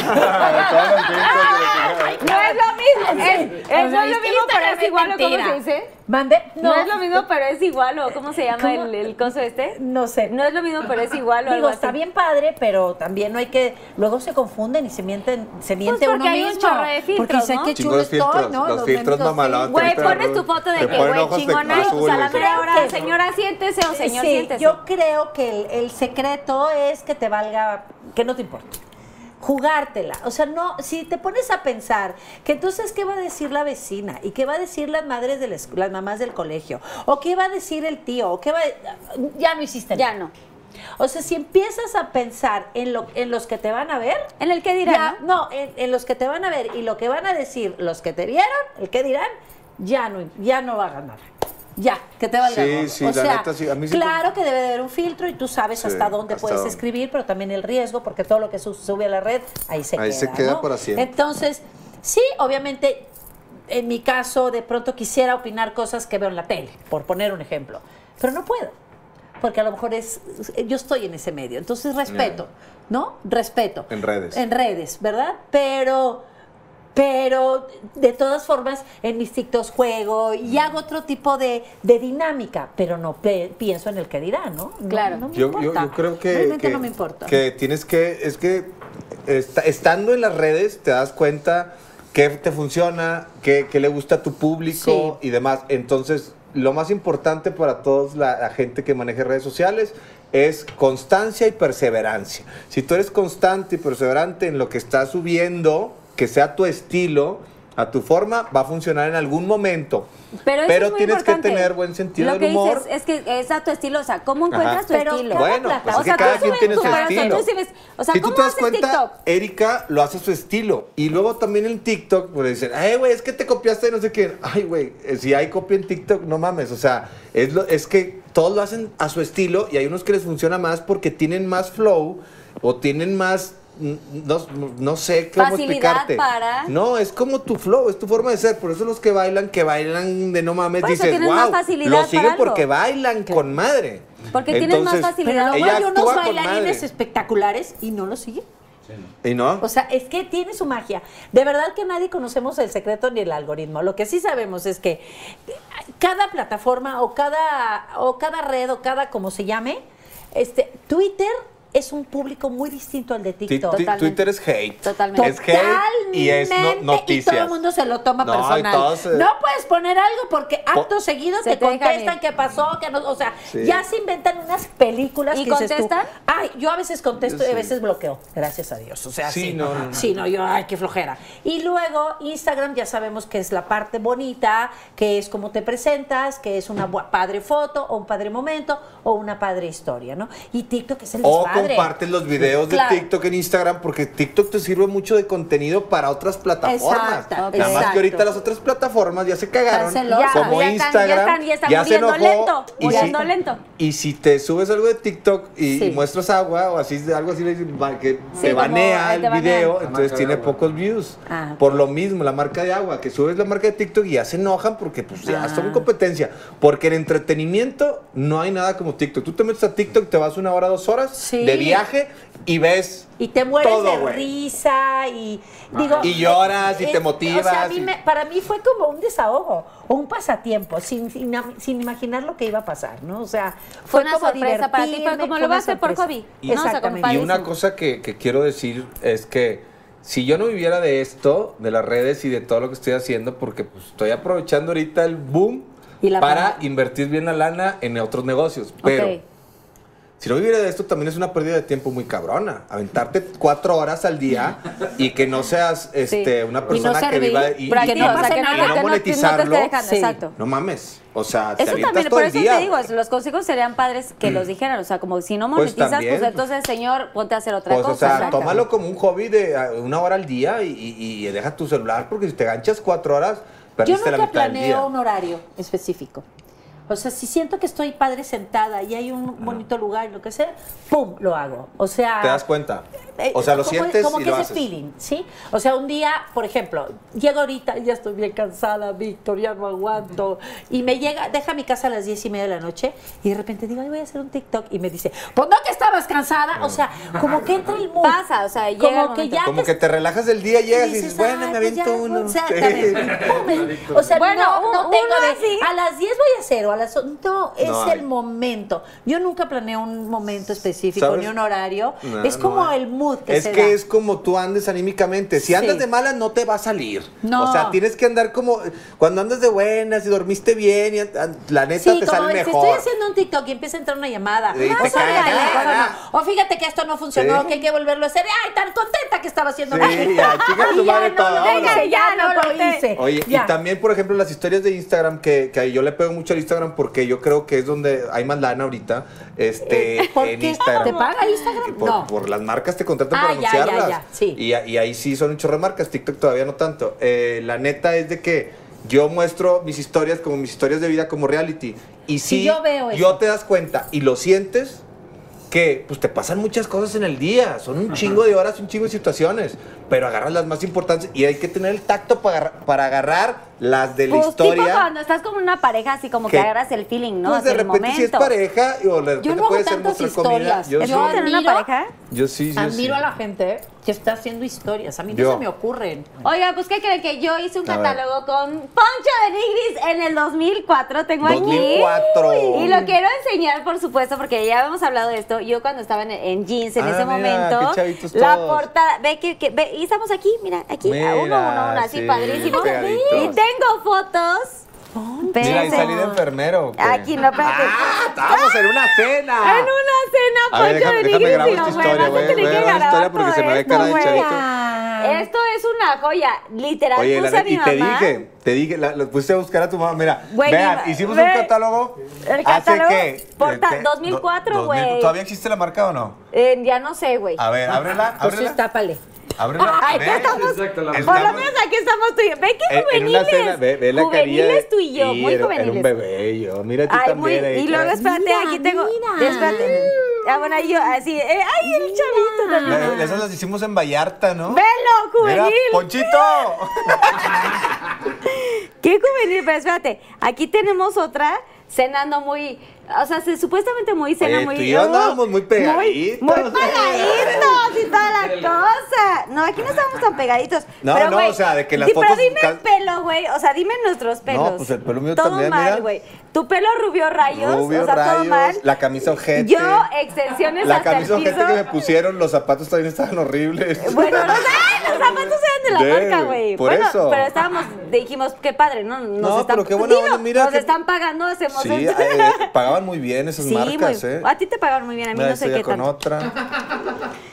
No es lo mismo. Es, es
O sea,
no es lo mismo, pero es igual, ¿o cómo se dice?
Mande.
No, es lo mismo, pero es igual, ¿o cómo se llama
¿Cómo?
el, el coso este?
No sé.
No es lo mismo, pero es igual o
Digo,
algo
está bien padre, pero también no hay que. Luego se confunden y se mienten, se miente
porque
uno
hay un
mismo.
chorro de filtros,
porque dice
¿no?
que chulo estoy,
filtros,
¿no?
los filtros mamalotes.
filtros.
Güey, pones tu foto de que, güey, chingona, pues a la hora, señora, siéntese o señor, siéntese.
Yo creo que el, el secreto es que te valga, que no te importe. Jugártela. O sea, no, si te pones a pensar que entonces, ¿qué va a decir la vecina? ¿Y qué va a decir las madres de la las mamás del colegio? ¿O qué va a decir el tío? ¿O qué va a- Ya no hiciste
Ya no.
O sea, si empiezas a pensar en, lo, en los que te van a ver,
En el que dirán,
ya- no, en, en los que te van a ver y lo que van a decir los que te vieron, el que dirán, ya no, ya no va a ganar. Ya, que te valga
Sí, sí,
o
la neta, sí, a mí sí
claro que debe de haber un filtro y tú sabes
Sí,
hasta dónde
hasta
puedes
dónde.
escribir, pero también el riesgo, porque todo lo que su- sube a la red, ahí se
Ahí
queda.
se queda
¿no?
para siempre.
Entonces, sí, obviamente, en mi caso, de pronto quisiera opinar cosas que veo en la tele, por poner un ejemplo, pero no puedo porque a lo mejor es, yo estoy en ese medio, entonces respeto, ¿no? Respeto.
En redes.
En redes, ¿verdad? Pero, pero de todas formas en mis TikToks juego y hago otro tipo de, de dinámica, pero no pe- pienso en el que dirá, ¿no? No-
Claro.
No, me
Yo, yo-
importa.
yo creo que,
Realmente
que-
no me importa.
que tienes que, es que esta- estando en las redes te das cuenta qué te funciona, qué, qué le gusta a tu público y demás. Entonces, lo más importante para todos la, la gente que maneje redes sociales es constancia y perseverancia. Si tú eres constante y perseverante en lo que estás subiendo, que sea tu estilo, a tu forma, va a funcionar en algún momento.
Pero, eso es muy
tienes
importante.
que tener buen sentido
Lo
del
que
humor.
dices es que es a tu estilo, o sea, ¿cómo encuentras
Ajá.
tu
Pero
estilo?
Bueno, pues
plataforma-
es que
O sea,
cada
tú
quien tiene su
pero,
estilo.
tú o sea,
si tú
¿cómo
te das cuenta,
TikTok?
Erika lo hace a su estilo. Y luego también en TikTok, pues dicen, ay, güey, es que te copiaste de no sé quién. Ay, güey, eh, si hay copia en TikTok, no mames. O sea, es, lo, es que todos lo hacen a su estilo y hay unos que les funciona más porque tienen más flow o tienen más. No, no sé cómo
Facilidad
explicarte.
para-
No, es como tu flow, es tu forma de ser. Por eso los que bailan, que bailan de no mames, dices, wow,
facilidad
lo
para
siguen
algo".
porque bailan con madre.
Porque tienen más
Entonces,
facilidad.
Pero
Ella
hay unos bailarines espectaculares y no lo siguen.
¿Y no?
O sea, es que tiene su magia. De verdad que nadie conocemos el secreto ni el algoritmo. Lo que sí sabemos es que cada plataforma o cada, o cada red o cada como se llame, este, Twitter es un público muy distinto al de
Ti-
TikTok.
Twitter es hate.
Totalmente.
Es hate y es no-
Totalmente,
noticias.
Y todo el mundo se lo toma
No,
personal.
todos, eh,
No puedes poner algo porque acto seguido
Se
te contestan qué pasó, que no, o sea,
Sí.
ya se inventan unas películas
¿Y
que dices tú,
contestan?
Ay, yo a veces contesto y a veces bloqueo. Gracias a Dios. O sea,
Sí,
sí.
no, no, no.
Sí, no, yo, ay, qué flojera. Y luego Instagram ya sabemos que es la parte bonita, que es cómo te presentas, que es una padre foto o un padre momento o una padre historia, ¿no? Y TikTok es el
O
desmadre.
Compartes los videos de
Claro.
TikTok en Instagram porque TikTok te sirve mucho de contenido para otras plataformas.
Exacto,
Nada más que ahorita las otras plataformas ya se cagaron.
Celosas.
Como
Ya, ya están-
Instagram.
ya están- ya están
se
muriendo
enojó,
lento,
y
muriendo
si-
lento.
Y si te subes algo de TikTok y,
Sí.
y muestras agua o así, algo así, que
Sí,
te banea el
te
video,
La
entonces tiene
agua.
pocos views.
Ah.
Por lo mismo, la marca de agua, que subes la marca de TikTok y ya se enojan porque pues ya
Ah.
son competencia. Porque en entretenimiento no hay nada como TikTok. Tú te metes a TikTok, te vas una hora, dos horas
Sí.
de viaje y ves
Y te mueres
todo,
de risa y digo
Y lloras y te
O sea, a
motivas
mí
y-
me- para mí fue como un desahogo o un pasatiempo sin, sin, sin imaginar lo que iba a pasar, ¿no? O sea,
Fue
fue,
una
como
sorpresa para ti, pero
divertirme,
como
fue
lo vas a hacer por hobby,
Y-
¿no? O sea, como
Exactamente.
Y
padrísimo.
una cosa que, que quiero decir es que si yo no viviera de esto, de las redes y de todo lo que estoy haciendo, porque pues, estoy aprovechando ahorita el boom para
pandemia.
invertir bien la lana en otros negocios. Pero. Si no viviera de esto, también es una pérdida de tiempo muy cabrona. Aventarte cuatro horas al día y que no seas este, una
Y no
persona que viva y,
que no
no,
pase
que
no
que no-
monetizarlo.
No dejando,
Sí.
exacto.
No mames. O sea, te
Eso también,
todo
por
el
eso
día.
te digo, los consejos serían padres que los dijeran. O sea, como si no
Pues
monetizas, pues,
también.
entonces, señor, ponte a hacer otra
Pues,
cosa.
o sea,
Exacto.
tómalo como un hobby de una hora al día y, y- y deja tu celular, porque si te ganchas cuatro horas,
Yo
perdiste la
nunca
mitad del
planeo
día.
un horario específico. O sea, si siento que estoy padre sentada y hay un bonito lugar y lo que sea, ¡pum! lo hago. O sea.
¿Te das cuenta?
Eh,
O sea, lo
como-
sientes
como
y
que
lo
ese
haces.
feeling, ¿sí? O sea, un día, por ejemplo, llego ahorita, ya estoy bien cansada, Víctor, ya no aguanto, y me llega, deja mi casa a las diez y media de la noche, y de repente digo, ay, voy a hacer un TikTok, y me dice, pues no que estabas cansada, o sea, como que entra el mood.
Pasa, o sea, llega el
como que
momento.
ya
Como
te-
que te relajas del día, llegas y dices, bueno,
"Ay,
me
pues ya,
aviento uno.
Exactamente. O sea,
Bueno,
no, no tengo de,
así.
a las 10 voy a hacer, o al asunto. No, es
No
el momento. Yo nunca planeo un momento específico
¿Sabes?
ni un horario.
No,
es como el mood que
es
se
que
da.
es como tú andes anímicamente. Si andas
Sí.
de malas, no te va a salir.
No.
O sea, tienes que andar como. Cuando andas de buenas y dormiste bien, y la neta
Sí,
te
como
sale
si
mejor.
estoy haciendo un TikTok y empieza a entrar una llamada.
Sí,
o fíjate que esto no funcionó,
Sí.
que hay que volverlo a hacer. ¡Ay, tan contenta que estaba haciendo!
Sí, ya, chica tu
Y ya
madre
no
todo,
ya no lo hice.
Oye,
Ya.
y también, por ejemplo, las historias de Instagram, que, que yo le pego mucho al Instagram porque yo creo que es donde hay más lana ahorita. Este,
¿Por
en
qué?
Instagram.
¿Te paga Instagram?
Por,
No.
por las marcas te contratan
Ah,
para
ya,
anunciarlas.
ya, sí.
Y, y ahí sí son un chorro de marcas. TikTok todavía no tanto. Eh, la neta es de que yo muestro mis historias como mis historias de vida como reality. Y si
Sí, yo veo eso.
yo te das cuenta y lo sientes, que pues te pasan muchas cosas en el día, son un chingo de horas, un chingo de situaciones, pero agarras las más importantes y hay que tener el tacto para, para agarrar las de la
Pues tipo
historia.
cuando estás como una pareja, así como que
Que-
agarras el feeling, ¿no?
Pues de
el
repente si es pareja o de repente
Yo no
puede ser
tantas
mostrar comida.
historias.
Yo,
¿Es
sí.
una pareja?
Yo sí, yo
Admiro
sí.
a la gente que está haciendo historias. A mí no
Yo.
se me ocurren.
Oiga, pues ¿qué creen? Que yo hice un
A ver.
catálogo con Poncho de Nigris en el 2004, tengo
2004.
aquí. Y lo quiero enseñar, por supuesto, porque ya habíamos hablado de esto. Yo cuando estaba en, en jeans en
Ah,
ese
mira,
momento,
qué chavitos
la
todos.
portada, ve que, que- ve, y estamos aquí, mira, aquí, a uno,
Mira,
uno, uno, así
sí,
padrísimo. Y tengo fotos.
Mira, y salí de enfermero. ¿o qué?
Aquí, no, espérate.
¡Ah! ¡Estábamos en una cena!
En una cena,
A
Poncho
déjame-
de
déjame
Nigris
grabar
y
esta historia,
güey, a
voy a grabar esta
grabar
historia porque se me ve
esto,
cara de chavito.
Esto es una joya, literal.
Oye, la
puse a
neta,
mi
y te
mamá.
dije, te dije, la- lo puse a buscar a tu mamá. Mira,
Güey,
vean,
mi-
hicimos
ve,
un catálogo.
el catálogo
¿Hace qué?
porta-
Este,
2004,
do- 2000.
güey.
¿Todavía existe la marca o no?
Eh, ya no sé, güey.
A ver, ábrela,
Pues sí,
ábrela.
Ay, estamos.
Exacto, la
Por lo menos aquí estamos tú y yo. Ve
en
juveniles.
una cena, ve, ve la
juveniles tú y yo, muy
era,
juveniles.
Era un bebé yo. Mira tú
Ay, muy.
también. ahí,
Y luego, espérate,
Mira,
aquí tengo.
mira.
Espérate. Ah, bueno, ahí yo, así. eh, ay, el chavito.
La-
también.
Esas las hicimos en Vallarta, ¿no?
Velo,
Mira,
juvenil.
¡Ponchito!
Qué juvenil, pero espérate. Aquí tenemos otra cenando muy. O sea, se- supuestamente muy cena
Oye,
muy.
tú y yo andábamos muy pegaditos.
Muy, muy pegaditos y toda la cosa. No, aquí no estamos tan pegaditos.
No,
pero,
no, o sea, de que las
di-
fotos-
Pero dime el pelo, güey. O sea, dime nuestros pelos.
pues el pelo mío
todo
también,
mal,
mira.
güey. Tu pelo rubio rayos.
Rubio,
o sea, todo mal.
rayos, la camisa ojete.
Yo, extensiones
La
hasta
camisa
el piso.
ojete que me pusieron, los zapatos también estaban horribles.
Bueno, los, ¡ay! los zapatos eran la
De,
marca, güey.
por
Bueno,
eso.
pero estábamos, dijimos, qué padre, ¿no? Nos
No,
están,
pero qué buena onda, mira
Nos
que-
están pagando, hacemos
Sí, eh, pagaban muy bien esas
Sí,
marcas,
muy-
¿eh?
A ti te pagaron muy bien, a mí
Mira,
no sé qué
con
tanto.
otra.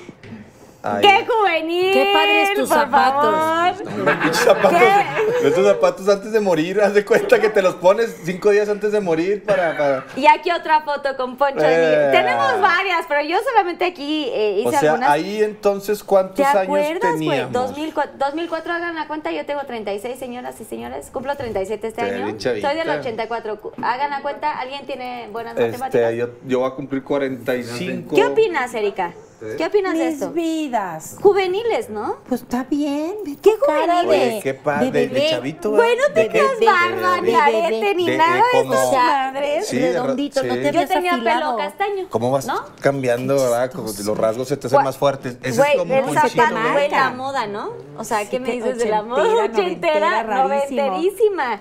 Ahí.
¡Qué juvenil!
Qué padres tus zapatos.
Pinches zapatos,
¿Qué?
esos zapatos antes de morir, haz de cuenta que te los pones cinco días antes de morir para... para-
Y aquí otra foto con Poncho.
Eh.
Tenemos varias, pero yo solamente aquí eh, hice
O sea,
algunas.
ahí entonces, ¿cuántos
¿Te
años
acuerdas, güey?
teníamos?
2004, 2004, hagan la cuenta, yo tengo 36, señoras y señores. Cumplo 37 este año.
chavita.
Soy del 84. Cu- Hagan la cuenta, ¿alguien tiene buenas matemáticas?
Este, yo, yo voy a cumplir 45.
¿Qué opinas, Erika? ¿Qué opinas de
Mis
esto?
vidas.
Juveniles, ¿no?
Pues está bien. ve
¿Qué
tu cara
juveniles?
Oye, qué padre, de,
bebé.
chavito,
Güey, no
¿De qué?
tenías
de-
barba,
de-
ni
de-
arete, ni
de- de
nada de
como-
esas madres.
Sí, de ra-
redondito, no
sí.
te
Yo tenía pelo castaño.
¿Cómo vas
¿No?
cambiando, verdad? Como los rasgos se te hacen
Gua-
más fuertes. Ese es
Güey,
como
el zapato,
¿no?
güey, la moda, ¿no? O sea, ¿qué me dices de la moda?
ochentera,
Ochentera,
noventera, rarísimo.
noventerísima.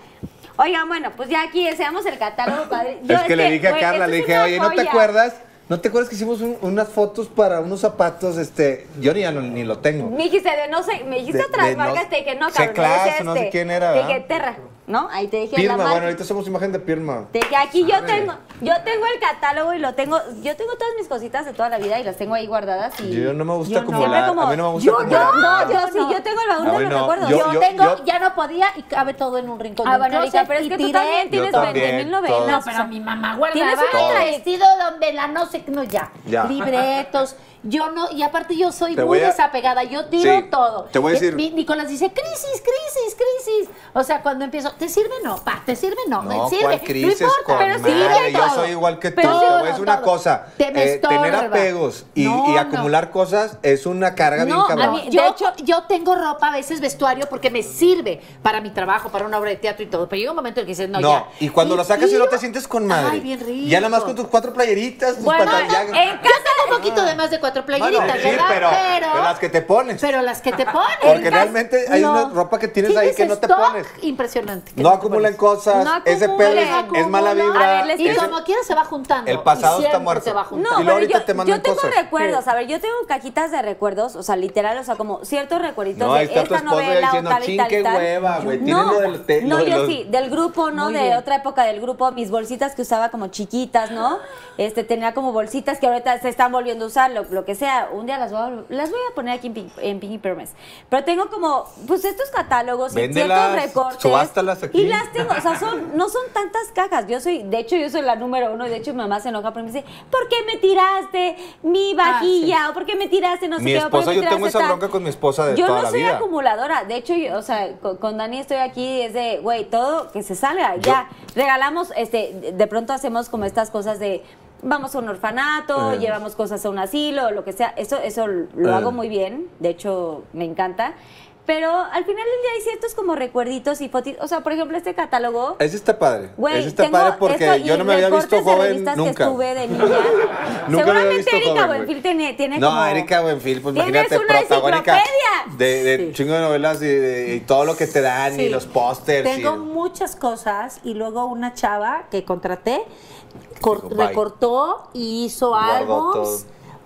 Oigan, bueno, pues ya aquí deseamos el catálogo, padre. Yo
es que le dije a
güey,
Carla,
esto
le
es
dije,
una
oye, ¿no te
joya".
acuerdas? ¿No te acuerdas que hicimos un- unas fotos para unos zapatos? Este, yo ni, ya no- ni lo tengo.
Me dijiste de no sé, me dijiste
De-
otras
de no-
marcas, te dije no,
sé
cabrón, es este.
no sé quién era,
Te dije. Terra, ¿no? Ahí te dije
Pirma,
la marca.
bueno, ahorita somos imagen de Pirma.
Te dije, aquí yo tengo, yo tengo el catálogo y lo tengo, yo tengo todas mis cositas de toda la vida y las tengo ahí guardadas y
Yo no me gusta
Yo no.
Siempre como-
a mí no me gusta
yo,
acumular.
yo, no, yo sí, yo tengo el baúl
No,
de los
no,
recuerdos.
yo-
Yo,
yo-
tengo,
yo-
ya no podía y cabe todo en un rincón
Ah, bueno, Erika, pero es que tú
tiré.
también tienes
también,
20 mil
todo.
novelas.
No, pero mi mamá guardaba
Tienes trayectoria.
vestido donde la no sé, no ya,
Ya.
libretos. Yo no, y aparte yo soy
Te
muy
a-
desapegada, yo tiro
Sí,
todo.
te voy a
Eh,
decir-
mi- Nicolás dice, crisis, crisis, crisis. O sea, cuando empiezo, ¿te sirve? No, pa, ¿te sirve? No,
No,
¿te sirve?
¿cuál crisis,
no importa,
con
pero
madre?
sirve
Yo soy igual que tú.
Pero
Te voy a
todo,
decir una
todo.
cosa.
Te me
eh, tener apegos y,
No,
y
no.
acumular cosas es una carga bien
a
cabrón.
mí-
Yo,
De hecho-
yo tengo ropa, a veces vestuario, porque me sirve para mi trabajo, para una obra de teatro y todo. Pero llega un momento en que dices, no,
No,
ya.
y cuando lo sacas y no te sientes con madre.
Ay, bien rico.
Ya nada más con tus cuatro playeritas, tus
Bueno, en
tengo un poquito de más de
cuatro
Bueno,
playeritas,
sí,
¿verdad?
pero,
pero,
pero las que te pones.
pero las que te pones.
Porque realmente hay una ropa que tienes ahí que no te pones.
Impresionante.
no
pones.
cosas,
No
ese pedo es,
No
es mala vibra.
A ver, les
Y como quiera se va juntando.
El pasado
y
está muerto.
Se va
No,
juntando.
Y
pero
luego ahorita
yo,
te mandan
yo tengo
cosas.
recuerdos, a ver, yo tengo cajitas de recuerdos, o sea, literal, o sea, como ciertos recuerditos
No,
de
está
esta novela
diciendo,
o tal y
"Chin,
tal y
qué
tal".
hueva, güey, tienen
No, no, yo sí, del grupo, ¿no? De otra época del grupo, mis bolsitas que usaba como chiquitas, ¿no? Este, tenía como bolsitas que ahorita se están volviendo a usar, lo, lo que sea. Un día las voy a, las voy a poner aquí en, Pin- en Pinky Promise. Pero tengo como, pues estos catálogos y
Véndelas,
ciertos recortes.
subástalas aquí.
Y las tengo, o sea, son, no son tantas cajas. Yo soy, de hecho, yo soy la número uno y de hecho mi mamá se enoja porque me dice, ¿por qué me tiraste mi vajilla? ¿O por qué me tiraste no sé
Mi
qué? ¿O por
esposa,
qué me
yo tengo esa
tal?".
bronca con mi esposa de
yo
toda
no
la
soy
vida.
acumuladora. De hecho, yo, o sea, con, con Dani estoy aquí, es de, güey, todo que se salga. Ya, regalamos, este, de pronto hacemos como estas cosas de. Vamos a un orfanato,
Eh.
llevamos cosas a un asilo, lo que sea. Eso, eso lo
Eh.
hago muy bien. De hecho, me encanta. Pero al final del día hay ciertos como recuerditos y fotos. O sea, por ejemplo, este catálogo.
Ese está padre.
Güey,
Ese está
tengo
padre porque
esto
yo
y
no me había visto joven nunca.
que estuve de niña.
Nunca
Seguramente Erika Buenfil tiene, tiene
No,
como...
Erika Buenfil, pues imagínate,
una
protagónica de, de chingo de novelas y, de- y todo lo que te dan y
Sí.
los pósters. y-
Tengo muchas cosas y luego una chava que contraté cor-
Dijo, bye.
recortó y hizo
todo.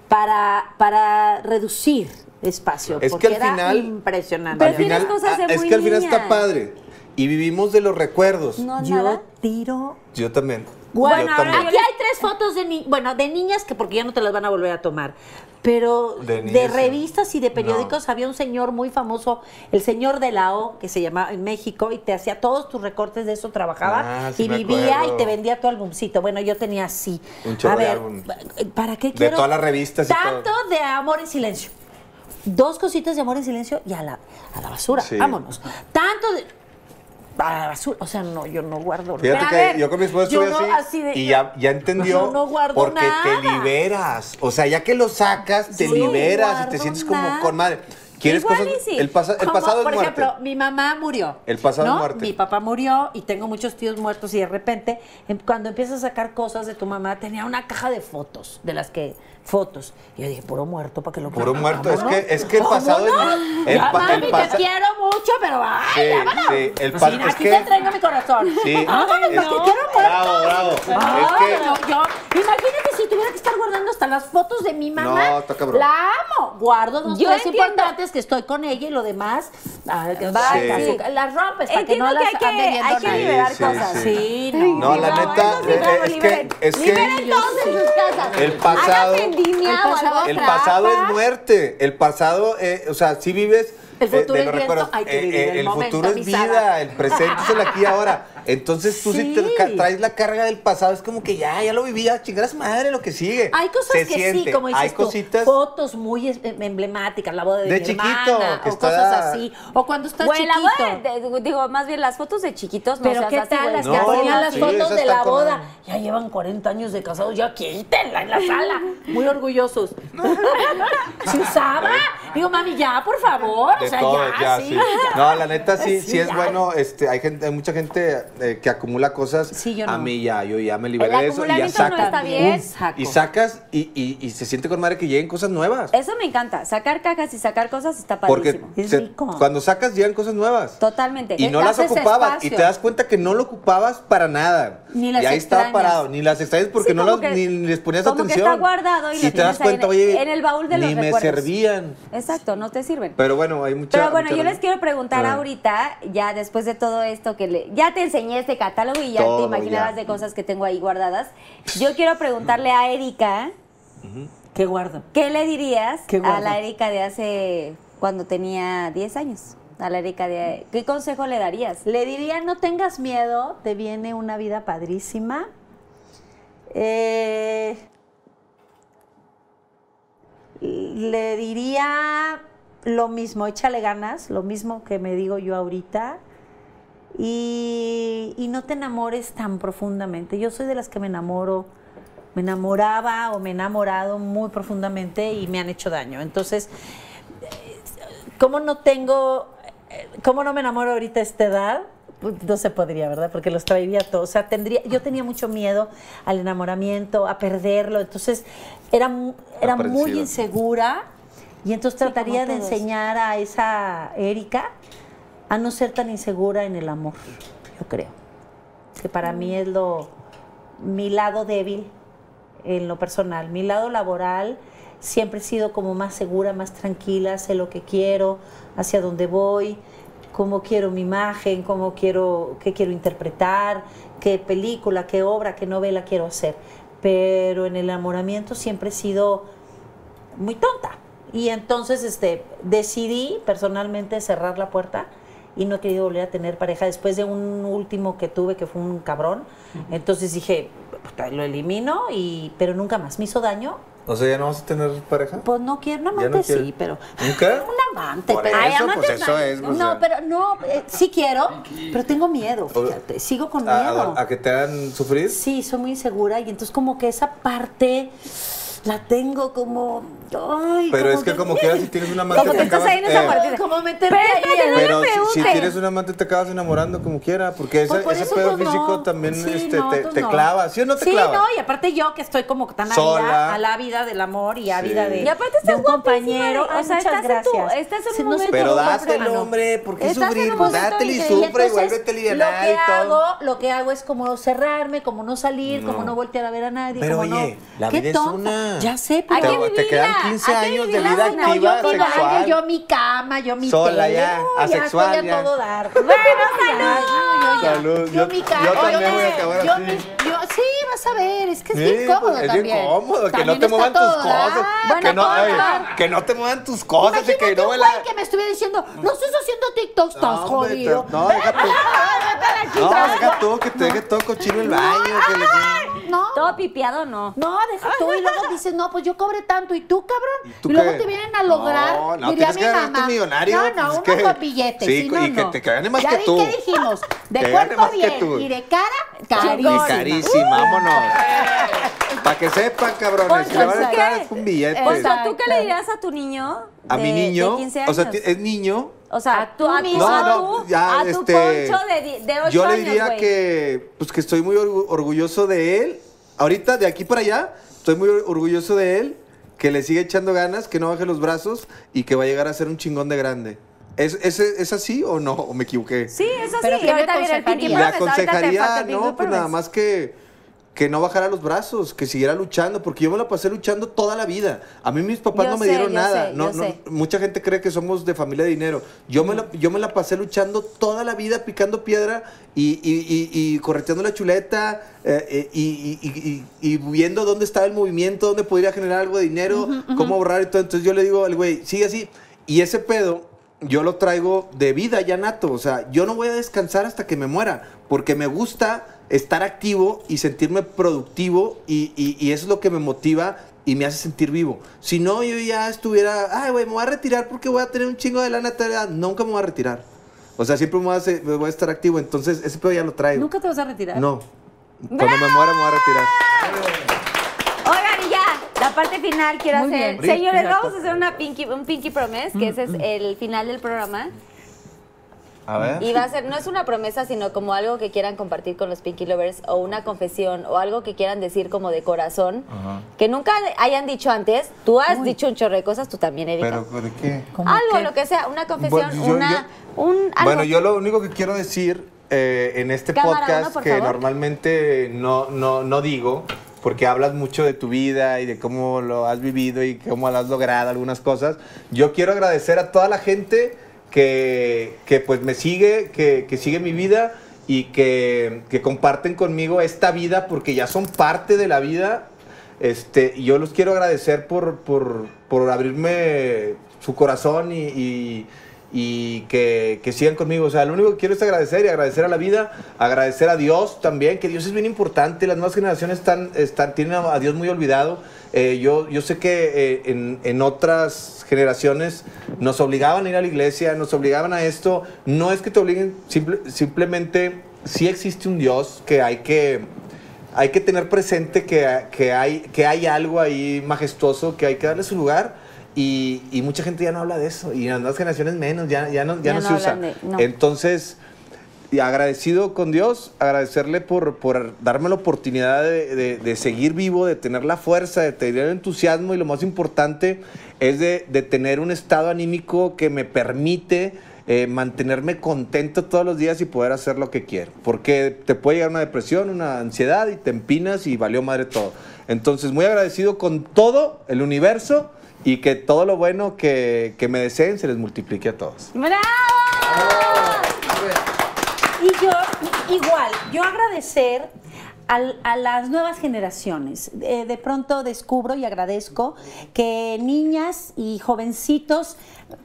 para, para reducir espacio.
Es
porque
que al
era
final-
impresionante.
Al
Pero tienes
final,
cosas de
ah, es
muy
que al final está padre. Y vivimos de los recuerdos.
No,
Yo
nada.
tiro.
Yo también.
Bueno,
Yo
ahora
también.
aquí hay tres fotos de ni bueno, de niñas que porque ya no te las van a volver a tomar. Pero
De
de, revistas y de periódicos había un señor muy famoso, el señor de la O, que se llamaba en México, y te hacía todos tus recortes de eso, trabajaba
Ah, sí
y vivía
acuerdo.
y te vendía tu álbumcito. Bueno, yo tenía así.
Un chorro
a
de
ver,
álbum.
¿para qué
De
quiero?
todas las revistas y
Tanto
todo.
de Amor en Silencio. Dos cositas de Amor en Silencio y a la, a la basura.
Sí.
Vámonos. Tanto de. A la basura. O sea, no, yo no guardo
Fíjate
nada.
que
A ver,
yo con mi esposa
yo
estuve
no
así,
de-
y ya, ya entendió
Yo no guardo
porque te
nada.
liberas. O sea, ya que lo sacas, te
Sí, no
liberas y te sientes como con madre. ¿Quieres
Igual
cosas?
y sí.
El, pasa- el
Como,
pasado es
por
muerte.
ejemplo, mi mamá murió.
El pasado
¿no?
es muerte.
Mi papá murió y tengo muchos tíos muertos y de repente, em- cuando empiezas a sacar cosas de tu mamá, tenía una caja de fotos, de las que fotos. Y yo dije, puro muerto, ¿para que lo
Puro muerto. Es que, es que el pasado es.
Vámonos.
El,
Ya,
pa- el
mami, te quiero mucho, pero ay,
Sí,
vámonos.
sí, el
Sí,
pas- es
aquí
que-
te traigo mi corazón.
Sí.
Vámonos,
Es-
porque quiero muerto.
Bravo, bravo.
Ay,
Es que-
no, yo, imagínate si tuviera que estar guardando hasta las fotos de mi mamá.
No, está cabrón.
La amo. Guardo dos,
Yo
tres
entiendo.
importantes que estoy con ella y lo demás. que-
Va, sí.
Las rompes para que no
que
las
hay que- hay que liberar
Sí,
cosas.
sí.
Sí, no.
No, la
No,
neta,
sí,
eh,
bravo,
es que,
Liberen todos en sus casas.
el pasado,
vendimia
El
o algo.
pasado-
el
Atrapa.
pasado es muerte. El pasado, eh, o sea, si vives
El futuro
de
es
los
viento,
recuerdos.
hay que vivir
eh,
el
el
momento,
futuro es vida, el presente es el aquí y ahora. Entonces tú si te
Sí.
traes la carga del pasado, es como que ya, ya lo vivía, chingaras madre lo que sigue.
Hay cosas
Se
que
siente.
sí, como dices
Hay
tú,
cositas.
fotos muy em- emblemáticas, la boda de,
De
mi
chiquito,
hermana,
que
o
está-
cosas así, o cuando estás
la
chiquito.
boda, de- de- digo, más bien las fotos de chiquitos, no
Pero
seas
qué
así,
tal
güey.
las
No,
que ponían las
sí,
fotos de la boda. Ya llevan 40 años de casados, ya quítenla en la sala. Muy orgullosos. ¿Se usaba? Digo, mami, ya, por favor.
De
o sea,
todo,
ya,
ya,
sí.
sí.
ya.
No, la neta sí,
Sí,
sí es bueno. Este, hay gente, hay mucha gente eh, que acumula cosas.
Sí, yo
A
no.
mí ya, yo ya me liberé de eso y ya
acumulamiento no
sacas.
está bien.
Saco.
Y sacas y, y- y se siente con madre que lleguen cosas nuevas.
Eso me encanta. Sacar cajas y sacar cosas está
Porque
padrísimo.
Es
se-
rico.
cuando sacas llegan cosas nuevas.
Totalmente.
Y no las ocupabas.
espacio.
Y te das cuenta que no lo ocupabas para nada.
Ni las
y ahí estaba
extrañas.
parado. Ni las extrañas porque
Sí,
no las,
que-
ni les ponías
como que
atención.
está guardado y lo
te das cuenta,
en-
oye,
en el baúl de
ni
los
me
recuerdos.
servían.
Exacto, no te sirven.
Pero bueno, hay mucha.
Pero bueno,
mucha-
yo les quiero preguntar
Ah.
ahorita, ya después de todo esto que le, ya te enseñé este catálogo y ya te imaginabas
ya.
de cosas que tengo ahí guardadas. Yo quiero preguntarle a Erika,
¿Qué guardo?
¿qué le dirías
¿Qué
a la Erika de hace cuando tenía 10 años? A la Erika de ¿qué consejo le darías?
Le diría, no tengas miedo, te viene una vida padrísima. Eh, le diría lo mismo, échale ganas, lo mismo que me digo yo ahorita. Y, y no te enamores tan profundamente. Yo soy de las que me enamoro, me enamoraba o me he enamorado muy profundamente y me han hecho daño. Entonces, ¿cómo no tengo, eh, cómo no me enamoro ahorita a esta edad? pues, no se podría, ¿verdad? Porque los traería todos. O sea, tendría, yo tenía mucho miedo al enamoramiento, a perderlo. Entonces, era, mu- era muy insegura. Y entonces trataría de enseñar a esa Erika a no ser tan insegura en el amor, yo creo. Que para mí es lo mi lado débil en lo personal. Mi lado laboral siempre he sido como más segura, más tranquila, sé lo que quiero, hacia dónde voy, cómo quiero mi imagen, cómo quiero, qué quiero interpretar, qué película, qué obra, qué novela quiero hacer. Pero en el enamoramiento siempre he sido muy tonta. Y entonces este, decidí personalmente cerrar la puerta y no he querido volver a tener pareja después de un último que tuve que fue un cabrón. Entonces dije, "Puta, lo elimino, y, pero nunca más. Me hizo daño.
O sea, ¿ya no vas a tener pareja?
Pues no quiero, un
¿Ya
amante
no quieres?
sí, pero...
¿Nunca?
Un amante,
Por
pero...
eso,
amante
pues eso es, o
No,
sea.
pero no, eh, sí quiero, pero tengo miedo, fíjate, sigo con
¿A,
miedo.
a- a que te hagan sufrir?
Sí, soy muy insegura y entonces como que esa parte la tengo como... Ay,
Pero es que como quieras, si tienes una amante,
Como
te
que estás
acabas...
ahí en esa
eh,
partida.
Como meterte
Pero
ahí
Pero si, tienes un amante te acabas enamorando como quiera, porque ese,
Pues por
ese pedo
pues,
físico
no.
también
Sí,
este,
no,
te,
pues,
te
no.
clava, ¿sí o no te
sí,
clava?
no, y aparte yo que estoy como tan
Sola.
ávida a la vida del amor y ávida de,
Y aparte
de
estás
un compañero.
o sea,
muchas
estás en tu-
gracias.
estás en un
Sí,
momento
Pero
cómo
dátelo, hombre, ¿por qué sufrir?
un
Pues dátelo y sufre vuélvete
que
y todo.
hago, lo que hago es como cerrarme, como no salir, como
No.
voltear a ver a nadie.
Pero,
como
oye,
no.
la
Qué
vida es una.
Ya sé, pero
que
Te, quedan 15
hay que
años de vida
No,
activa,
yo
sexual.
yo mi cama, yo mi
Sola
tele,
ya,
no,
asexual
ya estoy
ya.
a todo dar.
Bueno,
salud.
Salud.
Yo,
Yo-
mi cama,
yo también
mi-
voy a acabar
yo
así.
mi- yo- sí, vas a ver, es que es
Sí,
bien cómodo
es bien
también.
cómodo, que no te muevan tus cosas. Que, no, que no te muevan tus cosas y que no la.
que me estuviera diciendo, no estás haciendo TikToks, estás jodido.
te- No, deja tú. No, deja tú que te deje todo cochino el baño. que le-
No,
Todo pipiado, no.
no, deja tú y luego dices, no, pues yo cobré tanto y tú, cabrón.
¿Y tú
luego
qué?
te vienen a lograr,
No, no,
diría
tienes
mi
que
mamá.
millonario,
No,
pues,
no,
es
uno
que-
con billetes.
sí,
si no,
y que te más
ya
que tú.
¿Qué dijimos? De
Que
cuerpo
que
bien
tú.
y de cara,
Y
carísima.
carísima, vámonos. Para que sepan, cabrones, si le van a entrar un billete.
Poncho,
Exacto.
¿tú qué le dirías a tu niño?
A mi niño,
De 15 años?
o sea, es niño.
O sea,
A
tú,
tú
a tu,
mismo.
a
No,
tu,
no, ya,
a tu
este.
Poncho de, de 8
yo le diría que, pues, que estoy muy orgu- orgulloso de él. Ahorita, de aquí para allá, estoy muy orgulloso de él. Que le siga echando ganas, que no baje los brazos y que va a llegar a ser un chingón de grande. ¿Es, es, es así o no? ¿O me equivoqué?
Sí, eso
Pero
sí.
¿qué
y ahorita
le
viene el Pinky
Le aconsejaría, no, pues nada más que, que no bajara los brazos, que siguiera luchando, porque yo me la pasé luchando toda la vida. A mí mis papás
Yo
no me
sé,
dieron nada.
sé,
no, no- mucha gente cree que somos de familia de dinero. Yo me la, yo me la pasé luchando toda la vida, picando piedra y, y, y- y correteando la chuleta eh, eh, y, y- y- y- y viendo dónde estaba el movimiento, dónde podría generar algo de dinero, cómo ahorrar y todo. Entonces yo le digo al güey, sigue así. Y ese pedo yo lo traigo de vida ya nato. O sea, yo no voy a descansar hasta que me muera, porque me gusta estar activo y sentirme productivo y, y- y eso es lo que me motiva y me hace sentir vivo. Si no, yo ya estuviera, ay, güey, me voy a retirar porque voy a tener un chingo de lana. tal", Nunca me voy a retirar. O sea, siempre me voy a, hacer- me voy a estar activo. Entonces, ese pedo ya lo traigo.
¿Nunca te vas a retirar?
No. Cuando me muera, me voy a retirar.
Oigan, y ya, la parte final quiero
Muy
hacer.
bien.
Señores, vamos a hacer una pinky, un Pinky Promise, que ese es el final del programa.
A ver.
Y va a ser, no es una promesa, sino como algo que quieran compartir con los Pinky Lovers, o una confesión, o algo que quieran decir como de corazón, que nunca hayan dicho antes. Tú has dicho un chorro de cosas, tú también, Erika.
¿Pero de qué?
¿Cómo
algo,
qué?
lo que sea, una confesión,
Bueno, yo-
una, un, algo.
Bueno, yo lo único que quiero decir eh, en este
Cámara
podcast
uno,
que
favor.
normalmente no, no, no digo, porque hablas mucho de tu vida y de cómo lo has vivido y cómo lo has logrado algunas cosas. Yo quiero agradecer a toda la gente que, que pues me sigue, que, que sigue mi vida y que, que comparten conmigo esta vida porque ya son parte de la vida este, y yo los quiero agradecer por, por, por abrirme su corazón y, y- que, que sigan conmigo. O sea, lo único que quiero es agradecer y agradecer a la vida, agradecer a Dios también, que Dios es bien importante. Las nuevas generaciones están, están, tienen a Dios muy olvidado. Eh, yo, yo sé que eh, en, en otras generaciones nos obligaban a ir a la iglesia, nos obligaban a esto. No es que te obliguen, simple- simplemente sí existe un Dios que hay que hay que tener presente que, que hay, que hay algo ahí majestuoso, que hay que darle su lugar. Y, y mucha gente ya no habla de eso. Y las nuevas generaciones menos, ya, ya no, ya
Ya
no
no
se usa.
hablan de- no.
Entonces, y agradecido con Dios, agradecerle por, por darme la oportunidad de, de- de seguir vivo, de tener la fuerza, de tener el entusiasmo y lo más importante es de, de tener un estado anímico que me permite eh, mantenerme contento todos los días y poder hacer lo que quiero. Porque te puede llegar una depresión, una ansiedad y te empinas y valió madre todo. Entonces, muy agradecido con todo el universo y que todo lo bueno que, que me deseen se les multiplique a todos.
Y yo, igual, yo agradecer al- a las nuevas generaciones. Eh, de pronto descubro y agradezco que niñas y jovencitos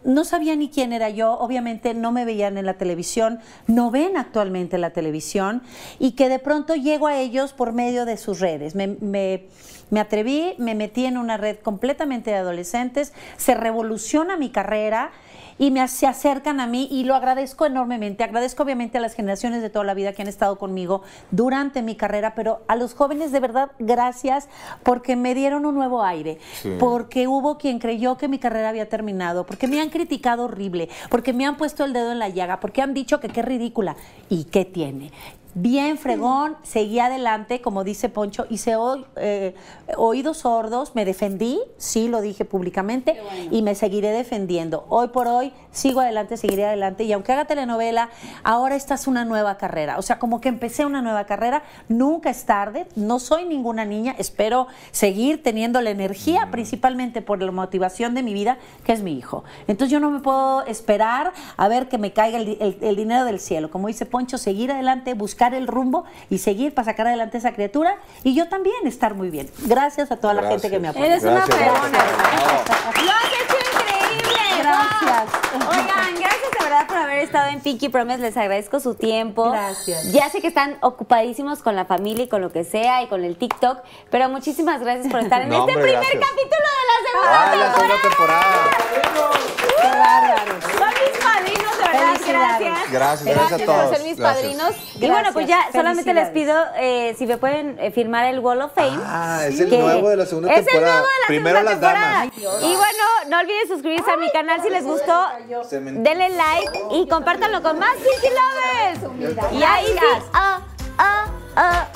no sabían ni quién era yo, obviamente no me veían en la televisión, no ven actualmente la televisión y que de pronto llego a ellos por medio de sus redes. Me, me- me atreví, me metí en una red completamente de adolescentes, se revoluciona mi carrera y me, se acercan a mí y lo agradezco enormemente. Agradezco obviamente a las generaciones de toda la vida que han estado conmigo durante mi carrera, pero a los jóvenes de verdad gracias porque me dieron un nuevo aire, porque hubo quien creyó que mi carrera había terminado, porque me han criticado horrible, porque me han puesto el dedo en la llaga, porque han dicho que qué ridícula y qué tiene. Bien fregón, seguí adelante, como dice Poncho, hice o- eh, oídos sordos, me defendí, sí lo dije públicamente, y me seguiré defendiendo. Hoy por hoy sigo adelante, seguiré adelante, y aunque haga telenovela, ahora esta es una nueva carrera. O sea, como que empecé una nueva carrera, nunca es tarde, no soy ninguna niña, espero seguir teniendo la energía, principalmente por la motivación de mi vida, que es mi hijo. Entonces yo no me puedo esperar a ver que me caiga el- el dinero del cielo. Como dice Poncho, seguir adelante, buscar el rumbo y seguir para sacar adelante esa criatura y yo también estar muy bien. Gracias a toda la gente que me apoya.
Eres una
Gracias,
fregona.
Gracias.
Gracias.
Oigan, gracias de verdad por haber estado en Pinky Promise. Les agradezco su tiempo.
Gracias.
Ya sé que están ocupadísimos con la familia y con lo que sea y con el TikTok, pero muchísimas gracias por estar en
No,
este
hombre,
primer
gracias.
capítulo de la segunda
Ah, la segunda temporada.
Qué.
Son mis padrinos, de verdad, gracias.
Gracias, gracias a
por
todos.
ser mis
Gracias.
padrinos. Y bueno, pues ya
Gracias,
solamente les pido eh, si me pueden eh, firmar el Wall of Fame.
Ah, es el nuevo de la segunda
es
temporada.
el nuevo de la
Primero
segunda
las
temporada.
damas.
Y bueno, no olviden suscribirse a mi canal si les gustó. Denle like y compártanlo con más Pinky Lovers. Y ahí sí. ah, ah, ah.